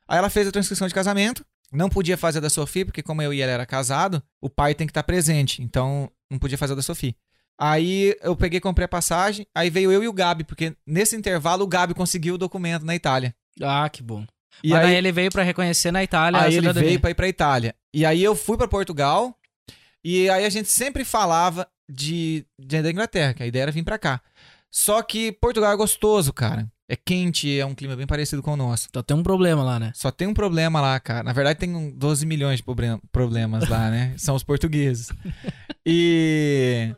Aí ela fez a transcrição de casamento. Não podia fazer a da Sofia, porque como eu e ela era casado, o pai tem que estar presente. Então não podia fazer a da Sofia. Aí eu peguei, comprei a passagem. Aí veio eu e o Gabi, porque nesse intervalo o Gabi conseguiu o documento na Itália. Ah, que bom. E Mas aí, daí ele veio pra reconhecer na Itália a aí ele veio pra ir pra Itália. E aí eu fui pra Portugal. E aí a gente sempre falava de, de da Inglaterra, que a ideia era vir pra cá. Só que Portugal é gostoso, cara. É quente, é um clima bem parecido com o nosso. Então tem um problema lá, né? Só tem um problema lá, cara. Na verdade, tem um 12 milhões de proble- problemas lá, né? São os portugueses. E.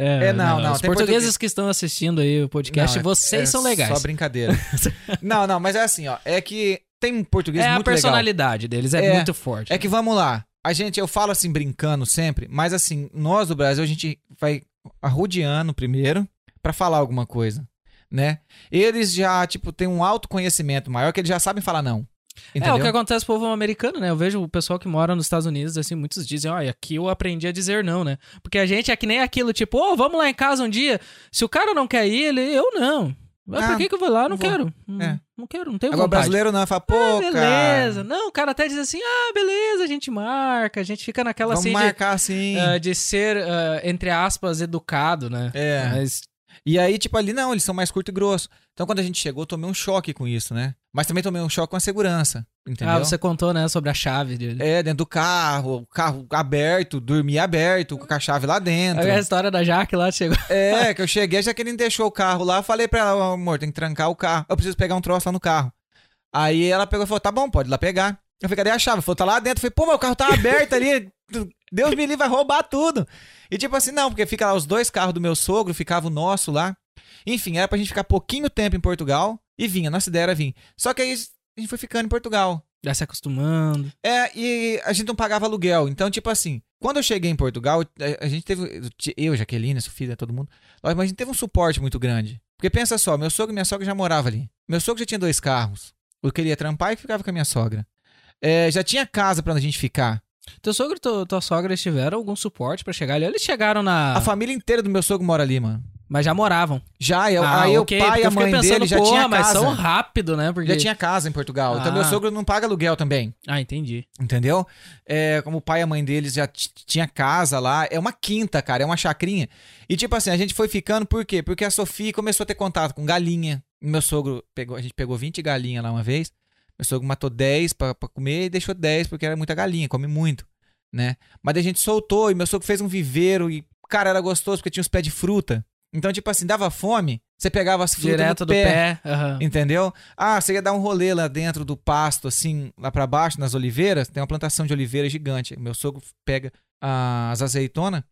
É, não, não, Os tem portugueses português- que estão assistindo aí o podcast, Não, é- vocês é são legais. Só brincadeira. não, não, mas é assim, ó. É que tem um português É a muito legal. personalidade deles, é, É, muito forte. É que vamos lá. A gente, eu falo assim, brincando sempre, mas assim, nós do Brasil, a gente vai arrodeando primeiro pra falar alguma coisa, né? Eles já, tipo, têm um autoconhecimento maior que eles já sabem falar não. É Entendeu? o que acontece com o povo americano, né? Eu vejo o pessoal que mora nos Estados Unidos, assim, muitos dizem, olha, aqui eu aprendi a dizer não, né? Porque a gente é que nem aquilo, tipo, ô, vamos lá em casa um dia. Se o cara não quer ir, ele, eu não. Mas Ah, por que, que eu vou lá? Não, não vou. quero. Hum, É. Não quero, não tenho Agora, vontade. brasileiro não, fala, pô, Ah, beleza. cara, Não, o cara até diz assim, ah, beleza, a gente marca. A gente fica naquela vamos assim de, marcar assim. ah, de ser, ah, entre aspas, educado, né? É. Mas E aí, tipo, ali não, eles são mais curto e grosso. Então, quando a gente chegou, eu tomei um choque com isso, né? Mas também tomei um choque com a segurança, entendeu? Ah, você contou, né, sobre a chave dele. É, dentro do carro, o carro aberto, dormir aberto, com a chave lá dentro. A história da Jaque lá chegou. É, que eu cheguei, já que ele deixou o carro lá, eu falei pra ela, "Ó, amor, tem que trancar o carro. Eu preciso pegar um troço lá no carro. Aí ela pegou e falou, tá bom, pode ir lá pegar. Eu falei, cadê a chave? Falou, tá lá dentro. Eu falei, pô, meu carro tá aberto ali. Deus me livre, vai roubar tudo. E tipo assim, não, porque fica lá os dois carros do meu sogro, ficava o nosso lá. Enfim, era pra gente ficar pouquinho tempo em Portugal e vinha. Nossa ideia era vir. Só que aí a gente foi ficando em Portugal. Já se acostumando. É, e a gente não pagava aluguel. Então, tipo assim, quando eu cheguei em Portugal, a- gente teve. Eu, Jaqueline, Sofia, todo mundo. Mas a gente teve um suporte muito grande. Porque pensa só, meu sogro e minha sogra já moravam ali. Meu sogro já tinha dois carros. Eu queria trampar e ficava com a minha sogra. É, já tinha casa pra onde a gente ficar. Teu sogro e tua, tua sogra eles tiveram algum suporte pra chegar ali? Eles chegaram na. A família inteira do meu sogro mora ali, mano. Mas já moravam. Já, eu, ah, aí ok, o pai e a mãe pensando, dele já tinha mas casa. são rápido, né? Porque... Já tinha casa em Portugal. Então meu Ah. sogro não paga aluguel também. Ah, entendi. Entendeu? É, como o pai e a mãe deles já tinha casa lá. É uma quinta, cara. É uma chacrinha. E tipo assim, a gente foi ficando por quê? Porque a Sofia começou a ter contato com galinha. Meu sogro pegou, a gente pegou 20 galinhas lá uma vez. Meu sogro matou 10 pra, pra comer e deixou 10 porque era muita galinha, come muito, né? Mas daí a gente soltou e meu sogro fez um viveiro e, cara, era gostoso porque tinha uns pés de fruta. Então, tipo assim, dava fome, você pegava as frutas Direto do pé. aham. Entendeu? Ah, você ia dar um rolê lá dentro do pasto, assim, lá pra baixo, nas oliveiras. Tem uma plantação de oliveira gigante. Meu sogro pega as azeitonas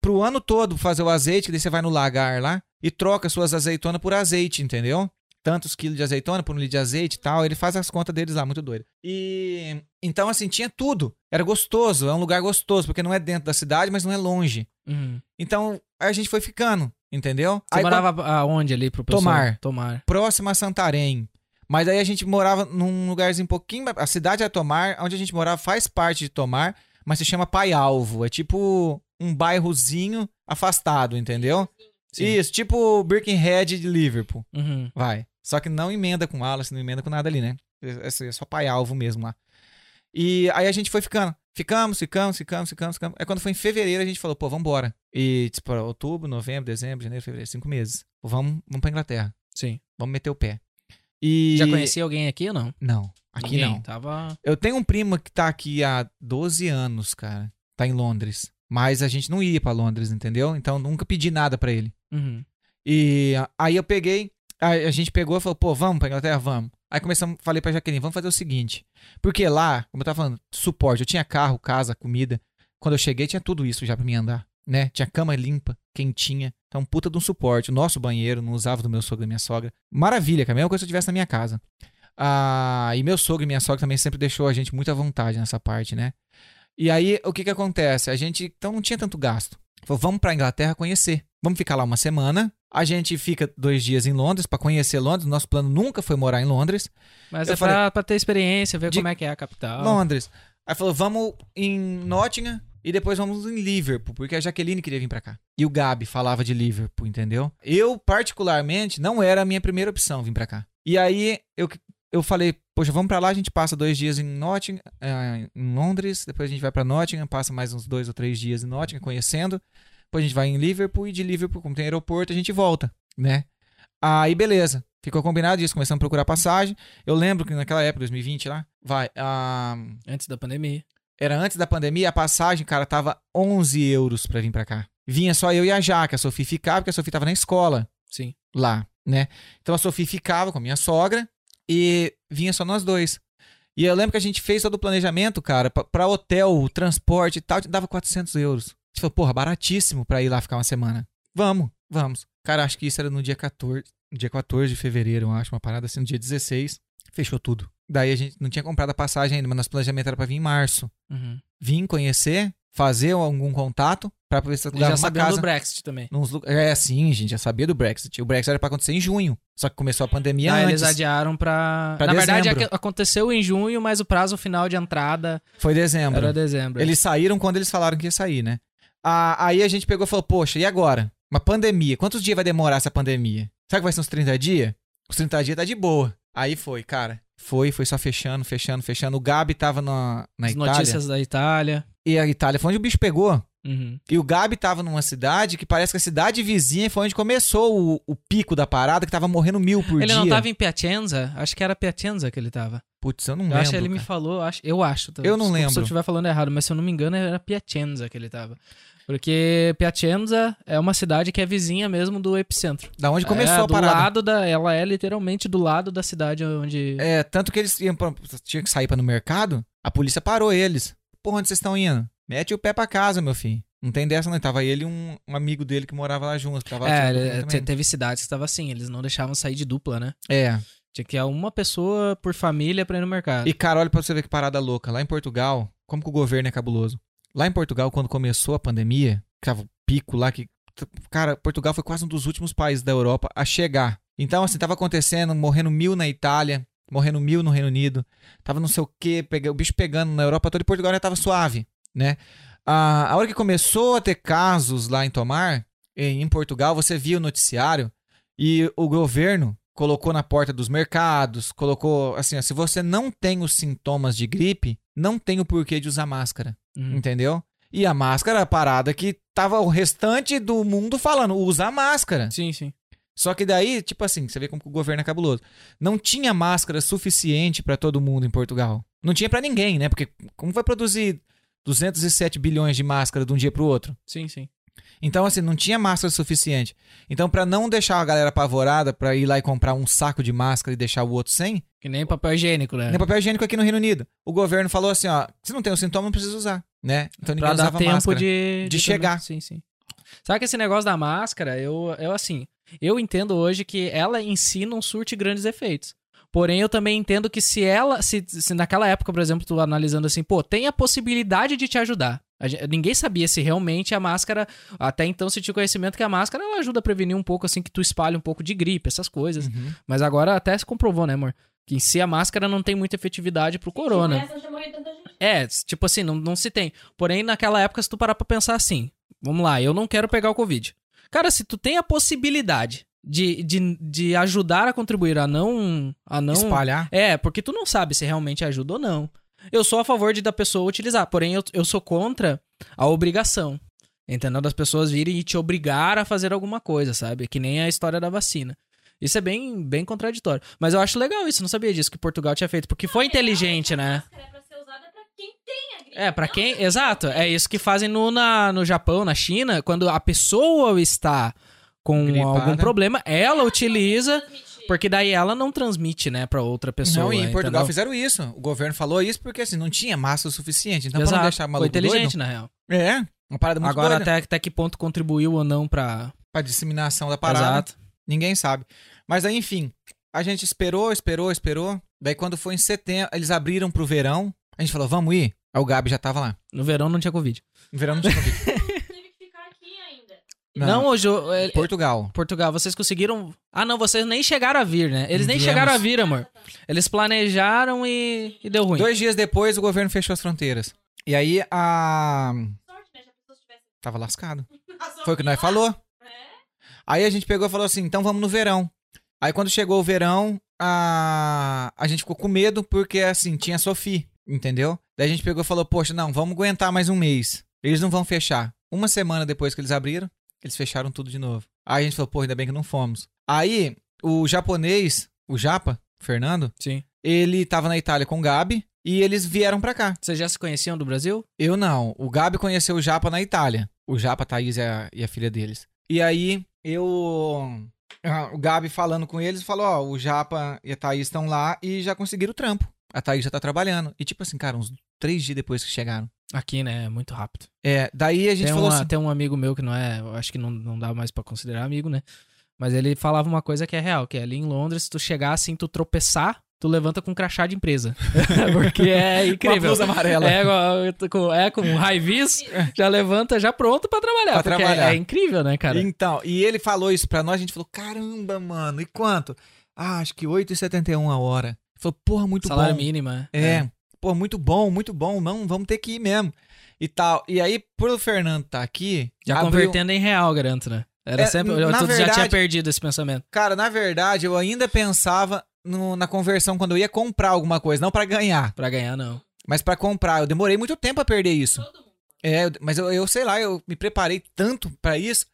pro ano todo fazer o azeite, que daí você vai no lagar lá e troca suas azeitonas por azeite, entendeu? Tantos quilos de azeitona por um litro de azeite e tal. Ele faz as contas deles lá, muito doido. E então, assim, tinha tudo. Era gostoso, é um lugar gostoso, porque não é dentro da cidade, mas não é longe. Uhum. Então, aí a gente foi ficando, entendeu? Você Aí, morava aonde ali pro pessoal? Tomar. Tomar. próxima a Santarém. Mas aí a gente morava num lugarzinho um pouquinho. A cidade é Tomar, onde a gente morava faz parte de Tomar, mas se chama Pai Alvo. É tipo um bairrozinho afastado, entendeu? Sim. Isso, tipo Birkenhead de Liverpool. Uhum. Vai. Só que não emenda com Wallace, não emenda com nada ali, né? É é só Pai Alvo mesmo lá. E aí a gente foi ficando. Ficamos, ficamos, ficamos, ficamos, ficamos. Aí quando foi em fevereiro, a gente falou, pô, vambora. E, tipo, outubro, novembro, dezembro, janeiro, fevereiro, cinco meses. Pô, vamos, vamos pra Inglaterra. Sim. Vamos meter o pé. E... Já conhecia alguém aqui ou não? Não, aqui Ninguém. não. Tava. Eu tenho um primo que tá aqui há 12 anos, cara. Tá em Londres. Mas a gente não ia pra Londres, entendeu? Então nunca pedi nada pra ele. Uhum. E aí eu peguei, a, a gente pegou e falou, pô, vamos pra Inglaterra? Vamos. Aí começamos, falei pra Jaqueline, vamos fazer o seguinte. Porque lá, como eu tava falando, suporte, eu tinha carro, casa, comida. Quando eu cheguei, tinha tudo isso já pra mim andar, né? Tinha cama limpa, quentinha. Então, puta de um suporte. O nosso banheiro, não usava do meu sogro e da minha sogra. Maravilha, cara. A mesma coisa eu tivesse na minha casa. Ah, e meu sogro e minha sogra também sempre deixou a gente muito à vontade nessa parte, né? E aí, o que que acontece? A gente, então, não tinha tanto gasto. Falou, vamos pra Inglaterra conhecer. Vamos ficar lá uma semana. A gente fica dois dias em Londres pra conhecer Londres. Nosso plano nunca foi morar em Londres. Mas Eu é pra, pra ter experiência, ver De- como é que é a capital. Londres. Aí falou, vamos em Nottingham e depois vamos em Liverpool, porque a Jaqueline queria vir pra cá. E o Gabi falava de Liverpool, entendeu? Eu, particularmente, não era a minha primeira opção vir pra cá. E aí eu, eu falei, poxa, vamos pra lá, a gente passa dois dias em Nottingham, eh, em Londres, depois a gente vai pra Nottingham, passa mais uns dois ou três dias em Nottingham, conhecendo. Depois a gente vai em Liverpool e de Liverpool, como tem aeroporto, a gente volta, né? Aí beleza, ficou combinado isso, começamos a procurar passagem. Eu lembro que naquela época, 2020 lá, vai, Antes da pandemia. era antes da pandemia, a passagem, cara, tava 11 euros pra vir pra cá. Vinha só eu e a Jaque, a Sofia ficava, porque a Sofia tava na escola Sim. lá, né? Então a Sofia ficava com a minha sogra e vinha só nós dois. E eu lembro que a gente fez todo o planejamento, cara, pra, pra hotel, transporte e tal, dava 400 euros. A gente falou, porra, baratíssimo pra ir lá ficar uma semana. Vamos, vamos. Cara, acho que isso era no dia 14, no dia 14 de fevereiro, eu acho, uma parada assim, no dia 16. Fechou tudo. Daí a gente não tinha comprado a passagem ainda, mas nosso planejamento era pra vir em março. Uhum. Vim conhecer, fazer algum contato pra ver se alugava já casa. do Brexit também. Nos É, sim, gente, já sabia do Brexit. O Brexit era pra acontecer em junho. Só que começou a pandemia Daí antes. eles adiaram pra. Pra Na verdade, dezembro. ac- aconteceu em junho, mas o prazo final de entrada Foi dezembro. era dezembro. Eles saíram quando eles falaram que ia sair, né? Ah, aí a gente pegou e falou, poxa, e agora? Uma pandemia. Quantos dias vai demorar essa pandemia? Será que vai ser uns 30 dias? Os 30 dias tá de boa. Aí foi, cara. Foi, foi só fechando, fechando, fechando. O Gabi tava na, na As Itália. notícias da Itália. E a Itália foi onde o bicho pegou. Uhum. E o Gabi tava numa cidade que parece que a cidade vizinha foi onde começou o, o pico da parada, que tava morrendo mil por Ele dia. não tava em Piacenza? Acho que era Piacenza que ele tava. Putz, eu não Eu lembro. acho que ele me cara. falou, acho, eu acho. tá? Eu não Desculpa Se lembro. eu estiver falando errado, mas se eu não me engano era Piacenza que ele tava. Porque Piacenza é uma cidade que é vizinha mesmo do epicentro. Da onde começou é, a do parada. lado da, ela é literalmente do lado da cidade onde É, tanto que eles iam pra, tinha que sair pra no mercado, a polícia parou eles. Porra, onde vocês estão indo? Mete o pé pra casa, meu filho. Não tem dessa, não. Tava ele e um, um amigo dele que morava lá junto. Tava É, te- teve cidades que estava assim, eles não deixavam sair de dupla, né? É. Tinha que ir uma pessoa por família pra ir no mercado. E, cara, olha pra você ver que parada louca. Lá em Portugal, como que o governo é cabuloso? Lá em Portugal, quando começou a pandemia, tava o pico lá que. Cara, Portugal foi quase um dos últimos países da Europa a chegar. Então, assim, tava acontecendo, morrendo mil na Itália, morrendo mil no Reino Unido. Tava não sei o quê, o bicho pegando na Europa toda e Portugal já tava suave, né? A, a hora que começou a ter casos lá em Tomar, em, em Portugal, você via o noticiário e o governo colocou na porta dos mercados, colocou assim, ó, se você não tem os sintomas de gripe, não tem o porquê de usar máscara, Uhum. entendeu? E a máscara é a parada que tava o restante do mundo falando, usa a máscara. Sim, sim. Só que daí, tipo assim, você vê como o governo é cabuloso. Não tinha máscara suficiente pra todo mundo em Portugal. Não tinha pra ninguém, né? Porque como vai produzir 207 bilhões de máscara de um dia pro outro? Sim, sim. Então, assim, não tinha máscara suficiente. Então, pra não deixar a galera apavorada pra ir lá e comprar um saco de máscara e deixar o outro sem, Que nem papel higiênico, né? nem papel higiênico aqui no Reino Unido. O governo falou assim, ó, se não tem o sintoma, não precisa usar, né? Então ninguém Pra dar usava tempo máscara. de, de chegar. Sim, sim. Sabe que esse negócio da máscara, eu, eu assim, eu entendo hoje que ela em si não surte grandes efeitos. Porém, eu também entendo que se ela, se, se naquela época, por exemplo, tu analisando assim, pô, tem a possibilidade de te ajudar. A gen- ninguém sabia se realmente a máscara, até então se tinha conhecimento que a máscara ela ajuda a prevenir um pouco assim que tu espalha um pouco de gripe, essas coisas. Uhum. Mas agora até se comprovou, né, amor? Que em si a máscara não tem muita efetividade pro corona. Gente. É, tipo assim, não, não se tem. Porém, naquela época, se tu parar pra pensar assim, vamos lá, eu não quero pegar o Covid. Cara, se tu tem a possibilidade de, de, de ajudar a contribuir a não. A não Espalhar. É, porque tu não sabe se realmente ajuda ou não. Eu sou a favor de da pessoa utilizar, porém eu, eu sou contra a obrigação. Entendeu? Das pessoas virem e te obrigar a fazer alguma coisa, sabe? Que nem a história da vacina. Isso é bem, bem contraditório. Mas eu acho legal isso, não sabia disso que Portugal tinha feito. Porque foi inteligente, né? É pra ser usada pra quem tem a gripe. É, pra não quem. Exato. É isso que fazem no, na, no Japão, na China. Quando a pessoa está com Gripada. algum problema, ela utiliza. Porque daí ela não transmite, né, pra outra pessoa. não, e em Portugal entendeu? fizeram isso. O governo falou isso porque assim, não tinha massa o suficiente. Então, pra Exato. não deixar Foi maluco inteligente, doido, na real. É, uma parada muito Agora, até, até que ponto contribuiu ou não pra. Pra disseminação da parada. Exato. Ninguém sabe. Mas aí, enfim, a gente esperou, esperou, esperou. Daí quando foi em setembro, eles abriram pro verão. A gente falou, vamos ir? Aí o Gabi já tava lá. No verão não tinha Covid. No verão não tinha Covid. Teve que ficar aqui ainda. Não, hoje. é- Portugal. Portugal, vocês conseguiram. Ah, não, vocês nem chegaram a vir, né? Eles nem Viemos. chegaram a vir, amor. Eles planejaram e, e deu ruim. Dois dias depois, o governo fechou as fronteiras. E aí, a... Tava lascado. Foi o que nós falou. Aí a gente pegou e falou assim, então vamos no verão. Aí quando chegou o verão, a, a gente ficou com medo porque, assim, tinha Sophie, entendeu? Daí a gente pegou e falou, poxa, não, vamos aguentar mais um mês. Eles não vão fechar. Uma semana depois que eles abriram, eles fecharam tudo de novo. Aí a gente falou, pô, ainda bem que não fomos. Aí, o japonês, o Japa, Fernando, Sim. ele tava na Itália com o Gabi e eles vieram pra cá. Vocês já se conheciam do Brasil? Eu não. O Gabi conheceu o Japa na Itália. O Japa, a Thaís e a, e a filha deles. E aí, eu. ah, O Gabi falando com eles, falou: Ó, o Japa e a Thaís estão lá e já conseguiram o trampo. A Thaís já tá trabalhando. E tipo assim, cara, uns três dias depois que chegaram. Aqui, né? É muito rápido. É, daí a gente Tem, falou uma- assim. tem um amigo meu que não é. Acho que não, não dá mais pra considerar amigo, né? Mas ele falava uma coisa que é real: que é ali em Londres, se tu chegar assim, tu tropeçar, tu levanta com um crachá de empresa. Porque é Uma incrível. blusa amarela. É, com- é com um high-vis, já levanta já pronto pra trabalhar. Pra é- trabalhar. É, incrível, né, cara? Então, e ele falou isso pra nós, a gente falou: caramba, mano, e quanto? Ah, acho que 8,71 a hora. Falou: porra, muito Salário bom. mínimo, é. É, pô, muito bom, muito bom. Não, vamos ter que ir mesmo. E tal. E aí, por o Fernando tá aqui. Já abriu- convertendo em real, garanto, né? Era É, sempre. na tu já verdade- tinha perdido esse pensamento. Cara, na verdade, eu ainda pensava no- na conversão quando eu ia comprar alguma coisa. Não pra ganhar, Pra ganhar, não. mas pra comprar. Eu demorei muito tempo a perder isso. É, eu- mas eu, eu sei lá, eu me preparei tanto pra isso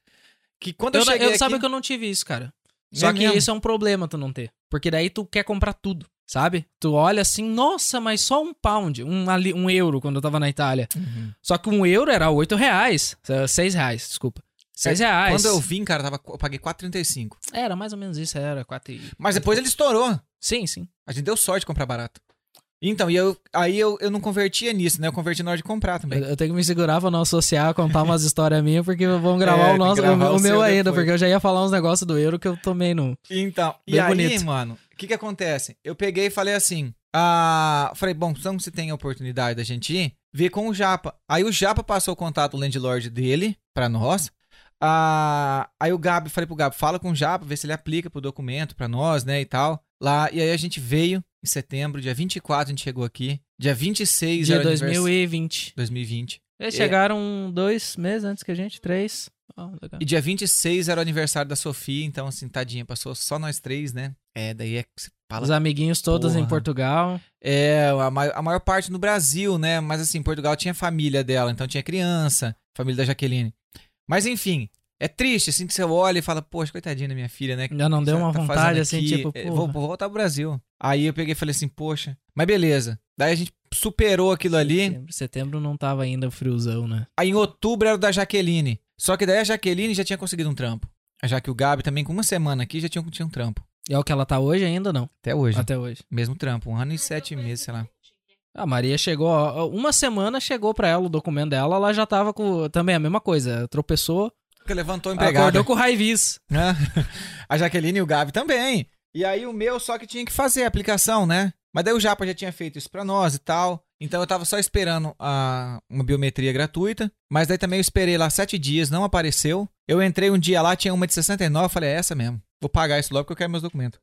que quando eu, Eu, cheguei eu aqui... sabe que eu não tive isso, cara. Só É que mesmo? isso é um problema tu não ter. Porque daí tu quer comprar tudo, sabe? Tu olha assim, nossa, mas só um pound, um, ali- um euro quando eu tava na Itália. Uhum. Só que um euro era oito reais. eh, Seis reais, desculpa. Seis reais. É, Quando eu vim, cara, tava, eu paguei 4,35. Era mais ou menos isso, era quatro e... Mas depois ele estourou. Sim, sim. A gente deu sorte de comprar barato. Então, e eu, aí eu, eu não convertia nisso, né? Eu converti na hora de comprar também. Eu, eu tenho que me segurar pra não associar, contar umas histórias minhas, porque vamos gravar É, o nosso, gravar o, o meu ainda, depois. porque eu já ia falar uns negócios do euro que eu tomei no. Então, e Bem aí, bonito. mano, o que que acontece? Eu peguei e falei assim, ah, falei, bom, então se tem a oportunidade da gente ir, ver com o Japa. Aí o Japa passou o contato do landlord dele pra nós. Ah, aí o Gabi, falei pro Gabi, fala com o Japa, vê se ele aplica pro documento pra nós, né, e tal. Lá, e aí a gente veio em setembro, dia 24 a gente chegou aqui. Dia 26 Dia era o anivers- 2020. 2020. Eles É. chegaram dois meses antes que a gente, três. Legal. E dia 26 era o aniversário da Sofia, então assim, tadinha, passou só nós três, né? É, daí é fala Os amiguinhos todos em Porra. Portugal. É, a, ma- a maior parte no Brasil, né? Mas assim, Portugal tinha família dela, então tinha criança, família da Jaqueline. Mas enfim, é triste, assim, que você olha e fala, poxa, coitadinha da minha filha, né? Já não deu Tá uma fazendo vontade, assim, tipo, É, porra. vou, vou voltar pro Brasil. Aí eu peguei e falei assim, poxa, mas beleza. Daí a gente superou aquilo ali. Setembro, setembro não tava ainda friozão, né? Aí em outubro era o da Jaqueline. Só que daí a Jaqueline já tinha conseguido um trampo. Já que o Gabi também, com uma semana aqui, já tinha, tinha um trampo. E é o que ela tá hoje ainda ou não? Até hoje. Até hoje. Mesmo trampo. Um ano e sete meses, sei lá. A Maria chegou, ó, uma semana chegou pra ela o documento dela, ela já tava com também a mesma coisa, tropeçou, levantou o empregado. acordou com raivis. né? A Jaqueline e o Gabi também. E aí o meu só que tinha que fazer a aplicação, né? Mas daí o Japa já tinha feito isso pra nós e tal. Então eu tava só esperando a, uma biometria gratuita. Mas daí também eu esperei lá sete dias, não apareceu. Eu entrei um dia lá, tinha uma de 69, eu falei, é essa mesmo. Vou pagar isso logo porque eu quero meus documentos.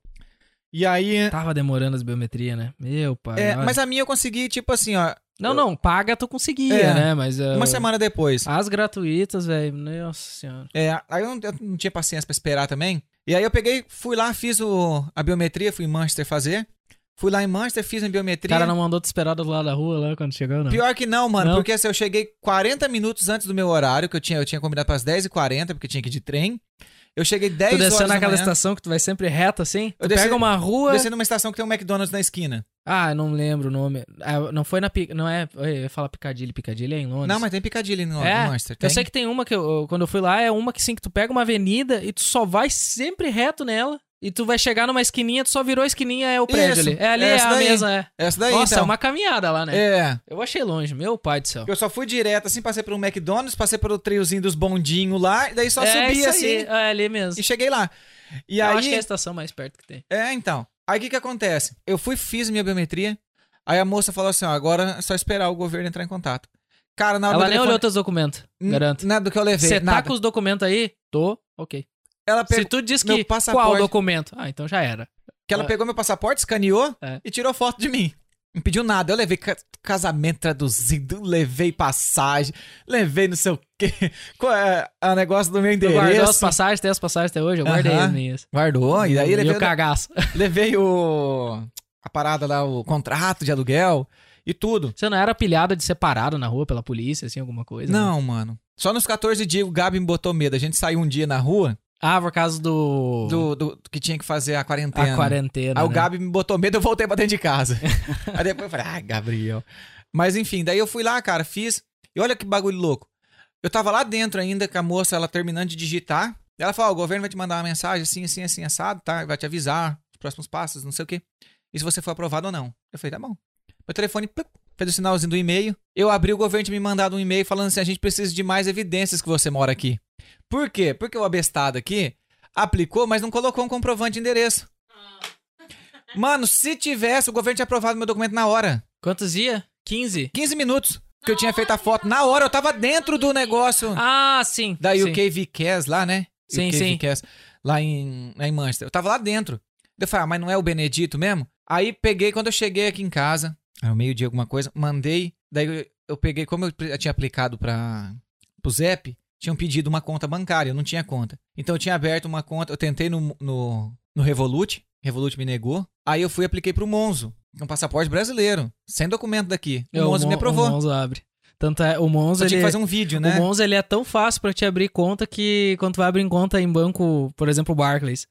E aí. Tava demorando as biometria, né? Meu pai. é, mas a minha eu consegui, tipo assim, ó, Não, não, paga tu conseguia, É, né? Mas uh, uma semana depois. as gratuitas, velho, nossa senhora. É, aí eu não, eu não tinha paciência pra esperar também. E aí eu peguei, fui lá, fiz o, a biometria, fui em Manchester fazer. Fui lá em Manchester, fiz O biometria. cara não mandou te esperar do lado da rua lá quando chegou, não. Pior que não, mano, Não? porque assim, eu cheguei 40 minutos antes do meu horário, que eu tinha, eu tinha combinado para as 10h40, porque tinha que ir de trem. Eu cheguei 10 Tu horas desceu da naquela manhã, estação que tu vai sempre reto assim? Eu tu desci- pega uma rua. desci numa estação que tem um McDonald's na esquina. Ah, eu não lembro o nome. Ah, não foi na. Não é. Eu ia falar Piccadilly. Piccadilly é em Londres. Não, mas tem Piccadilly no É, Manchester. Tem. Eu sei que tem uma que eu- quando eu fui lá, é uma que sim, que tu pega uma avenida e tu só vai sempre reto nela. E tu vai chegar numa esquininha, tu só virou a esquininha, é o prédio Isso, ali. É ali, é é essa a daí. mesa, é. Essa daí, Nossa, então. é uma caminhada lá, né? É. Eu achei longe, meu pai do céu. Eu só fui direto, assim, passei por um McDonald's, passei pelo triozinho dos bondinhos lá, e daí só é subi assim é ali mesmo. e cheguei lá. E eu aí. acho que é a estação mais perto que tem. É, então. Aí o que que acontece? Eu fui, fiz minha biometria, aí a moça falou assim, ó, agora é só esperar o governo entrar em contato. Cara, na hora Ela nem telefone- olhou teus documentos, garanto. Nada do que eu levei, Você tá com os documentos aí? Tô, ok. Ela Se pegou, tu diz que qual documento? Ah, então já era. que ela Ah. pegou meu passaporte, escaneou É. e tirou foto de mim. Não pediu nada. Eu levei ca- casamento traduzido, levei passagem, levei não sei o quê. Qual é o negócio do meu Tu guardou as endereço? passagens, tem as passagens até hoje? Eu guardei Aham. as minhas. Guardou, e aí e levei, o cagaço. levei o... a parada lá, o contrato de aluguel e tudo. Você não era pilhada de separado na rua pela polícia, assim, alguma coisa? né? Não, mano. Só nos 14 dias o Gabi me botou medo. A gente saiu um dia na rua Ah, por causa do... do, do- que tinha que fazer a quarentena. A quarentena, Aí o né? Gabi me botou medo, eu voltei pra dentro de casa. Aí depois eu falei, ah, Gabriel. Mas enfim, daí eu fui lá, cara, fiz. E olha que bagulho louco. Eu tava lá dentro ainda com a moça, ela terminando de digitar. Ela falou: ó, o governo vai te mandar uma mensagem assim, assim, assim, assado, tá? Vai te avisar os próximos passos, não sei o quê. E se você for aprovado ou não. Eu falei, tá bom. Meu telefone plup, fez o sinalzinho do e-mail. Eu abri o governo tinha me mandado um e-mail falando assim: a gente precisa de mais evidências que você mora aqui. Por quê? Porque o abestado aqui aplicou, mas não colocou um comprovante de endereço. Mano, se tivesse, o governo tinha aprovado meu documento na hora. Quantos dias? 15? 15 minutos que eu tinha feito a foto. Na hora, eu tava dentro do negócio Ah, sim. da sim. UK VCAS lá, né? Sim, UK sim. Lá em, lá em Manchester. Eu tava lá dentro. Eu falei, ah, mas não é o Benedito mesmo? Aí peguei, quando eu cheguei aqui em casa, era meio-dia alguma coisa, mandei. Daí eu, eu peguei, como eu tinha aplicado para pro Zep, tinham pedido uma conta bancária, eu não tinha conta. Então eu tinha aberto uma conta, eu tentei no, no, no Revolut, Revolut me negou. Aí eu fui e apliquei pro Monzo, que é um passaporte brasileiro, sem documento daqui. O É, Monzo me Mon- aprovou. O Monzo abre. Tanto é, o Monzo, ele... tinha que fazer um vídeo, né? O Monzo, ele é tão fácil pra te abrir conta que quando tu vai abrir conta em banco, por exemplo, Barclays,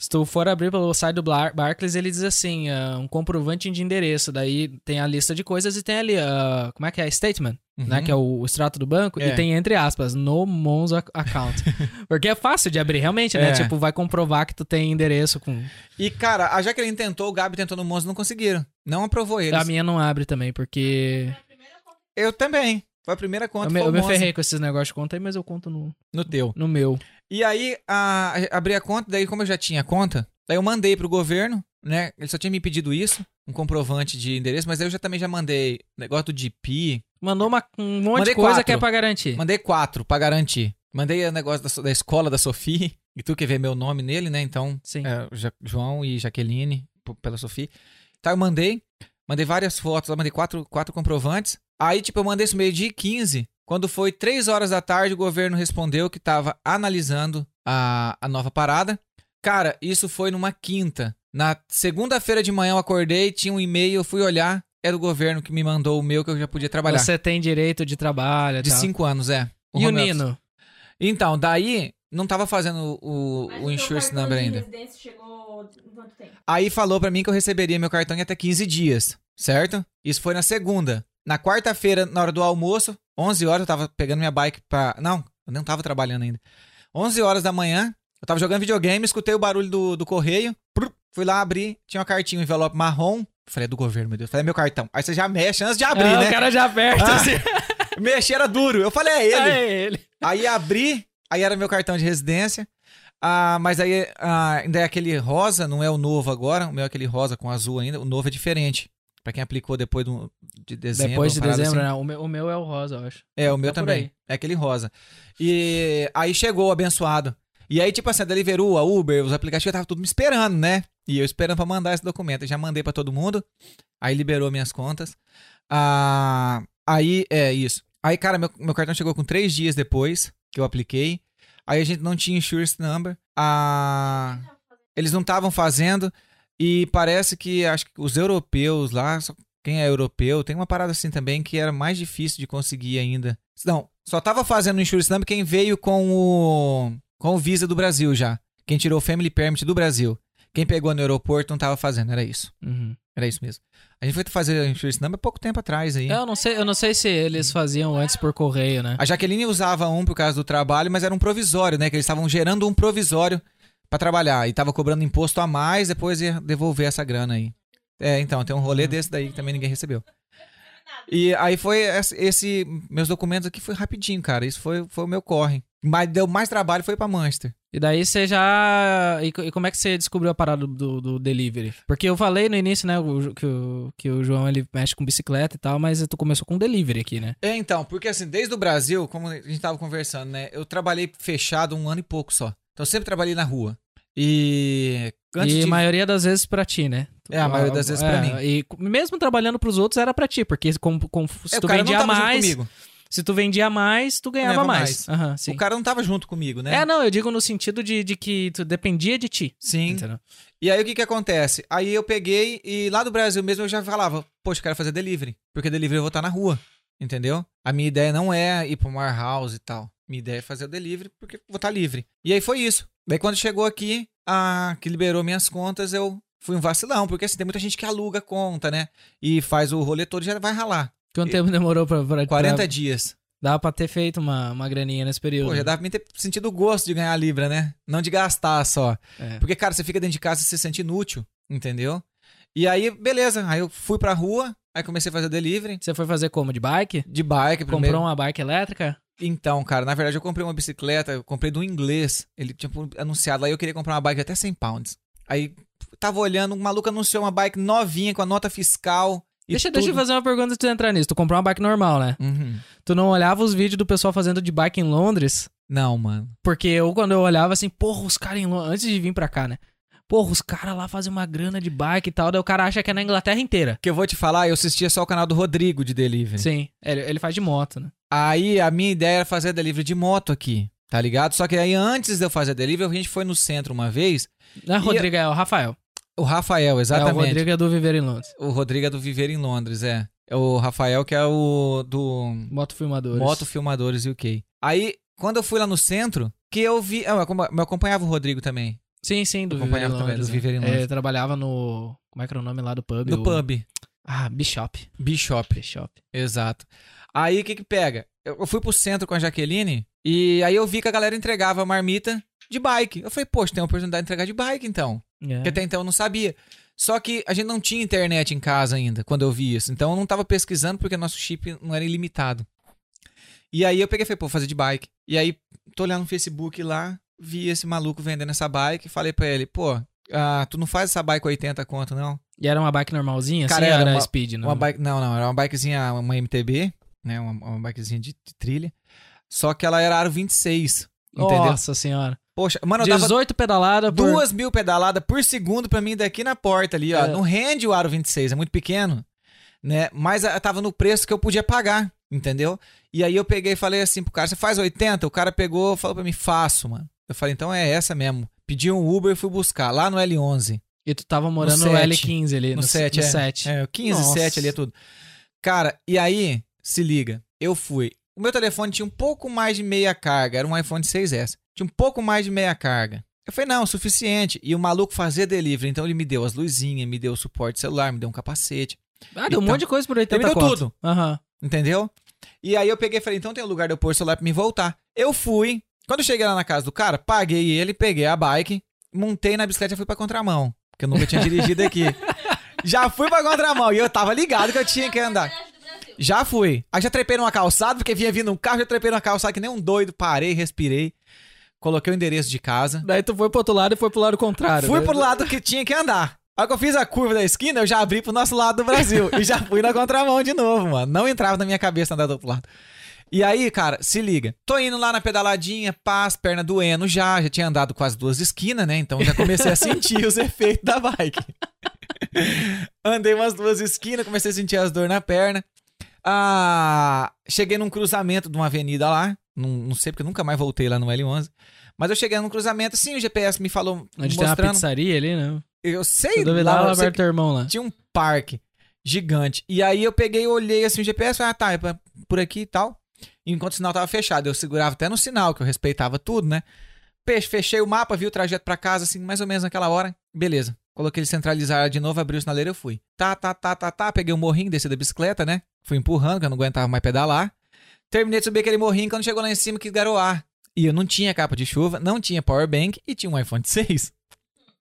se tu for abrir pelo site do Bar- Barclays, ele diz assim, ah, um comprovante de endereço, daí tem a lista de coisas e tem ali, ah, como é que é? Statement, né, Uhum. que é o, o extrato do banco, É. e tem entre aspas, no Monzo ac- account. Porque é fácil de abrir, realmente, né? É. Tipo, vai comprovar que tu tem endereço com... E, cara, a Jaqueline tentou, o Gabi tentou no Monzo, não conseguiram. Não aprovou eles. A minha não abre também, porque Eu também. Foi a primeira conta. eu me, eu me ferrei com esses negócios de conta aí, mas eu conto no, No teu. no meu. E aí, a, abri a conta, daí como eu já tinha conta, daí eu mandei pro governo, né? Ele só tinha me pedido isso, um comprovante de endereço, mas aí eu já também já mandei negócio do DP, Mandou uma- um monte Mandei de coisa quatro. que é pra garantir. mandei quatro pra garantir. Mandei o negócio da, da escola da Sofia, e tu quer ver meu nome nele, né? Então, Sim. é, João e Jaqueline, pela Sofia. Tá, eu mandei, mandei várias fotos, mandei quatro, quatro comprovantes. Aí, tipo, eu mandei esse meio dia e 15. Quando foi três horas da tarde, o governo respondeu que tava analisando a, a nova parada. Cara, isso foi numa quinta. Na segunda-feira de manhã eu acordei, tinha um e-mail, eu fui olhar, era o governo que me mandou o meu que eu já podia trabalhar. Você tem direito de trabalho. De tal. cinco anos, é. E o home office. Nino? Então, daí não tava fazendo o, Mas o insurance number ainda. chegou em quanto tempo? Aí falou pra mim que eu receberia meu cartão em até 15 dias, certo? Isso foi na segunda. Na quarta-feira, na hora do almoço, 11 horas, eu tava pegando minha bike pra. Não, eu não tava trabalhando ainda. 11 horas da manhã, eu tava jogando videogame, escutei o barulho do, do correio, fui lá abrir, tinha uma cartinha, um envelope marrom. Falei, é do governo, meu Deus. Falei, é meu cartão. Aí você já mexe antes de abrir, Ah, né? O cara já aperta Ah, assim. Mexer era duro. Eu falei, é ele. É ele. Aí abri, aí era meu cartão de residência. Ah, mas aí ah, ainda é aquele rosa, não é o novo agora. O meu é aquele rosa com azul ainda. O novo é diferente. Pra quem aplicou depois do, de dezembro. Depois de dezembro, assim. né? O meu, o meu é o rosa, eu acho. É, o meu Tá também. É aquele rosa. E aí chegou o abençoado. E aí, tipo assim, a Deliveroo, a Uber, os aplicativos tava tudo me esperando, né? E eu esperando pra mandar esse documento. Eu já mandei pra todo mundo. Aí liberou minhas contas. Ah, aí, é isso. Aí, cara, meu, meu cartão chegou com três dias depois que eu apliquei. Aí a gente não tinha insurance number. Ah, eles não estavam fazendo. E parece que acho que os europeus lá, só- quem é europeu, tem uma parada assim também que era mais difícil de conseguir ainda. Não, só tava fazendo o Insurance Number quem veio com o com o Visa do Brasil já. Quem tirou o Family Permit do Brasil. Quem pegou no aeroporto não tava fazendo, era isso. Uhum. Era isso mesmo. A gente foi fazer o Insurance Number pouco tempo atrás aí. Eu não sei, eu não sei se eles faziam antes por correio, né? A Jaqueline usava um por causa do trabalho, mas era um provisório, né? Que eles estavam gerando um provisório pra trabalhar. E tava cobrando imposto a mais, depois ia devolver essa grana aí. É, então, tem um rolê desse daí que também ninguém recebeu. E aí foi esse, esse- meus documentos aqui foi rapidinho, cara. Isso foi, foi o meu corre. Mas deu mais trabalho foi pra Manchester. E daí você já. E, e como é que você descobriu a parada do, do delivery? Porque eu falei no início, né, que, o, que o João ele mexe com bicicleta e tal, mas tu começou com delivery aqui, né? É, então, porque assim, desde o Brasil, como a gente tava conversando, né? Eu trabalhei fechado um ano e pouco só. Então eu sempre trabalhei na rua. E antes e a de maioria das vezes pra ti, né? É, a maioria das vezes pra mim. E mesmo trabalhando pros outros era pra ti, porque com, com- se É, tu vendia mais, se tu vendia mais, tu ganhava Ganhava mais. Aham, sim. O cara não tava junto comigo, né? É, não, eu digo no sentido de, de que tu dependia de ti. Sim. Entendeu? E aí o que que acontece? Aí eu peguei e lá do Brasil mesmo eu já falava, poxa, eu quero fazer delivery. Porque delivery eu vou estar na rua. Entendeu? A minha ideia não é ir pro warehouse e tal. Minha ideia é fazer o delivery porque vou estar livre. E aí foi isso. Daí quando chegou aqui, a que liberou minhas contas, eu fui um vacilão. Porque assim, tem muita gente que aluga conta, né? E faz o rolê todo e já vai ralar. Quanto tempo demorou pra, pra, 40 pra- dias. Dava pra ter feito uma, uma graninha nesse período. Pô, já dava pra mim ter sentido o gosto de ganhar a Libra, né? Não de gastar só. É. Porque, cara, você fica dentro de casa e se sente inútil, entendeu? E aí, beleza. Aí eu fui pra rua, aí comecei a fazer delivery Você foi fazer como? De bike? de bike primeiro. Comprou uma bike elétrica? Então, cara, na verdade eu comprei uma bicicleta, eu comprei do inglês. Ele tinha anunciado lá e eu queria comprar uma bike até 100 pounds. Aí tava olhando, um maluco anunciou uma bike novinha com a nota fiscal. E Deixa, tudo. deixa eu fazer uma pergunta antes de entrar nisso. Tu comprou uma bike normal, né? Uhum. Tu não olhava os vídeos do pessoal fazendo de bike em Londres? Não, mano. Porque eu, quando eu olhava assim, porra, os caras em Londres. Antes de vir pra cá, né? Porra, os caras lá fazem uma grana de bike e tal. Daí o cara acha que é na Inglaterra inteira. Que eu vou te falar, eu assistia só o canal do Rodrigo de delivery. Sim, ele, ele faz de moto, né? Aí a minha ideia era fazer delivery de moto aqui, tá ligado? Só que aí antes de eu fazer delivery, a gente foi no centro uma vez. Não é Rodrigo, é o Rafael. O Rafael, É, o exatamente. Rodrigo é do Viver em Londres. o Rodrigo é do Viver em Londres, é. É o Rafael que é o do Moto Filmadores. Moto Filmadores UK. Aí, quando eu fui lá no centro, que eu vi. ah, Eu eu acompanhava o Rodrigo também. Sim, sim, do Viver em também, do Viver em. Ele trabalhava no... Como é que era o nome lá do pub? No O- pub. Ah, Bishop. Bishop. Bishop. Exato. Aí o que que pega? Eu fui pro centro com a Jaqueline e aí eu vi que a galera entregava marmita de bike. Eu falei, poxa, tem uma oportunidade de entregar de bike então. É. Porque até então eu não sabia. Só que a gente não tinha internet em casa ainda quando eu vi isso. Então eu não tava pesquisando porque nosso chip não era ilimitado. E aí eu peguei e falei, pô, vou fazer de bike. E aí tô olhando no Facebook lá, vi esse maluco vendendo essa bike e falei pra ele, pô, ah, tu não faz essa bike 80 conto, não? E era uma bike normalzinha? Cara, assim, era era uma- speed, não? Uma bike, não, não, era uma bikezinha, uma MTB, né? Uma, uma bikezinha de, de trilha. Só que ela era aro 26. Entendeu? Nossa senhora. Poxa, mano, eu dava 18 pedaladas por... duas mil pedaladas por segundo pra mim daqui na porta ali, ó. É. Não rende o aro 26, é muito pequeno, né? Mas ah, tava no preço que eu podia pagar, entendeu? E aí eu peguei e falei assim pro cara, você faz 80? O cara pegou, falou pra mim, faço, mano. Eu falei, então é essa mesmo. Pedi um Uber e fui buscar, lá no L11. E tu tava morando no, No sete. L15 ali. No No, 7, no é. 7. É, o 15, Nossa. 7 ali é tudo. Cara, e aí, se liga, eu fui. O meu telefone tinha um pouco mais de meia carga, era um iPhone 6S. Tinha um pouco mais de meia carga. Eu falei, não, suficiente. E o maluco fazia delivery, então ele me deu as luzinhas, me deu o suporte celular, me deu um capacete, Ah, deu um Então, monte de coisa por 80 ele me deu tudo. Aham. entendeu? E aí eu peguei e falei, então tem um lugar de eu pôr o celular pra me voltar. Eu fui. Quando eu cheguei lá na casa do cara, paguei ele, peguei a bike, montei na bicicleta e fui pra contramão. Porque eu nunca tinha dirigido aqui. Já fui pra contramão e eu tava ligado que eu tinha que andar. Já fui. Aí já trepei numa calçada, porque vinha vindo um carro, já trepei numa calçada que nem um doido, parei, respirei. Coloquei o endereço de casa. Daí tu foi pro outro lado e foi pro lado contrário. Fui né? pro lado que tinha que andar. Aí que eu fiz a curva da esquina, eu já abri pro nosso lado do Brasil. e já fui na contramão de novo, mano. Não entrava na minha cabeça andar do outro lado. E aí, cara, se liga. Tô indo lá na pedaladinha, paz, perna doendo já. Já tinha andado quase duas esquinas, né? Então já comecei a sentir os efeitos da bike. Andei umas duas esquinas, comecei a sentir as dores na perna. Ah, cheguei num cruzamento de uma avenida lá. Não, não sei porque eu nunca mais voltei lá no L11. Mas eu cheguei num cruzamento, sim, o GPS me falou Onde tem uma mostrando. pizzaria ali, né? Eu sei Se duvidar, lá, eu sei irmão lá. tinha um parque gigante. E aí eu peguei, olhei assim o GPS, falei, ah, tá, é por aqui e tal. E enquanto o sinal tava fechado, eu segurava até no sinal, que eu respeitava tudo, né? Fechei o mapa, vi o trajeto pra casa, assim, mais ou menos naquela hora. Beleza. Coloquei ele centralizar de novo, abri o sinaleiro, eu fui. Tá, tá, tá, tá, tá. Peguei um morrinho, desci da bicicleta, né? Fui empurrando, que eu não aguentava mais pedalar. Terminei de subir aquele morrinho, quando chegou lá em cima, quis garoar. E eu não tinha capa de chuva, não tinha power bank e tinha um iPhone 6.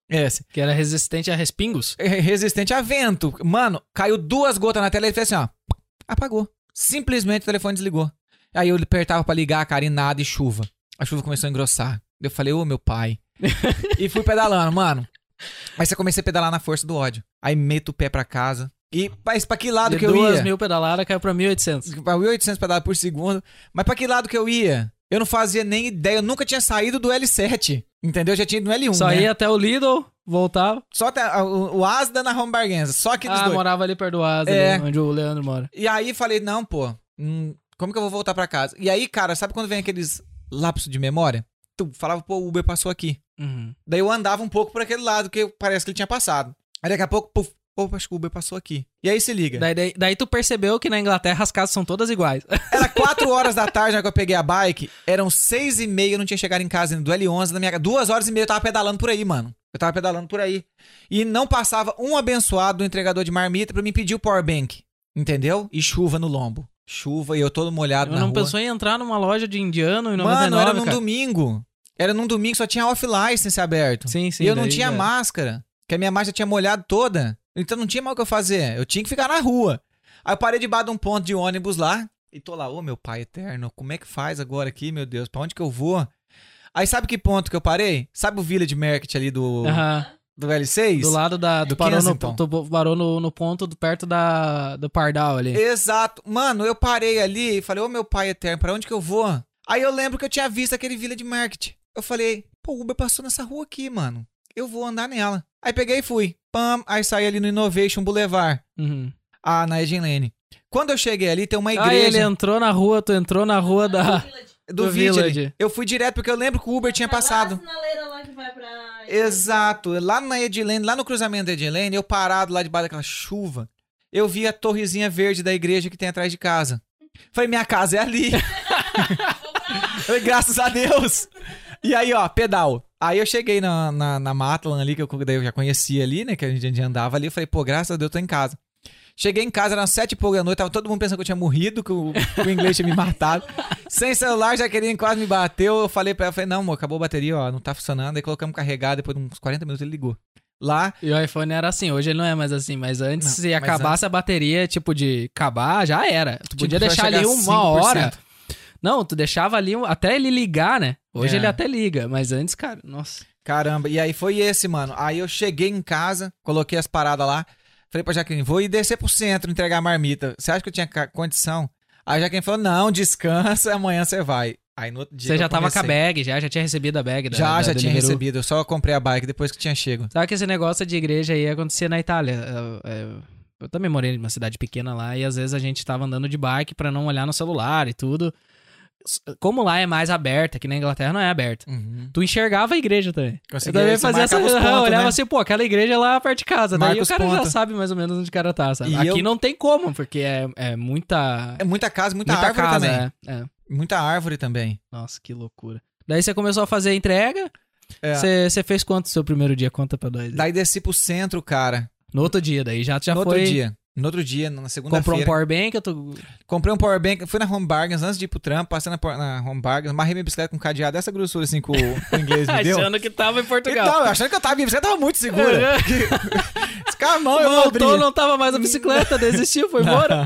Esse. Que era resistente a respingos. É resistente a vento. Mano, caiu duas gotas na tela e fez assim, ó. Apagou. Simplesmente o telefone desligou. Aí eu apertava pra ligar, cara, e nada, e chuva. A chuva começou a engrossar. Eu falei, ô meu pai. e fui pedalando, mano. Aí você comecei a pedalar na força do ódio. Aí meto o pé pra casa. E mas pra que lado De que eu duas ia? mil pedaladas caiu pra 1.800. Pra 1.800 pedaladas por segundo. Mas pra que lado que eu ia? Eu não fazia nem ideia. Eu nunca tinha saído do L7. Entendeu? Eu já tinha ido no L1, Só né? ia até o Lidl, voltava. Só até, o, o Asda na Home Bargains. Só aqueles Ah, dois. morava ali perto do Asa, É. ali, onde o Leandro mora. E aí falei, não, pô, hum, como que eu vou voltar pra casa? E aí, cara, sabe quando vem aqueles lapsos de memória? Tu falava, pô, o Uber passou aqui. Uhum. Daí eu andava um pouco por aquele lado, que parece que ele tinha passado. Aí daqui a pouco, puf, pô, acho que o Uber passou aqui. E aí se liga. Daí, daí, daí tu percebeu que na Inglaterra as casas são todas iguais. Era 4 horas da tarde na hora que eu peguei a bike, eram 6 e meia, eu não tinha chegado em casa ainda, do L11 da minha casa. Duas horas e meia eu tava pedalando por aí, mano. Eu tava pedalando por aí. E não passava um abençoado do entregador de marmita pra me pedir o powerbank. Entendeu? E chuva no lombo. Chuva e eu todo molhado Eu na não rua. pensou em entrar numa loja de indiano em 99, Mano, era num cara. domingo. Era num domingo, só tinha off-license aberto. Sim, sim. e eu não tinha já- máscara. Que a minha máscara tinha molhado toda. Então não tinha mais o que eu fazer. Eu tinha que ficar na rua. Aí eu parei debaixo de um ponto de ônibus lá. E tô lá, ô meu pai eterno, como é que faz agora aqui, meu Deus? Pra onde que eu vou? Aí sabe que ponto que eu parei? Sabe o Village Market ali do, Aham. Do L6? Do lado da. É parou, no, parou no, no ponto do- perto da, do Pardal ali. Exato. Mano, eu parei ali e falei, ô meu pai eterno, pra onde que eu vou? Aí eu lembro que eu tinha visto aquele Village Market. Eu falei, pô, o Uber passou nessa rua aqui, mano. Eu vou andar nela. Aí peguei e fui. Pam, aí saí ali no Innovation Boulevard, Uhum. ah, na Edge Lane. Quando eu cheguei ali, tem uma Aí ele igreja entrou na rua, tu entrou na rua da. Do, do Village. Village. Eu fui direto porque eu lembro que o Uber tinha Tá lá passado. a sinaleira lá que vai pra... Exato. Lá na Edilene, lá no cruzamento da Edilene, eu parado lá debaixo daquela chuva, eu vi a torrezinha verde da igreja que tem atrás de casa. Falei, minha casa é ali. Falei, graças a Deus. E aí, ó, pedal. Aí eu cheguei na, na, na Matlan ali, que eu, daí eu já conhecia ali, né? Que a gente andava ali. Eu falei, pô, graças a Deus, eu tô em casa. Cheguei em casa, eram sete e pouco da noite, tava todo mundo pensando que eu tinha morrido, que o, que o inglês tinha me matado. Sem celular, já queria quase me bateu. Eu falei pra ela, falei, não, amor, acabou a bateria, ó, não tá funcionando. Aí colocamos carregar, depois de uns 40 minutos ele ligou. Lá, E o iPhone era assim, hoje ele não é mais assim, mas antes, Não, se mas acabasse a bateria, tipo, de acabar, já era. Tu Tipo, podia deixar ali uma hora. 5%. Não, tu deixava ali até ele ligar, né? Hoje É. ele até liga, mas antes, cara, nossa. Caramba, e aí foi esse, mano. Aí eu cheguei em casa, coloquei as paradas lá. Falei pra Jaqueline, vou ir descer pro centro entregar a marmita. Você acha que eu tinha condição? Aí a Jaqueline falou, não, descansa, amanhã você vai. Aí no outro dia Você já tava com a bag, já, já tinha recebido a bag da Já, da já tinha recebido. Eu só comprei a bike depois que tinha chego. Sabe que esse negócio de igreja aí acontecia na Itália. Eu, eu- eu também morei numa cidade pequena lá e às vezes a gente tava andando de bike pra não olhar no celular e tudo. Como lá é mais aberta, que na Inglaterra não é aberta. Tu enxergava a igreja também. Consegui, eu também fazia essa. pontos, olhava né? assim, pô, aquela igreja é lá perto de casa. Daí Marca o os cara já sabe mais ou menos onde o cara tá, sabe? E Aqui eu- não tem como, porque é, é muita. É muita casa, muita, muita árvore casa, também. é, é. Muita árvore também. Nossa, que loucura. Daí você começou a fazer a entrega. É. Você fez quanto no seu primeiro dia? Conta pra nós. aí. Daí desci pro centro, cara. No outro dia, daí já, já no foi. outro dia. No outro dia, na Comprou um segunda-feira. powerbank, eu tô... Comprei um powerbank, fui na Home Bargains antes de ir pro trampo, passei na, na Home Bargains, amarrei minha bicicleta com um cadeado dessa grossura assim que o, o inglês me deu. achando que tava em Portugal. Então, achando que eu tava, minha bicicleta tava muito segura. Esse camão eu. Voltou, não tava mais a bicicleta, desistiu, foi embora.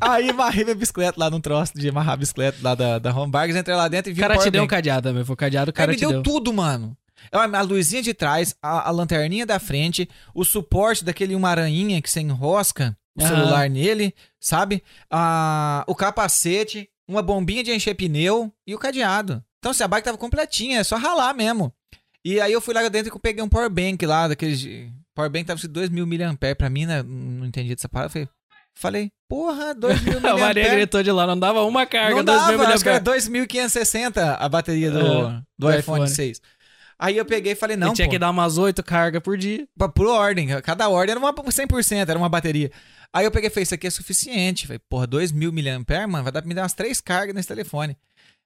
Aí amarrei minha bicicleta lá num troço de amarrar a bicicleta lá da, da Home Bargains, entrei lá dentro e O vi cara o te deu um cadeado, meu. Foi o cadeado, o Aí cara me te deu, deu. tudo, mano. A, a luzinha de trás, a, a lanterninha da frente, o suporte daquele uma aranhinha que você enrosca o Aham. celular nele, sabe? A, o capacete, uma bombinha de encher pneu e o cadeado. Então, assim, a bike tava completinha, é só ralar mesmo. E aí eu fui lá dentro e eu peguei um powerbank lá, daqueles... de- Powerbank tava assim, 2 mil mAh pra mim, né? Não entendi dessa parada. Falei, falei, porra, 2 mil A Maria gritou de lá, não dava uma carga, Não dois dava, mil acho que era miliamperes. 2.560 a bateria do, É, do, do iPhone iPhone. 6. Aí eu peguei e falei, não, Não, tinha pô, que dar umas oito cargas por dia. pra- por ordem. Cada ordem era uma 100%, era uma bateria. Aí eu peguei e falei, isso aqui é suficiente. Falei, porra, 2 mil mAh, mano, vai dar pra me dar umas três cargas nesse telefone.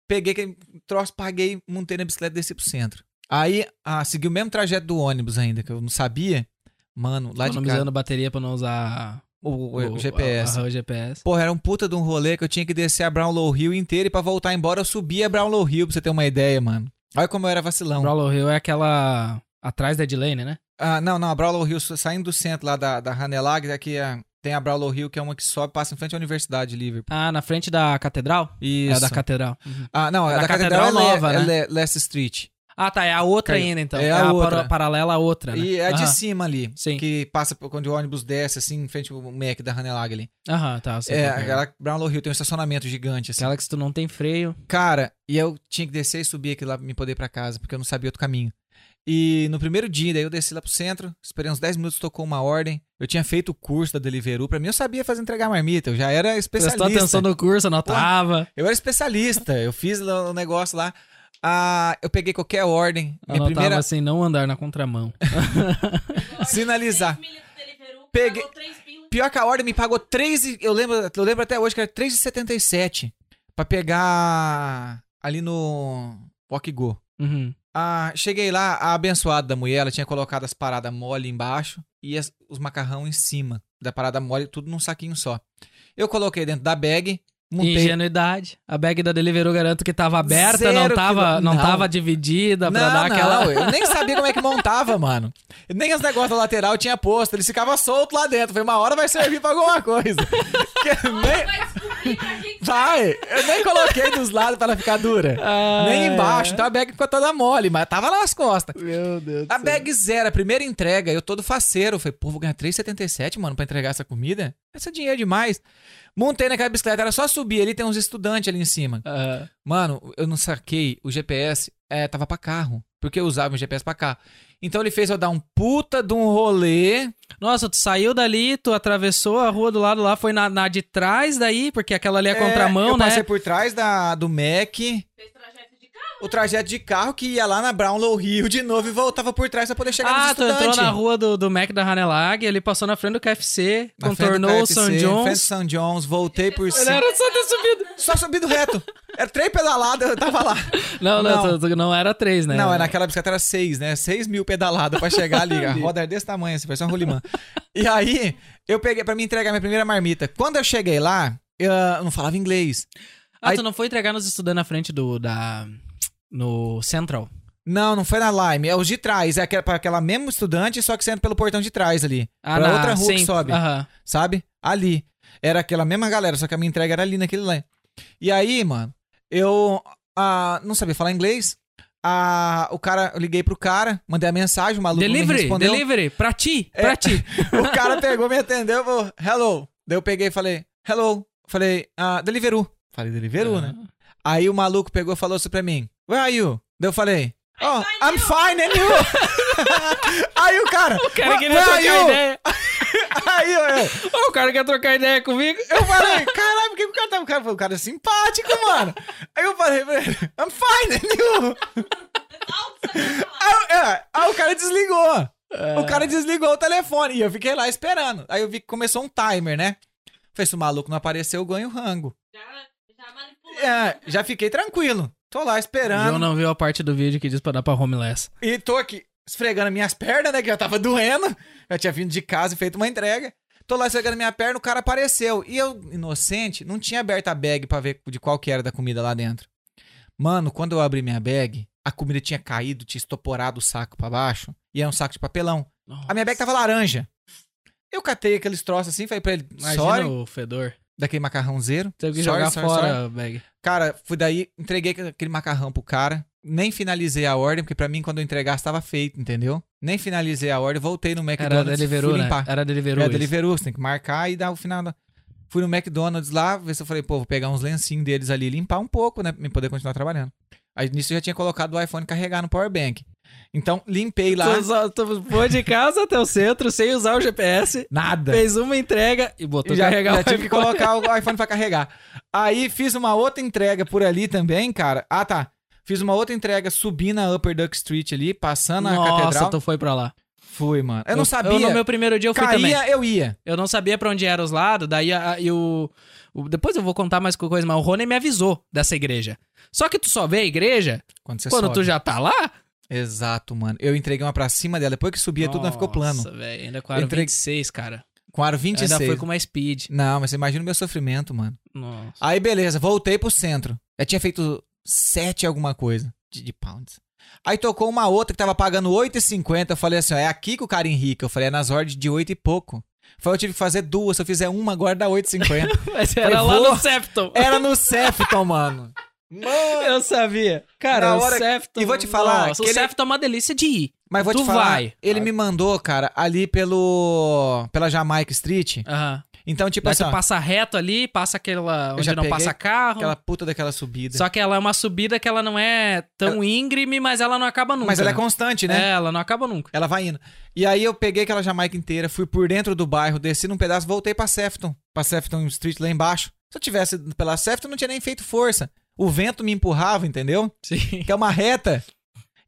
Peguei aquele troço, paguei, montei na bicicleta e desci pro centro. Aí, ah, segui o mesmo trajeto do ônibus ainda, que eu não sabia. Mano, lá de casa, Economizando bateria pra não usar o, o- o GPS. O, GPS. Porra, era um puta de um rolê que eu tinha que descer a Brownlow Hill inteira e pra voltar embora eu subia a Brownlow Hill, pra você ter uma ideia, mano. Olha como eu era vacilão. Brawler Hill é aquela atrás da Edlane, né? Ah, não, não, a Brownlow Hill saindo do centro lá da, da Hanelag, aqui é, tem a Brownlow Hill, que é uma que sobe, passa em frente à Universidade de Liverpool. Ah, na frente da catedral? Isso. É da catedral. Ah, não, É a da da Catedral Catedral, é, Nova, Le, né? é Le- Leicester Street. Ah, tá. É a outra Caiu. ainda, então. É a outra. para- paralela à outra, né? E é a de Aham. cima ali, Sim. que passa por- quando o ônibus desce, assim, em frente ao Mac da Hanelag ali. Aham, tá. sei É, qual que aquela Brownlow Hill tem um estacionamento gigante, assim. Aquela que se tu não tem freio. Cara, e eu tinha que descer e subir aqui lá pra me poder ir pra casa, porque eu não sabia outro caminho. E no primeiro dia, daí eu desci lá pro centro, esperei uns 10 minutos, tocou uma ordem. Eu tinha feito o curso da Deliveroo, pra mim eu sabia fazer entregar marmita, eu já era especialista. Prestou atenção no curso, anotava. Eu era especialista, eu fiz lá o negócio lá. Ah, eu peguei qualquer ordem, minha Anotava primeira assim, não andar na contramão. sinalizar. Peguei-. Pior que a ordem me pagou 3, e- eu lembro, eu lembro até hoje que era 3,77 pra pegar ali no Walk-Go. Uhum. Ah, cheguei lá, a abençoada da mulher, ela tinha colocado as paradas mole embaixo e as- os macarrão em cima da parada mole, tudo num saquinho só. Eu coloquei dentro da bag, montei. Ingenuidade. A bag da Deliveroo garanto que tava aberta, Zero não tava, quilo- não. não. tava dividida pra não, dar não, aquela. eu nem sabia como é que montava, mano. Nem os negócios da lateral tinha posto, eles ficavam soltos lá dentro. Foi uma hora vai servir pra alguma coisa. Que nem- Vai pra Vai, eu nem coloquei dos lados pra ela ficar dura. Ah, Nem embaixo, então a bag ficou toda mole, mas tava lá nas costas. Meu Deus. A bag zero, a primeira entrega, eu todo faceiro. Falei, pô, vou ganhar 3,77, mano, pra entregar essa comida? Esse é dinheiro demais. Montei naquela bicicleta, era só subir ali, tem uns estudantes ali em cima. Aham. Mano, eu não saquei, o GPS é, tava pra carro. Porque eu usava o GPS pra carro. Então ele fez eu dar um puta de um rolê. Nossa, tu saiu dali, tu atravessou a rua do lado lá, foi na, na de trás daí, porque aquela ali é, contramão, eu né? passei por trás da, do Mac, fez trajeto de carro. O trajeto de carro que ia lá na Brownlow Rio de novo e voltava por trás pra poder chegar Ah, nos tu entrou na rua do, do Mac da Hanelag, ele passou na frente do KFC, Na do contornou o KFC, São Frente do John's. São John's, voltei por cima. era só ter subido. Só subido reto. Era três pedaladas, eu tava lá. Não, não, Não. não era três, né? Não, é naquela bicicleta era seis, né? Seis mil pedaladas pra chegar ali. A roda era desse tamanho, assim, parecia um rolimã. E aí, eu peguei pra me entregar minha primeira marmita. Quando eu cheguei lá, eu não falava inglês. Ah, Aí- tu não foi entregar nos estudantes na frente do, da... No Central? Não, não foi na Lime. É os de trás. É aquela, pra aquela mesmo estudante, só que sendo pelo portão de trás ali. Ah, pra na- outra rua que sim, sobe. Aham. Sabe? Ali. Era aquela mesma galera, só que a minha entrega era ali naquele lá. E aí, mano, eu ah, não sabia falar inglês. Ah, o cara, eu liguei pro cara, mandei a mensagem, o maluco me Delivery, respondeu. delivery, pra ti, É. pra ti. O cara pegou, me atendeu, falou, hello. Daí eu peguei e falei, hello. Falei, ah, Deliveroo. Falei, Deliveroo, né? Aí o maluco pegou e falou assim pra mim, where are you? Daí eu falei, oh, I'm fine, and you? Aí o cara, O cara queria trocar you? ideia. Aí eu, o cara quer trocar ideia comigo? eu falei, caralho, por que o cara tá... O cara, falou, o cara é simpático, mano. Aí eu falei, I'm fine, and you? Sabe falar. Aí, é, aí o cara desligou. É. O cara desligou o telefone e eu fiquei lá esperando. Aí eu vi que começou um timer, né? Falei, se o maluco não apareceu, eu ganho rango. É, já fiquei tranquilo. Tô lá esperando. João não viu a parte do vídeo que diz pra dar pra homeless. E tô aqui esfregando minhas pernas, né? Que já tava doendo. Já tinha vindo de casa e feito uma entrega. Tô lá esfregando minha perna, o cara apareceu. E eu, inocente, não tinha aberto a bag pra ver de qual que era da comida lá dentro. Mano, quando eu abri minha bag, a comida tinha caído, tinha estoporado o saco pra baixo. E era um saco de papelão. A minha bag tava laranja. Eu catei aqueles troços assim, falei pra ele, Imagina sorry, o fedor. Daquele macarrãozeiro. Teve que Sorry, jogar sorry, fora sorry. bag. Cara, fui daí, entreguei aquele macarrão pro cara. Nem finalizei a ordem, porque pra mim, quando eu entregasse, tava feito, entendeu? Nem finalizei a ordem, voltei no Era McDonald's Deliveroo, fui né? limpar. Era Deliveroo. Isso. Deliveroo, você tem que marcar e dar o final da... Fui no McDonald's lá, ver se eu falei, pô, vou pegar uns lencinhos deles ali e limpar um pouco, né? Pra poder continuar trabalhando. Aí nisso eu já tinha colocado o iPhone carregar no powerbank. Então, limpei lá. Tu, foi de casa até o centro sem usar o GPS, Nada. fez uma entrega e botou já, carregar já o tive que colocar o iPhone pra carregar. Aí fiz uma outra entrega por ali também, cara. Ah, tá. Fiz uma outra entrega subindo a Upper Duck Street ali, passando a Nossa, catedral. tu foi pra lá. Fui, mano. Eu não sabia. Eu, no meu primeiro dia eu fui também. Caía, eu ia. Eu não sabia pra onde eram os lados, daí a, e o, o- Depois eu vou contar mais coisa, mas o Rony me avisou dessa igreja. Só que tu só vê a igreja Quando quando tu já tá lá. Exato, mano. Eu entreguei uma pra cima dela. Depois que subia tudo, não ficou plano. Nossa, velho, ainda com aro Entregue- 26, cara. Com aro Eu 26. Ainda foi com uma speed. Não, mas você imagina o meu sofrimento, mano. Nossa. Aí, beleza, voltei pro centro. Eu tinha feito 7 alguma coisa de, de pounds. Aí tocou uma outra que tava pagando 8,50. Eu falei assim, ó, é aqui que o cara enrica. Eu falei, é nas ordens de 8 e pouco. Foi, eu tive que fazer duas. Se eu fizer uma, agora dá 8,50. Mas era Falei, lá no Septon. Era no Sefton, mano. Mano! Eu sabia. Cara, Na o hora- Septon... e vou te falar, Nossa, o aquele- Septon é uma delícia de ir. Mas vou Tu te falar, vai. ele me mandou, cara, ali pelo... Pela Jamaica Street. Aham. Então, tipo Daí assim, ó, passa reto ali, passa aquela... Onde já não passa carro. aquela puta daquela subida. Só que ela é uma subida que ela não é tão íngreme, mas ela não acaba nunca. Mas ela é né? constante, né? É, ela não acaba nunca. Ela vai indo. E aí eu peguei aquela Jamaica inteira, fui por dentro do bairro, desci num pedaço, voltei pra Sefton. Pra Sefton Street lá embaixo. Se eu tivesse pela Sefton, não tinha nem feito força. O vento me empurrava, entendeu? Sim. Que é uma reta.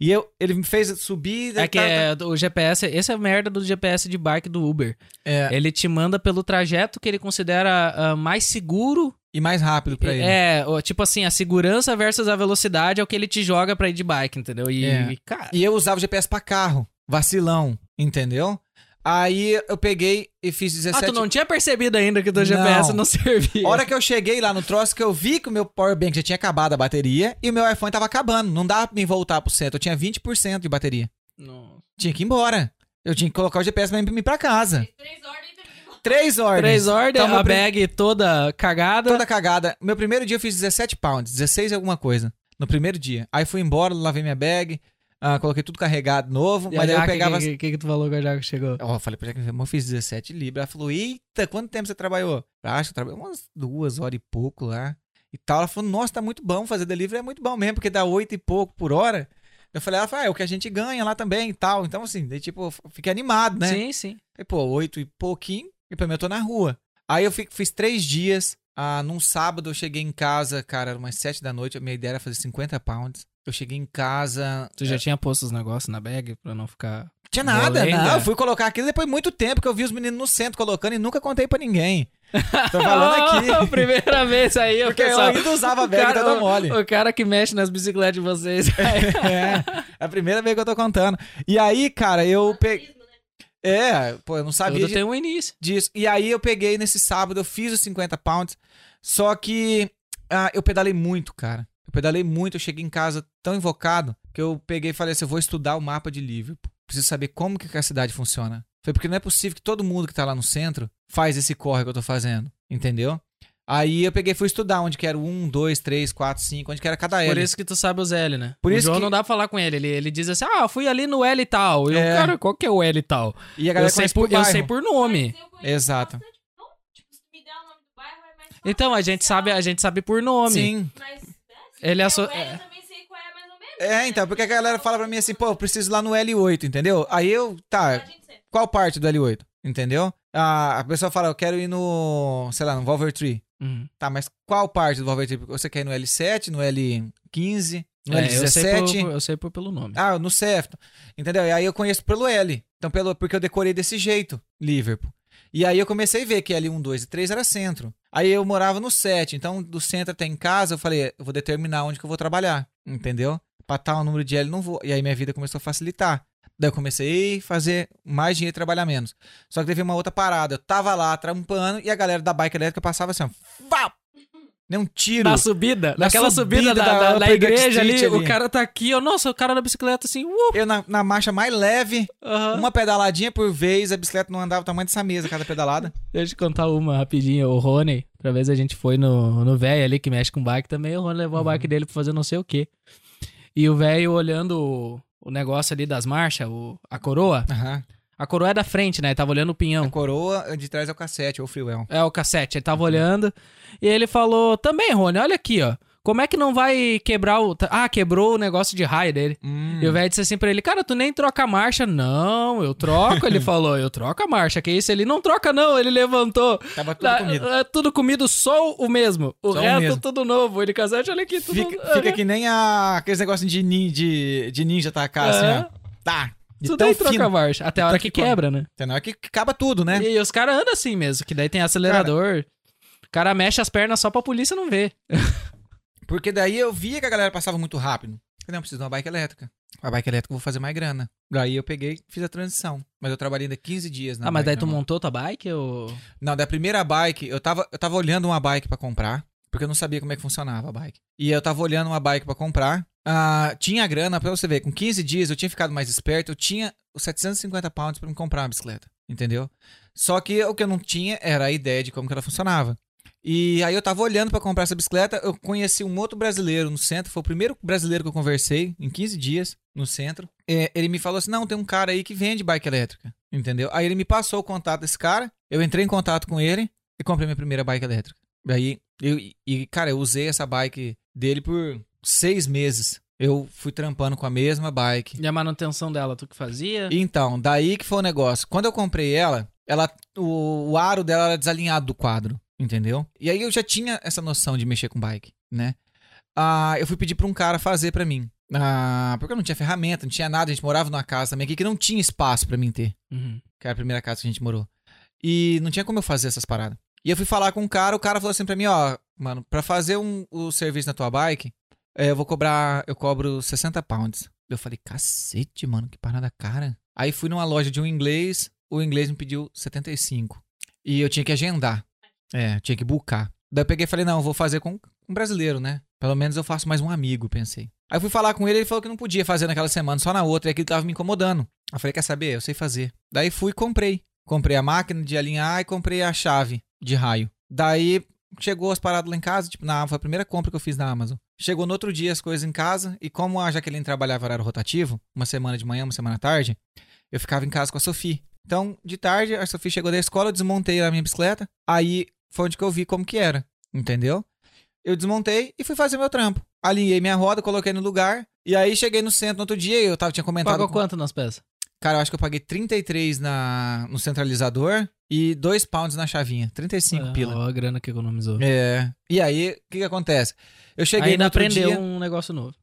E eu, ele me fez subir. É que tá- é, o GPS, esse é a merda do GPS de bike do Uber. é, Ele te manda pelo trajeto que ele considera ah, mais seguro. E mais rápido pra ele. É, tipo assim, a segurança versus a velocidade é o que ele te joga pra ir de bike, entendeu? E, É. e, cara, E eu usava o GPS pra carro. Vacilão, entendeu? Aí eu peguei e fiz ah, 17. tu não tinha percebido ainda que o teu GPS Não. servia. A hora que eu cheguei lá no troço, que eu vi que o meu powerbank já tinha acabado a bateria e o meu iPhone tava acabando. Não dava pra mim voltar pro centro. Eu tinha 20% de bateria. Nossa. Tinha que ir embora. Eu tinha que colocar o GPS pra mim ir pra casa. Três ordens e. Três ordens. Três ordens, Então, a prim- bag toda cagada. Toda cagada. Meu primeiro dia eu fiz 17 pounds. 16 e alguma coisa. No primeiro dia. Aí fui embora, lavei minha bag. Ah, coloquei tudo carregado novo. E mas a daí eu pegava... O que, que, que tu falou que a Jaque chegou? Ó, eu falei pra amor, eu fiz 17 libras. Ela falou, eita, quanto tempo você trabalhou? Eu Acho que eu trabalhei umas duas horas e pouco lá. E tal. Ela falou, nossa, tá muito bom fazer delivery. É muito bom mesmo, porque dá oito e pouco por hora. Eu falei, ela falou, ah, é o que a gente ganha lá também e tal. Então, assim, daí, tipo, eu fiquei animado, né? Sim, sim. Aí, pô, oito e pouquinho, e pra mim eu tô na rua. Aí eu fi- fiz três dias. Ah, num sábado eu cheguei em casa, cara, umas sete da noite. A minha ideia era fazer 50 pounds. Eu cheguei em casa. Tu já tinha posto os negócios na bag pra não ficar. Tinha nada, Molenda. não. Eu fui colocar aquilo depois de muito tempo que eu vi os meninos no centro colocando e nunca contei pra ninho Tô falando aqui. Primeira vez aí, o Porque eu pessoal. ainda usava a o bag cara- toda mole. O cara que mexe nas bicicletas de vocês. É, é a primeira vez que eu tô contando. E aí, cara, eu peguei. Né? É, pô, eu não sabia Tudo de- tem um início. disso. E aí eu peguei nesse sábado, eu fiz os 50 pounds. Só que ah, eu pedalei muito, cara. Eu pedalei muito, eu cheguei em casa tão invocado que eu peguei e falei assim: eu vou estudar o mapa de Liverpool. Preciso saber como que a cidade funciona. Foi porque não é possível que todo mundo que tá lá no centro faz esse corre que eu tô fazendo. Entendeu? Aí eu peguei e fui estudar onde que era o 1, 2, 3, 4, 5, onde que era cada L. Por isso que tu sabe os L, né? Por o isso João que- não dá pra falar com ele. Ele, ele diz assim: ah, fui ali no L e tal. E É. o cara, qual que é o L e tal? E a Eu galera sei, conhece por, eu sei por nome. Eu Exato. Não, tipo, se tu me der o nome do bairro, é. Então, a gente sabe, a gente sabe por nome. Sim. Mas, Ele asso- é. Eu também sei qual é mais ou menos. É, né? então, porque a galera fala pra mim assim, pô, eu preciso ir lá no L8, entendeu? Aí eu, tá, sempre. qual parte do L8? Entendeu? A, a pessoa fala, eu quero ir no, sei lá, no Volver Tree. Uhum. Tá, mas qual parte do Volver Tree? Você quer ir no L7, no L15, no É, eu, sei L17? por, eu sei por pelo nome. Ah, no Sefton. Entendeu? E aí eu conheço pelo L. Então, pelo, porque eu decorei desse jeito, Liverpool. E aí eu comecei a ver que L1, 2 e 3 era centro. Aí eu morava no 7. Então, do centro até em casa, eu falei, eu vou determinar onde que eu vou trabalhar. Entendeu? Pra tal número de L não vou. E aí minha vida começou a facilitar. Daí eu comecei a fazer mais dinheiro e trabalhar menos. Só que teve uma outra parada. Eu tava lá trampando e a galera da bike elétrica passava assim, ó. Vá! Nem um tiro. Na subida, Na naquela subida, subida da, da da- da igreja ali, ali. o cara tá aqui, ó. Nossa, o cara da bicicleta assim, uh, Eu na, na marcha mais leve, aham. uma pedaladinha por vez, a bicicleta não andava o tamanho dessa mesa cada pedalada. Deixa eu contar uma rapidinho. O Rony, outra vez a gente foi no, no velho ali que mexe com bike também. O Rony levou a bike dele pra fazer não sei o quê. E o velho olhando o, o negócio ali das marchas, o, a coroa. Aham. A coroa é da frente, né? Ele tava olhando o pinhão. A coroa de trás é o cassete, ou o freewell. É o cassete, ele tava olhando. E ele falou: Também, Rony, olha aqui, ó. Como é que não vai quebrar o. Ah, quebrou o negócio de raio dele. Hum. E o velho disse assim pra ele, cara, tu nem troca a marcha. Não, eu troco. ele falou, eu troco a marcha. Que isso? Ele não troca, não. Ele levantou. Tava tudo Ah, comido. ah, tudo comido, só o mesmo. O Só o resto, mesmo. tudo novo. Ele cassete, olha aqui, tudo. Fica, fica que nem a, aqueles negócios de, nin- de, de ninja tacar, assim, É. ó. Tá. De Tu tão nem troca marcha. Até a hora tanto que quebra, né? Até na hora que acaba tudo, né? E, os caras andam assim mesmo, que daí tem acelerador. O cara mexe as pernas só pra polícia não ver. Porque daí eu via que a galera passava muito rápido. Falei, não, preciso de uma bike elétrica. A bike elétrica eu vou fazer mais grana. Daí eu peguei fiz a transição. Mas eu trabalhei ainda 15 dias na ah, mas daí tu montou tua bike ou. Não, da primeira bike, eu tava, eu tava olhando uma bike pra comprar, porque eu não sabia como é que funcionava a bike. E eu tava olhando uma bike pra comprar. Ah, tinha grana, pra você ver, com 15 dias eu tinha ficado mais esperto, eu tinha os 750 pounds pra me comprar uma bicicleta, entendeu? Só que o que eu não tinha era a ideia de como que ela funcionava. E aí eu tava olhando pra comprar essa bicicleta, eu conheci um outro brasileiro no centro, foi o primeiro brasileiro que eu conversei em 15 dias no centro. É, ele me falou assim: "Não, tem um cara aí que vende bike elétrica", entendeu? Aí ele me passou o contato desse cara, eu entrei em contato com ele e comprei minha primeira bike elétrica. Daí eu e cara, eu usei essa bike dele por seis meses. Eu fui trampando com a mesma bike. E a manutenção dela, tu que fazia? Então, daí que foi o negócio. Quando eu comprei ela, ela o, o aro dela era desalinhado do quadro, entendeu? E aí eu já tinha essa noção de mexer com bike, né? Ah, eu fui pedir pra um cara fazer pra mim. Ah, porque eu não tinha ferramenta, não tinha nada, a gente morava numa casa também aqui que não tinha espaço pra mim ter, Uhum. que era a primeira casa que a gente morou. E não tinha como eu fazer essas paradas. E eu fui falar com um cara, o cara falou assim pra mim, ó, mano, pra fazer um, o serviço na tua bike, eu vou cobrar, eu cobro 60 pounds. Eu falei, cacete, mano, que parada cara. Aí fui numa loja de um inglês, o inglês me pediu 75. E eu tinha que agendar. É, tinha que buscar. Daí eu peguei e falei, não, vou fazer com um brasileiro, né? Pelo menos eu faço mais um amigo, pensei. Aí fui falar com ele, ele falou que não podia fazer naquela semana, só na outra, e aquilo tava me incomodando. Eu falei, quer saber? Eu sei fazer. Daí fui e comprei. Comprei a máquina de alinhar e comprei a chave de raio. Daí chegou as paradas lá em casa, tipo, na, foi a primeira compra que eu fiz na Amazon. Chegou no outro dia as coisas em casa, e como a Jaqueline trabalhava horário rotativo, uma semana de manhã, uma semana à tarde, eu ficava em casa com a Sofia. Então, de tarde, a Sofia chegou da escola, eu desmontei a minha bicicleta, aí foi onde que eu vi como que era, entendeu? Eu desmontei e fui fazer meu trampo. Alinhei minha roda, coloquei no lugar, e aí cheguei no centro no outro dia, eu tava, tinha comentado... Pagou com- quanto nas peças? Cara, eu acho que eu paguei 33 na, no centralizador e 2 pounds na chavinha. 35 Ah, pila. Ó, a grana que economizou. É. E aí, o que que acontece? Eu cheguei Ainda no outro aprendeu dia, um negócio novo.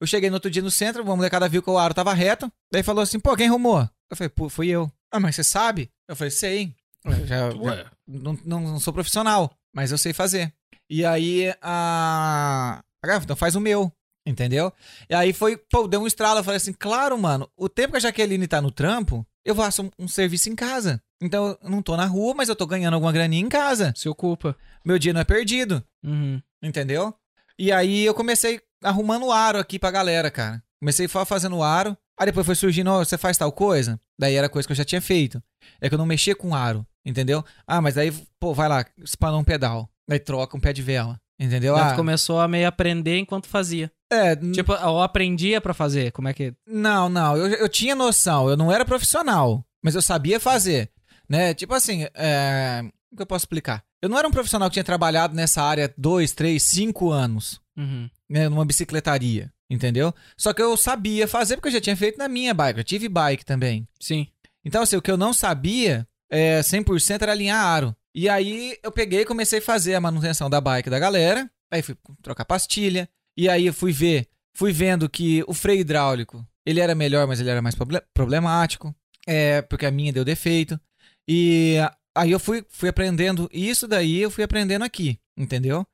eu cheguei no outro dia no centro, uma molecada viu que o aro tava reto, daí falou assim, pô, quem arrumou? Eu falei, pô, fui eu. Ah, mas você sabe? Eu falei, sei. Eu já, já- não, não, não sou profissional, mas eu sei fazer. E aí, a... a então faz o meu, entendeu? E aí foi, pô, deu um estralo, eu falei assim, claro, mano, o tempo que a Jaqueline tá no trampo, eu faço um, um serviço em casa. Então, eu não tô na rua, mas eu tô ganhando alguma graninha em casa. Se ocupa. Meu dia não é perdido, Uhum. entendeu? E aí eu comecei arrumando aro aqui pra galera, cara. Comecei fa- fazendo aro, aí depois foi surgindo, ó, você faz tal coisa? Daí era coisa que eu já tinha feito. É que eu não mexia com aro, entendeu? Ah, mas aí, pô, vai lá, espanou um pedal. Aí troca um pé de vela, entendeu? Daí Ah, começou a meio aprender enquanto fazia. É, Tipo, eu aprendia pra fazer. Como é que. não, não, eu, eu tinha noção, eu não era profissional, mas eu sabia fazer, né? Tipo assim, é... o que eu posso explicar? Eu não era um profissional que tinha trabalhado nessa área dois, três, cinco anos. Uhum. né, numa bicicletaria, entendeu? Só que eu sabia fazer porque eu já tinha feito na minha bike, eu tive bike também. Sim. Então, assim, o que eu não sabia é, 100% era alinhar aro. E aí eu peguei e comecei a fazer a manutenção da bike da galera, aí fui trocar pastilha, e aí eu fui ver, fui vendo que o freio hidráulico, ele era melhor, mas ele era mais proble- problemático, é, porque a minha deu defeito. E aí eu fui, fui aprendendo isso daí, eu fui aprendendo aqui, entendeu?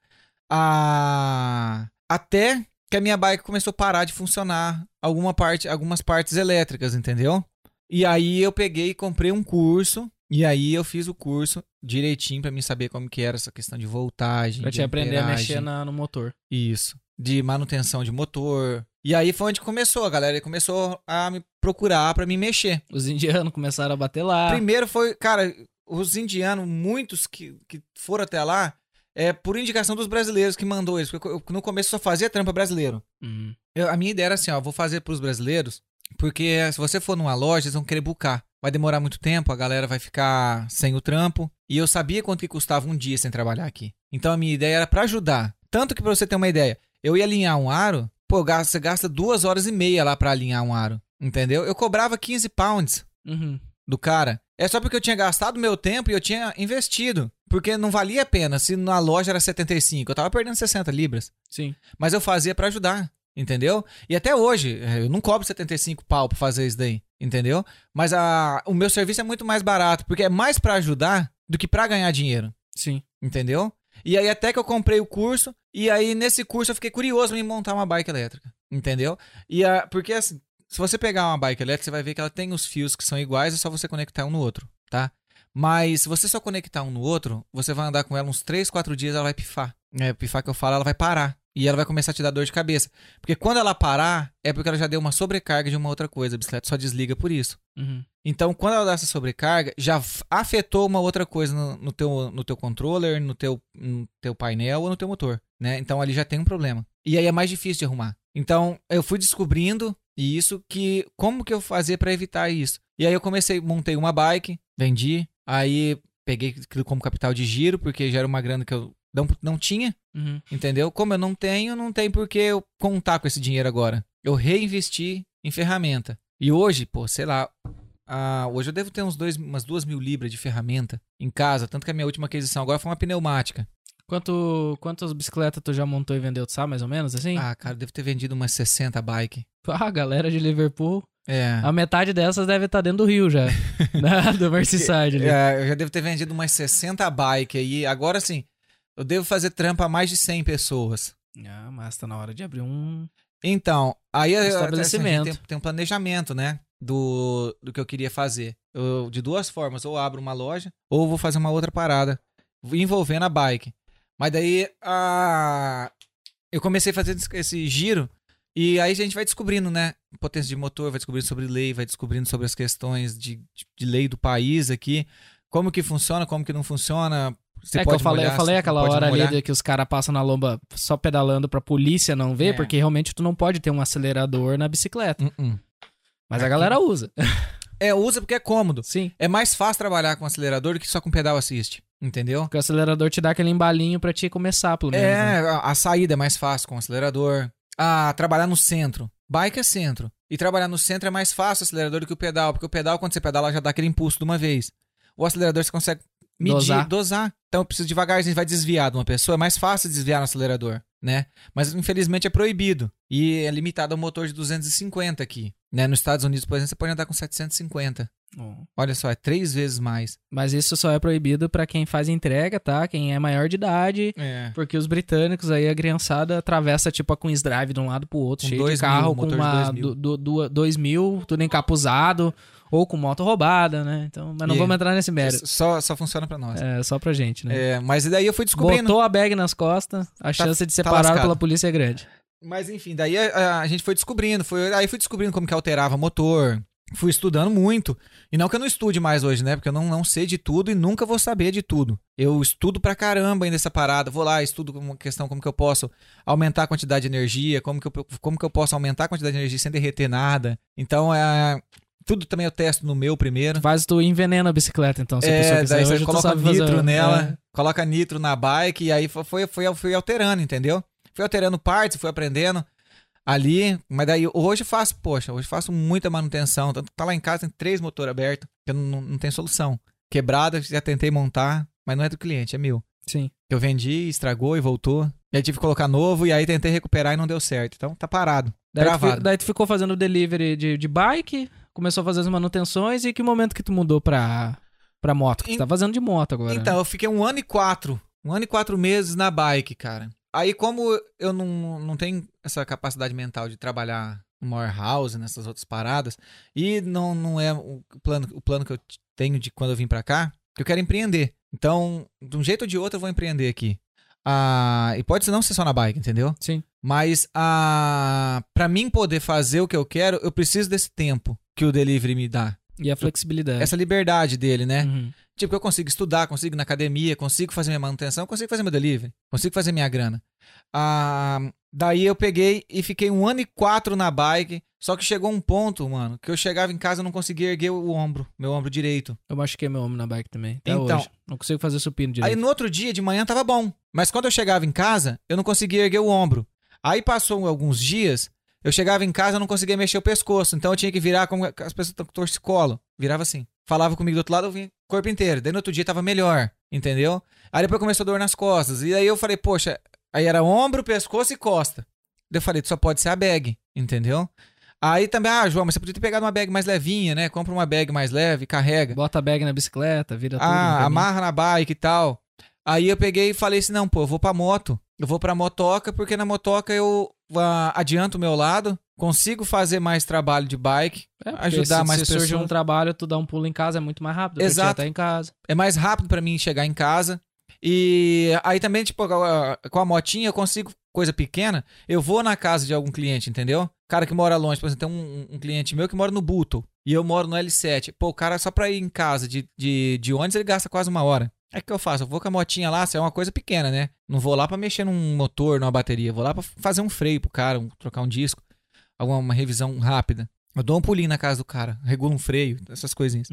a... até que a minha bike começou a parar de funcionar alguma parte, algumas partes elétricas, entendeu? E aí eu peguei e comprei um curso, e aí eu fiz o curso direitinho pra mim saber como que era essa questão de voltagem, Pra te aprender a mexer na- no motor. isso, de manutenção de motor. E aí foi onde começou, a galera começou a me procurar pra me mexer. Os indianos começaram a bater lá. Primeiro foi, cara, os indianos, muitos que, que foram até lá, é por indicação dos brasileiros que mandou eles. Porque eu, no começo só fazia trampa brasileiro. Uhum. Eu- a minha ideia era assim, ó, vou fazer pros brasileiros, porque se você for numa loja, eles vão querer bucar. Vai demorar muito tempo, a galera vai ficar sem o trampo. E eu sabia quanto que custava um dia sem trabalhar aqui. Então a minha ideia era pra ajudar. Tanto que pra você ter uma ideia, eu ia alinhar um aro, pô, você gasta duas horas e meia lá pra alinhar um aro. Entendeu? Eu cobrava 15 pounds Uhum. do cara. É só porque eu tinha gastado meu tempo e eu tinha investido. Porque não valia a pena se na loja era 75. Eu tava perdendo 60 libras. Sim. Mas eu fazia pra ajudar. Entendeu? E até hoje, eh, eu não cobro 75 pau pra fazer isso daí. Entendeu? Mas a, o meu serviço é muito mais barato. Porque é mais pra ajudar do que pra ganhar dinheiro. Sim. Entendeu? E aí até que eu comprei o curso, e aí nesse curso eu fiquei curioso em montar uma bike elétrica. Entendeu? E a, porque assim, se você pegar uma bike elétrica, você vai ver que ela tem os fios que são iguais, é só você conectar um no outro, tá? Mas se você só conectar um no outro, você vai andar com ela uns 3, 4 dias, ela vai pifar. É, pifar que eu falo, ela vai parar. E ela vai começar a te dar dor de cabeça. Porque quando ela parar, é porque ela já deu uma sobrecarga de uma outra coisa. A bicicleta só desliga por isso. Uhum. Então, quando ela dá essa sobrecarga, já afetou uma outra coisa no, no teu, no teu controller, no teu, no teu painel ou no teu motor, né? Então, ali já tem um problema. E aí é mais difícil de arrumar. Então, eu fui descobrindo isso que como que eu fazia pra evitar isso. E aí eu comecei, montei uma bike, vendi, aí peguei aquilo como capital de giro, porque já era uma grana que eu não, não tinha, Uhum. entendeu? Como eu não tenho, não tem por que eu contar com esse dinheiro agora. Eu reinvesti em ferramenta. E hoje, pô, sei lá, ah, hoje eu devo ter uns dois, umas duas mil libras de ferramenta em casa, tanto que a minha última aquisição agora foi uma pneumática. Quanto, quantas bicicletas tu já montou e vendeu, tu sabe, mais ou menos, assim? Ah, cara, devo ter vendido umas 60 bike. Ah, galera de Liverpool, É. a metade dessas deve estar dentro do Rio já, né? do Merseyside ali. É, eu já devo ter vendido umas 60 bike aí. Agora sim, eu devo fazer trampa a mais de 100 pessoas. Ah, mas tá na hora de abrir um... Então, aí Estabelecimento. assim, tem, tem um planejamento, né? Do, do que eu queria fazer. Eu, de duas formas, ou abro uma loja, ou vou fazer uma outra parada envolvendo a bike. Mas daí a... eu comecei a fazer esse- giro e aí a gente vai descobrindo, né? Potência de motor, vai descobrindo sobre lei, vai descobrindo sobre as questões de, de lei do país aqui, como que funciona, como que não funciona. Você é que eu falei, molhar, eu falei aquela hora ali molhar. de que os caras passam na lomba só pedalando pra polícia não ver, É. porque realmente tu não pode ter um acelerador na bicicleta. Uh-uh. Mas a Aqui- galera usa. É, usa porque é cômodo. Sim. É mais fácil trabalhar com acelerador do que só com pedal assist. Entendeu? Porque o acelerador te dá aquele embalinho pra te começar, pelo menos. né? É, a, a saída é mais fácil com o acelerador. Ah, trabalhar no centro. Bike é centro. E trabalhar no centro é mais fácil o acelerador do que o pedal, porque o pedal, quando você pedala, já dá aquele impulso de uma vez. O acelerador você consegue medir, Dosar. dosar. Então eu preciso devagarzinho, vai desviar de uma pessoa, é mais fácil desviar no acelerador, né? Mas infelizmente é proibido. E é limitado ao motor de 250 aqui. Né? Nos Estados Unidos, por exemplo, você pode andar com 750. Ó. Olha só, é três vezes mais. Mas isso só é proibido pra quem faz entrega, tá? Quem é maior de idade. É. Porque os britânicos aí, a criançada atravessa tipo a Queen's Drive de um lado pro outro, Com cheio dois de carro, mil, com uma dois mil. do- do- do- dois mil, tudo encapuzado, ou com moto roubada, né? Então, mas não E- vamos entrar nesse mérito. Só, só funciona pra nós. É só pra gente, né? É, mas daí eu fui descobrindo. Botou a bag nas costas, a chance de ser tá parado lascado. pela polícia é grande. Mas enfim, daí a, a gente foi descobrindo, foi, aí fui descobrindo como que alterava motor, fui estudando muito. E não que eu não estude mais hoje, né? Porque eu não, não sei de tudo e nunca vou saber de tudo. Eu estudo pra caramba ainda essa parada. Vou lá, estudo uma questão como que eu posso aumentar a quantidade de energia, como que eu, como que eu posso aumentar a quantidade de energia sem derreter nada. Então, é, tudo também eu testo no meu primeiro. Faz tu envenena a bicicleta, então, se a pessoa É, quiser. daí você Hoje coloca sabe fazer- nitro nela, é. coloca nitro na bike e aí foi, foi, foi, fui alterando, entendeu? Fui alterando partes, fui aprendendo ali, mas daí hoje eu faço, poxa, hoje eu faço muita manutenção, tanto que tá lá em casa tem três motores abertos, que não, não tem solução. Quebrada, já tentei montar, mas não é do cliente, é meu. Sim. Eu vendi, estragou e voltou. E aí tive que colocar novo e aí tentei recuperar e não deu certo. Então tá parado. Daí tu, daí tu ficou fazendo delivery de, de bike, começou a fazer as manutenções, e que momento que tu mudou pra, pra moto? En- tu tá fazendo de moto agora. Então, eu fiquei um ano e quatro. Um ano e quatro meses na bike, cara. Aí, como eu não, não tenho essa capacidade mental de trabalhar no warehouse, nessas outras paradas, e não, não é o plano, o plano que eu tenho de quando eu vim pra cá, que eu quero empreender. Então, de um jeito ou de outro, eu vou empreender aqui. Ah, e pode não ser só na bike, entendeu? Sim. Mas ah, para mim poder fazer o que eu quero, eu preciso desse tempo que o delivery me dá. E a flexibilidade. Essa liberdade dele, né? Uhum. Tipo, eu consigo estudar, consigo ir na academia, consigo fazer minha manutenção, consigo fazer meu delivery, consigo fazer minha grana. Ah, Daí eu peguei e fiquei um ano e quatro na bike. Só que chegou um ponto, mano, que eu chegava em casa e não conseguia erguer o ombro, meu ombro direito. Eu machuquei meu ombro na bike também. Então. hoje. Não consigo fazer supino Aí direito. no outro dia, de manhã, tava bom. Mas quando eu chegava em casa, eu não conseguia erguer o ombro. Aí passou alguns dias, eu chegava em casa e não conseguia mexer o pescoço. Então eu tinha que virar como as pessoas estão com torcicolo. Virava assim. Falava comigo do outro lado, eu vinha corpo inteiro. Daí no outro dia tava melhor, entendeu? Aí depois começou a dor nas costas. E aí eu falei, poxa, aí era ombro, pescoço e costa. Daí eu falei, só pode ser a bag, entendeu? Aí também, ah, João, mas você podia ter pegado uma bag mais levinha, né? Compra uma bag mais leve, carrega. Bota a bag na bicicleta, vira tudo. Ah, amarra na bike e tal. Aí eu peguei e falei assim: não, pô, eu vou pra moto. Eu vou pra motoca, porque na motoca eu adianto o meu lado, consigo fazer mais trabalho de bike, É, ajudar se, mais se surge pessoas. um trabalho, tu dá um pulo em casa, é muito mais rápido. Exato. Tá em casa. é mais rápido pra mim chegar em casa. E aí também, tipo, com a- com a motinha eu consigo coisa pequena. Eu vou na casa de algum cliente, entendeu? Cara que mora longe, por exemplo, tem um, um cliente meu que mora no Buto e eu moro no L7. Pô, o cara só pra ir em casa de, de, de ônibus ele gasta quase uma hora. É que eu faço, eu vou com a motinha lá, se é uma coisa pequena, né? Não vou lá pra mexer num motor, numa bateria, vou lá pra fazer um freio pro cara, um- trocar um disco, alguma revisão rápida. Eu dou um pulinho na casa do cara, regulo um freio, essas coisinhas.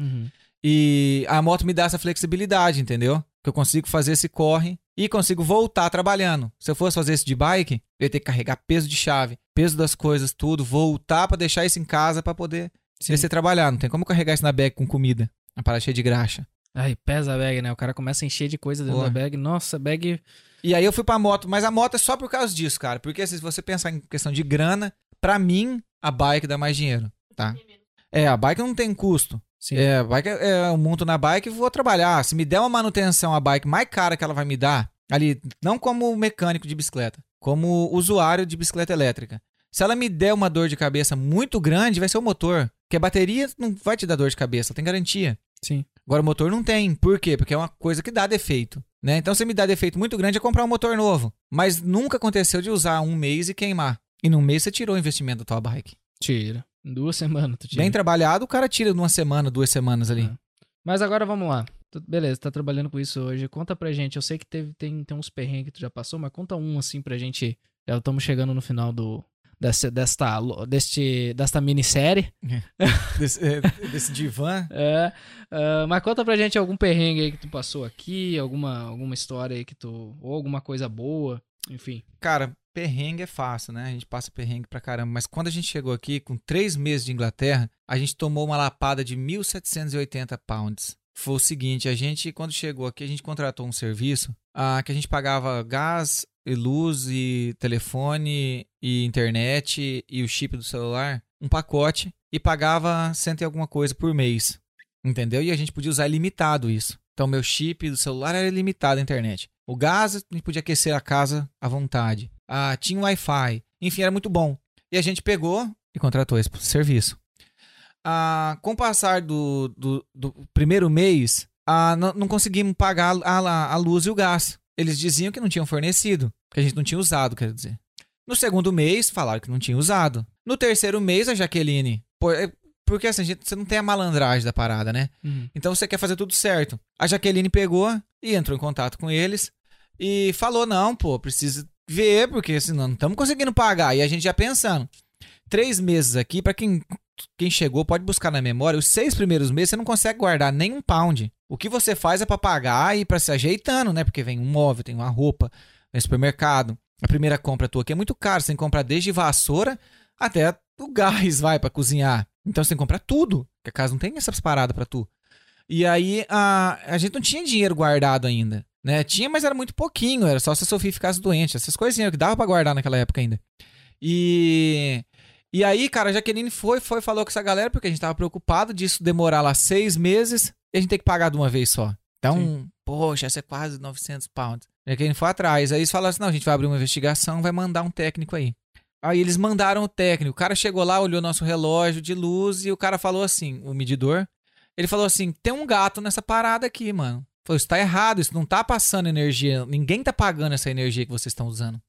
E a moto me dá essa flexibilidade, entendeu? Que eu consigo fazer esse corre e consigo voltar trabalhando. Se eu fosse fazer isso de bike, eu ia ter que carregar peso de chave, peso das coisas, tudo, voltar pra deixar isso em casa pra poder Sim. descer trabalhar. Não tem como carregar isso na bag com comida. A parada cheia de graxa. Ai, pesa a bag, né? O cara começa a encher de coisa dentro Porra. da bag. Nossa, bag. E aí eu fui pra moto, mas a moto é só por causa disso, cara. Porque se você pensar em questão de grana, pra mim, a bike dá mais dinheiro, tá? É, a bike não tem custo. Sim. É, a bike é, é, eu monto na bike e vou trabalhar. Se me der uma manutenção a bike mais cara que ela vai me dar, ali, não como mecânico de bicicleta, como usuário de bicicleta elétrica. Se ela me der uma dor de cabeça muito grande, vai ser o motor. Porque a bateria não vai te dar dor de cabeça, tem garantia. Sim. Agora o motor não tem. Por quê? Porque é uma coisa que dá defeito. Né? Então, se me dá defeito muito grande, é comprar um motor novo. Mas nunca aconteceu de usar um mês e queimar. E num mês você tirou o investimento da tua bike. Tira. Duas semanas tu tira. Bem trabalhado, o cara tira numa semana, duas semanas ali. É. Mas agora vamos lá. Beleza, tá trabalhando com isso hoje. Conta pra gente. Eu sei que teve, tem, tem uns perrengues que tu já passou, mas conta um assim pra gente. Já estamos chegando no final do. Dessa, desta, deste, desta minissérie. Desse, é, desse divã. É, ah, mas conta pra gente algum perrengue aí que tu passou aqui, alguma, alguma história aí que tu. Ou alguma coisa boa, enfim. Cara, perrengue é fácil, né? A gente passa perrengue pra caramba. Mas quando a gente chegou aqui, com três meses de Inglaterra, a gente tomou uma lapada de 1.780 pounds. Foi o seguinte, a gente, quando chegou aqui, a gente contratou um serviço ah, que a gente pagava gás e luz e telefone e internet e o chip do celular, um pacote, e pagava cento e alguma coisa por mês. Entendeu? E a gente podia usar ilimitado isso. Então, meu chip do celular era ilimitado a internet. O gás, a gente podia aquecer a casa à vontade. Ah, tinha Wi-Fi. Enfim, era muito bom. E a gente pegou e contratou esse serviço. Ah, com o passar do, do, do primeiro mês, ah, não, não conseguimos pagar a, a, a luz e o gás. Eles diziam que não tinham fornecido, que a gente não tinha usado, quer dizer. No segundo mês, falaram que não tinha usado. No terceiro mês, a Jaqueline. Por, é- porque assim, a gente, você não tem a malandragem da parada, né? Então você quer fazer tudo certo. A Jaqueline pegou e entrou em contato com eles e falou: não, pô, precisa ver, porque senão não estamos conseguindo pagar. E a gente já pensando. Três meses aqui, pra quem, quem chegou, pode buscar na memória, os seis primeiros meses você não consegue guardar nem um pound. O que você faz é pra pagar e pra se ajeitando, né? Porque vem um móvel, tem uma roupa, vem supermercado. A primeira compra tua aqui é muito cara. Você tem que comprar desde vassoura até o gás, vai, pra cozinhar. Então você tem que comprar tudo. Porque a casa não tem essas paradas pra tu. E aí a, a gente não tinha dinheiro guardado ainda. Né? Tinha, mas era muito pouquinho. Era só se a Sofia ficasse doente. Essas coisinhas que dava pra guardar naquela época ainda. E. E aí, cara, a Jaqueline foi, foi, falou com essa galera, porque a gente tava preocupado disso demorar lá seis meses e a gente ter que pagar de uma vez só. Então, poxa, essa é quase 900 pounds. A Jaqueline foi atrás. Aí eles falaram assim: não, a gente vai abrir uma investigação, vai mandar um técnico aí. Aí eles mandaram o técnico. O cara chegou lá, olhou nosso relógio de luz e o cara falou assim: o medidor. Ele falou assim: tem um gato nessa parada aqui, mano. Falou, isso tá errado, isso não tá passando energia. Ninguém tá pagando essa energia que vocês estão usando.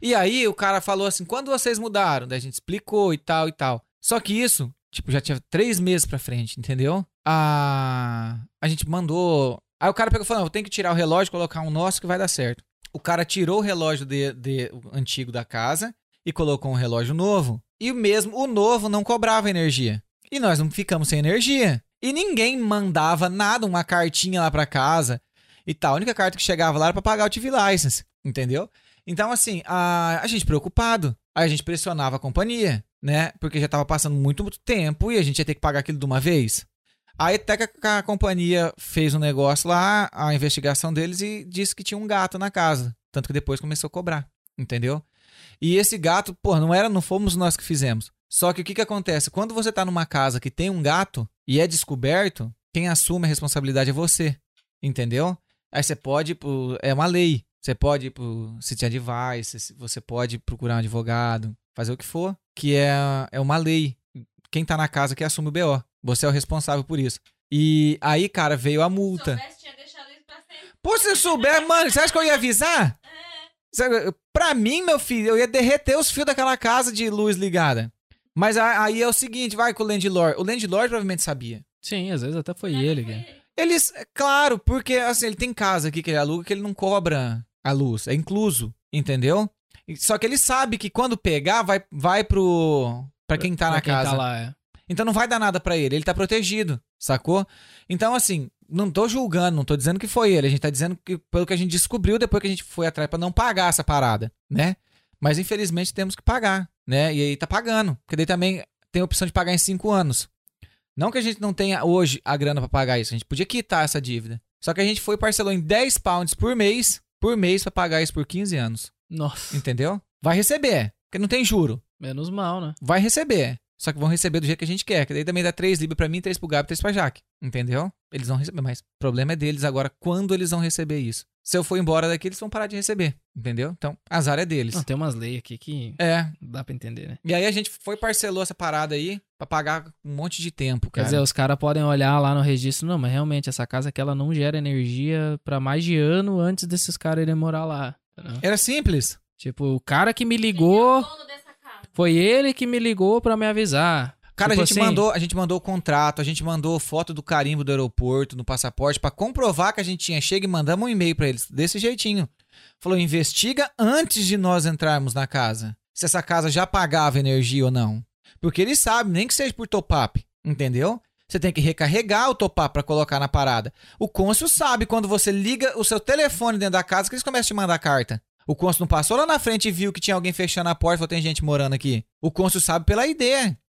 E aí o cara falou assim: quando vocês mudaram? Daí a gente explicou e tal e tal. Só que isso, tipo, já tinha três meses pra frente, entendeu? A, a gente mandou. Aí o cara pegou e falou: não, eu tenho que tirar o relógio, colocar um nosso que vai dar certo. O cara tirou o relógio de, de- antigo da casa e colocou um relógio novo. E mesmo, o novo não cobrava energia. E nós não ficamos sem energia. E ninguém mandava nada, uma cartinha lá pra casa e tal. A única carta que chegava lá era pra pagar o TV License, entendeu? Então, assim, a, a gente preocupado. Aí a gente pressionava a companhia, né? Porque já tava passando muito, muito tempo e a gente ia ter que pagar aquilo de uma vez. Aí até que a, companhia fez um negócio lá, a investigação deles, e disse que tinha um gato na casa. Tanto que depois começou a cobrar, entendeu? E esse gato, pô, não era, não fomos nós que fizemos. Só que o que que acontece? Quando você tá numa casa que tem um gato e é descoberto, quem assume a responsabilidade é você, entendeu? Aí você pode, é uma lei, você pode ir pro City Advice, você pode procurar um advogado, fazer o que for, que é, é uma lei. Quem tá na casa que assume o BO. Você é o responsável por isso. E aí, cara, veio a multa. soubesse, tinha deixado isso pra sempre. Pô, se eu souber, mano, você acha que eu ia avisar? Sabe, Pra mim, meu filho, eu ia derreter os fios daquela casa de luz ligada. Mas aí é o seguinte, vai com o landlord. O landlord provavelmente sabia. Sim, às vezes até foi ele. cara. Eles, é claro, porque assim, ele tem casa aqui que ele aluga que ele não cobra a luz. É incluso, entendeu? Só que ele sabe que quando pegar, vai, vai pro. Pra quem tá Pra na quem casa. Tá lá, é. Então não vai dar nada pra ele, ele tá protegido, sacou? Então, assim, não tô julgando, não tô dizendo que foi ele, a gente tá dizendo que pelo que a gente descobriu depois que a gente foi atrás pra não pagar essa parada, né? Mas infelizmente temos que pagar, né? E aí tá pagando, porque daí também tem a opção de pagar em cinco anos. Não que a gente não tenha hoje a grana pra pagar isso, a gente podia quitar essa dívida. Só que a gente foi parcelou em 10 pounds por mês, por mês pra pagar isso por 15 anos, Nossa, entendeu? Vai receber, porque não tem juro menos mal, né? vai receber. Só que vão receber do jeito que a gente quer. Que daí também dá 3 libras pra mim, 3 pro Gabi, 3 pra Jaque. Entendeu? Eles vão receber, mas o problema é deles agora quando eles vão receber isso. Se eu for embora daqui, eles vão parar de receber. Entendeu? Então, azar é deles. Não, tem umas leis aqui que É. não dá pra entender, né? E aí a gente foi e parcelou essa parada aí pra pagar um monte de tempo, Quer cara. dizer, os caras podem olhar lá no registro, não, mas realmente essa casa aqui ela não gera energia pra mais de ano antes desses caras irem morar lá. Era simples. Tipo, o cara que me Quem é foi ele que me ligou pra me avisar. Cara, Tipo a, gente assim, mandou, a gente mandou o contrato, a gente mandou foto do carimbo do aeroporto, no passaporte, pra comprovar que a gente tinha. Chega e mandamos um e-mail pra eles, desse jeitinho. Falou, investiga antes de nós entrarmos na casa. Se essa casa já pagava energia ou não. Porque eles sabem, nem que seja por top-up, entendeu? Você tem que recarregar o top-up pra colocar na parada. O cônsul sabe quando você liga o seu telefone dentro da casa que eles começam a te mandar carta. O cônsul não passou lá na frente e viu que tinha alguém fechando a porta e falou, tem gente morando aqui. O cônsul sabe pela ID,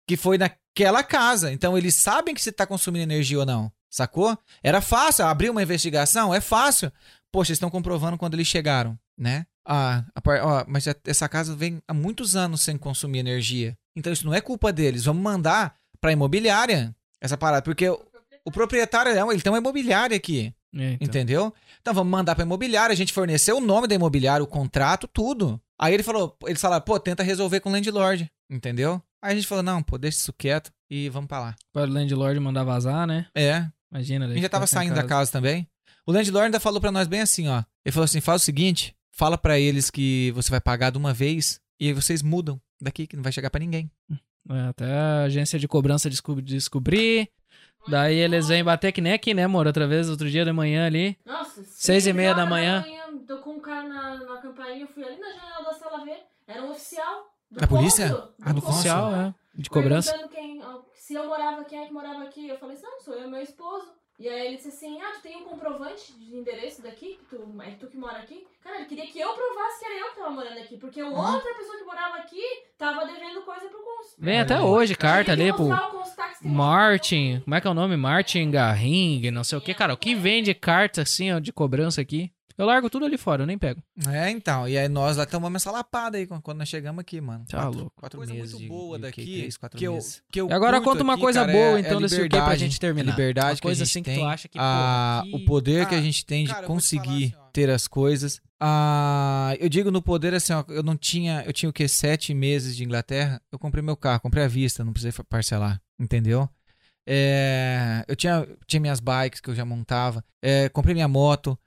que foi naquela casa. Então eles sabem que você tá consumindo energia ou não. Sacou? Era fácil. Abrir uma investigação é fácil. Poxa, eles estão comprovando quando eles chegaram, né? Ah, a ó, mas já- essa casa vem há muitos anos sem consumir energia. Então isso não é culpa deles. Vamos mandar pra imobiliária essa parada. Porque o, o proprietário, é um- ele tem uma imobiliária aqui. É, então. Entendeu? Então vamos mandar pra imobiliária, a gente forneceu o nome da imobiliária, o contrato, tudo. Aí ele falou, eles falaram, pô, tenta resolver com o landlord, entendeu? Aí a gente falou, não, pô, deixa isso quieto e vamos pra lá. Para o landlord mandar vazar, né? É, Imagina. a gente já tava saindo da casa também. O landlord ainda falou pra nós bem assim, ó. Ele falou assim, faz o seguinte, fala pra eles que você vai pagar de uma vez e aí vocês mudam daqui, que não vai chegar pra ninguém. É, até a agência de cobrança descob- descobrir. Daí eles vêm bater que nem aqui, né, amor? Outra vez, outro dia de manhã ali. Nossa, Seis e meia da manhã. Tô com um cara na, na campainha, eu fui ali na janela da sala ver. Era um oficial. Da polícia? Ah, do. Oficial, é. De cobrança. Perguntando quem, se eu morava, quem é que morava aqui. Eu falei assim, não, sou eu e meu esposo. E aí ele disse assim, ah, tu tem um comprovante de endereço daqui? Que tu, é tu que mora aqui? Cara, ele queria que eu provasse que era eu que tava morando aqui. Porque Ah. outra pessoa que morava aqui tava devendo coisa pro cônsul. Vem até hoje carta ali pro Martin. Como é que é o nome? Martin Garring, não sei o que. Cara, o que vende carta assim, ó, de cobrança aqui? Eu largo tudo ali fora, eu nem pego. É, então. E aí nós lá tomamos essa lapada aí quando nós chegamos aqui, mano. Tá quatro, louco. Quatro Coisa meses muito de, boa de daqui, que, três, quatro que eu, meses. que eu E agora conta uma aqui, coisa cara, boa, é- então, é desse UK pra gente terminar. A liberdade Uma coisa que a gente assim que tem, tu acha que, a- pô, o que- poder que a Ah, gente tem de cara, te conseguir assim, ter as coisas. Ah, eu digo no poder assim, ó, eu não tinha, eu tinha o que sete meses de Inglaterra, eu comprei meu carro, comprei à vista, não precisei parcelar, entendeu? É, eu tinha, tinha minhas bikes que eu já montava, é, comprei minha moto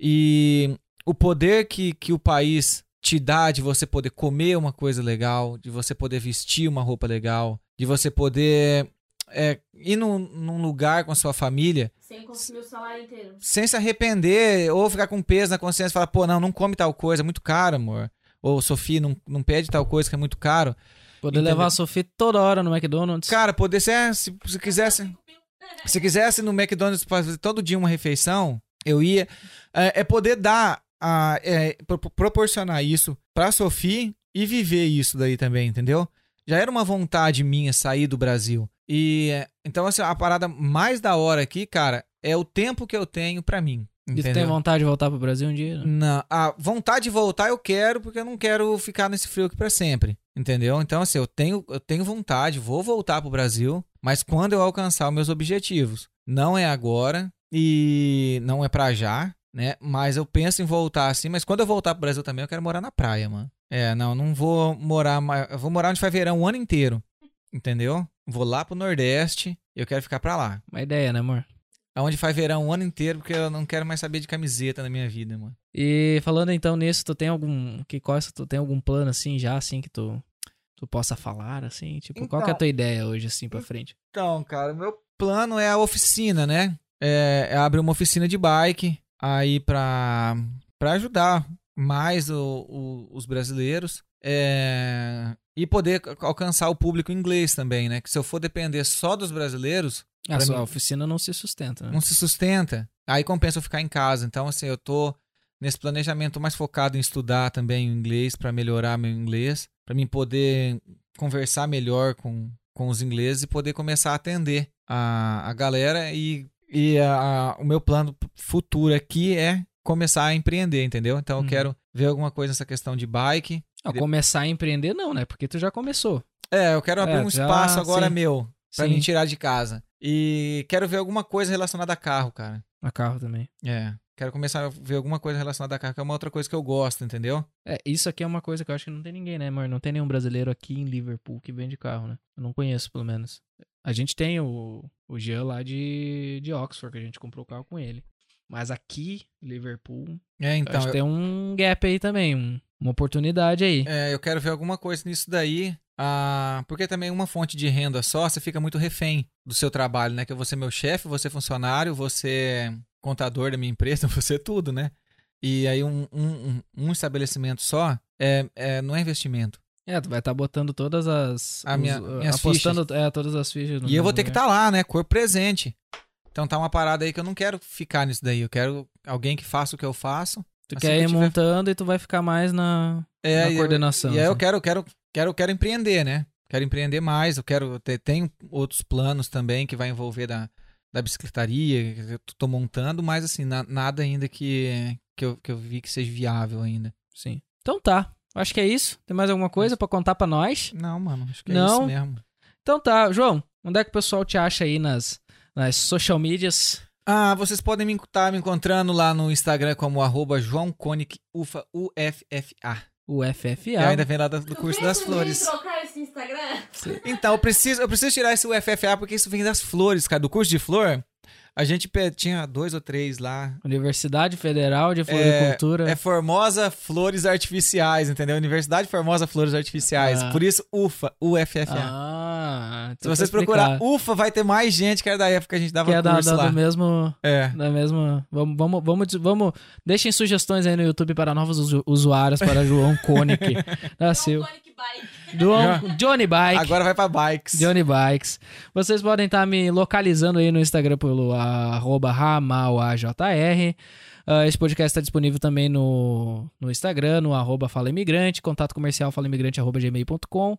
e o poder que, que o país te dá de você poder comer uma coisa legal, de você poder vestir uma roupa legal, de você poder é, ir num, num lugar com a sua família Sem consumir o salário inteiro. sem se arrepender ou ficar com peso na consciência e falar, pô, não, não come tal coisa, é muito caro, amor. Ou Sofia, não, não pede tal coisa que é muito caro. Poder Entendeu? levar a Sofia toda hora no McDonald's. Cara, poder ser, se, se quisesse, se quisesse no McDonald's fazer todo dia uma refeição, eu ia. É, é poder dar, a, é, pro- proporcionar isso pra Sofia e viver isso daí também, entendeu? Já era uma vontade minha sair do Brasil. E então, assim, a parada mais da hora aqui, cara, é o tempo que eu tenho pra mim. E tu tem Entendeu? vontade de voltar pro Brasil um dia? Não, a vontade de voltar eu quero, porque eu não quero ficar nesse frio aqui pra sempre. Entendeu? Então, assim, eu tenho, eu tenho vontade, vou voltar pro Brasil, mas quando eu alcançar os meus objetivos. Não é agora e não é pra já, né? Mas eu penso em voltar assim, mas quando eu voltar pro Brasil também, eu quero morar na praia, mano. É, não, não vou morar mais. Eu vou morar onde faz verão o ano inteiro. Entendeu? Vou lá pro Nordeste e eu quero ficar pra lá. Uma ideia, né, amor? Aonde faz verão o ano inteiro, porque eu não quero mais saber de camiseta na minha vida, mano. E falando então nisso, tu tem algum. Que coisa, tu tem algum plano assim já, assim, que tu, tu possa falar, assim? Tipo, qual que é a Então- tua ideia hoje, assim, pra frente? Então, cara, meu plano é a oficina, né? É, é abrir uma oficina de bike aí pra, pra ajudar mais o- o- os brasileiros é, e poder alcançar o público inglês também, né? Que se eu for depender só dos brasileiros, A sua mim- oficina não se sustenta, né? não se sustenta. Aí compensa eu ficar em casa. Então, assim, eu tô nesse planejamento mais focado em estudar também o inglês para melhorar meu inglês, para mim poder conversar melhor com, com os ingleses e poder começar a atender a, a galera e, e a- o meu plano futuro aqui é começar a empreender, entendeu? Então eu Uhum. quero ver alguma coisa nessa questão de bike. Não, começar a empreender não, né? Porque tu já começou. É, eu quero abrir É, um já- espaço agora sim. meu para me tirar de casa. E quero ver alguma coisa relacionada a carro, cara. A carro também. É. Quero começar a ver alguma coisa relacionada a carro, que é uma outra coisa que eu gosto, entendeu? É, isso aqui é uma coisa que eu acho que não tem ninguém, né, amor? Não tem nenhum brasileiro aqui em Liverpool que vende carro, né? Eu não conheço, pelo menos. A gente tem o, o Jean lá de, de Oxford, que a gente comprou o carro com ele. Mas aqui, Liverpool, É, acho então. que Eu, tem um gap aí também, um- uma oportunidade aí. é, eu quero ver alguma coisa nisso daí. Ah, porque também uma fonte de renda só, você fica muito refém do seu trabalho, né? Que eu vou ser meu chefe, ser funcionário, ser contador da minha empresa, ser tudo, né? E aí um, um, um- um estabelecimento só é, é, não é investimento. É, tu vai estar botando todas as. A os- minha- uh, minhas apostando é, todas as fichas. no E eu vou ter que lugar. estar lá, né? Corpo presente. Então tá uma parada aí que eu não quero ficar nisso daí. Eu quero alguém que faça o que eu faço. Tu assim quer que ir eu tiver- montando e tu vai ficar mais na, É, na e eu- coordenação. E aí eu assim. quero, quero, quero, quero empreender, né? Quero empreender mais, eu quero ter, tenho outros planos também que vai envolver da, da bicicletaria, que eu tô montando, mas assim, na- nada ainda que, que, eu, que eu vi que seja viável ainda. Sim. Então tá. Acho que é isso. Tem mais alguma coisa pra contar pra nós? Não, mano, acho que é Não? isso mesmo. Então tá. João, onde é que o pessoal te acha aí nas, nas social medias? Ah, vocês podem me estar me encontrando lá no Instagram como arroba João Conic Ufa, UFFA. O Eu ainda vem lá do, do curso das flores. trocar esse Instagram? Então, eu preciso, eu preciso tirar esse UFFA porque isso vem das flores, cara. Do curso de flor, a gente tinha dois ou três lá. Universidade Federal de Floricultura. É Formosa Flores Artificiais, entendeu? Universidade Formosa Flores Artificiais. Ah. Por isso, UFA, UFFA. Ah, Se então vocês tá procurar UFA, vai ter mais gente que era da época que a gente dava que é da, curso da- lá. do mesmo. É. Da mesma. Vamos, vamos, vamos, vamos. Deixem sugestões aí no YouTube para novos usu- usuários para João Koenig. da Silva. Sonic Bike. João- Johnny Bike. Agora vai pra bikes. Johnny Bikes. Vocês podem estar me localizando aí no Instagram pelo arroba ramalajr. Ah, esse podcast está disponível também no, no Instagram, no arroba Fala Imigrante, contato comercial falaimigrante arroba gmail.com.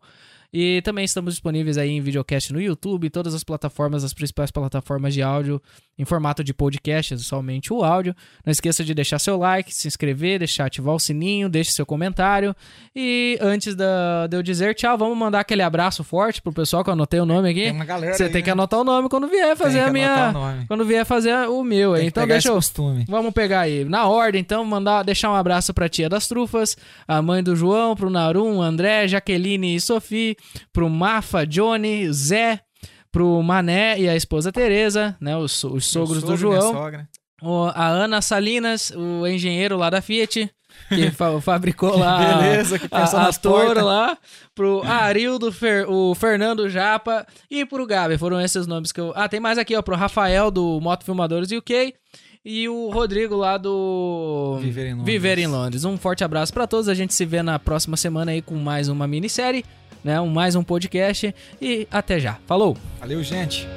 E também estamos disponíveis aí em videocast no YouTube, todas as plataformas, as principais plataformas de áudio em formato de podcast, somente o áudio. Não esqueça de deixar seu like, se inscrever, deixar ativar o sininho, deixe seu comentário. E antes da, de eu dizer tchau, vamos mandar aquele abraço forte pro pessoal que eu anotei o nome aqui. Tem uma galera Você aí, tem que né? anotar o nome quando vier fazer a que minha. Quando vier fazer o meu. Tem que Então deixa eu. costume. Vamos pegar aí. Na ordem, então, mandar, deixar um abraço pra tia das trufas, a mãe do João, pro Narum, André, Jaqueline e Sophie, pro Mafa, Johnny, Zé, pro Mané e a esposa Tereza, né? Os, os sogros do sogro, minha João. O- a Ana Salinas, o engenheiro lá da Fiat. que fa fabricou lá beleza, que a, a Toro lá, pro Arildo, Fer- o Fernando Japa e pro Gabi. Foram esses nomes que eu. Ah, tem mais aqui, ó, pro Rafael do Moto Filmadores UK e o Rodrigo lá do Viver em Londres. Viver em Londres. Um forte abraço pra todos. A gente se vê na próxima semana aí com mais uma minissérie, né? Mais um podcast e até já. Falou! Valeu, gente!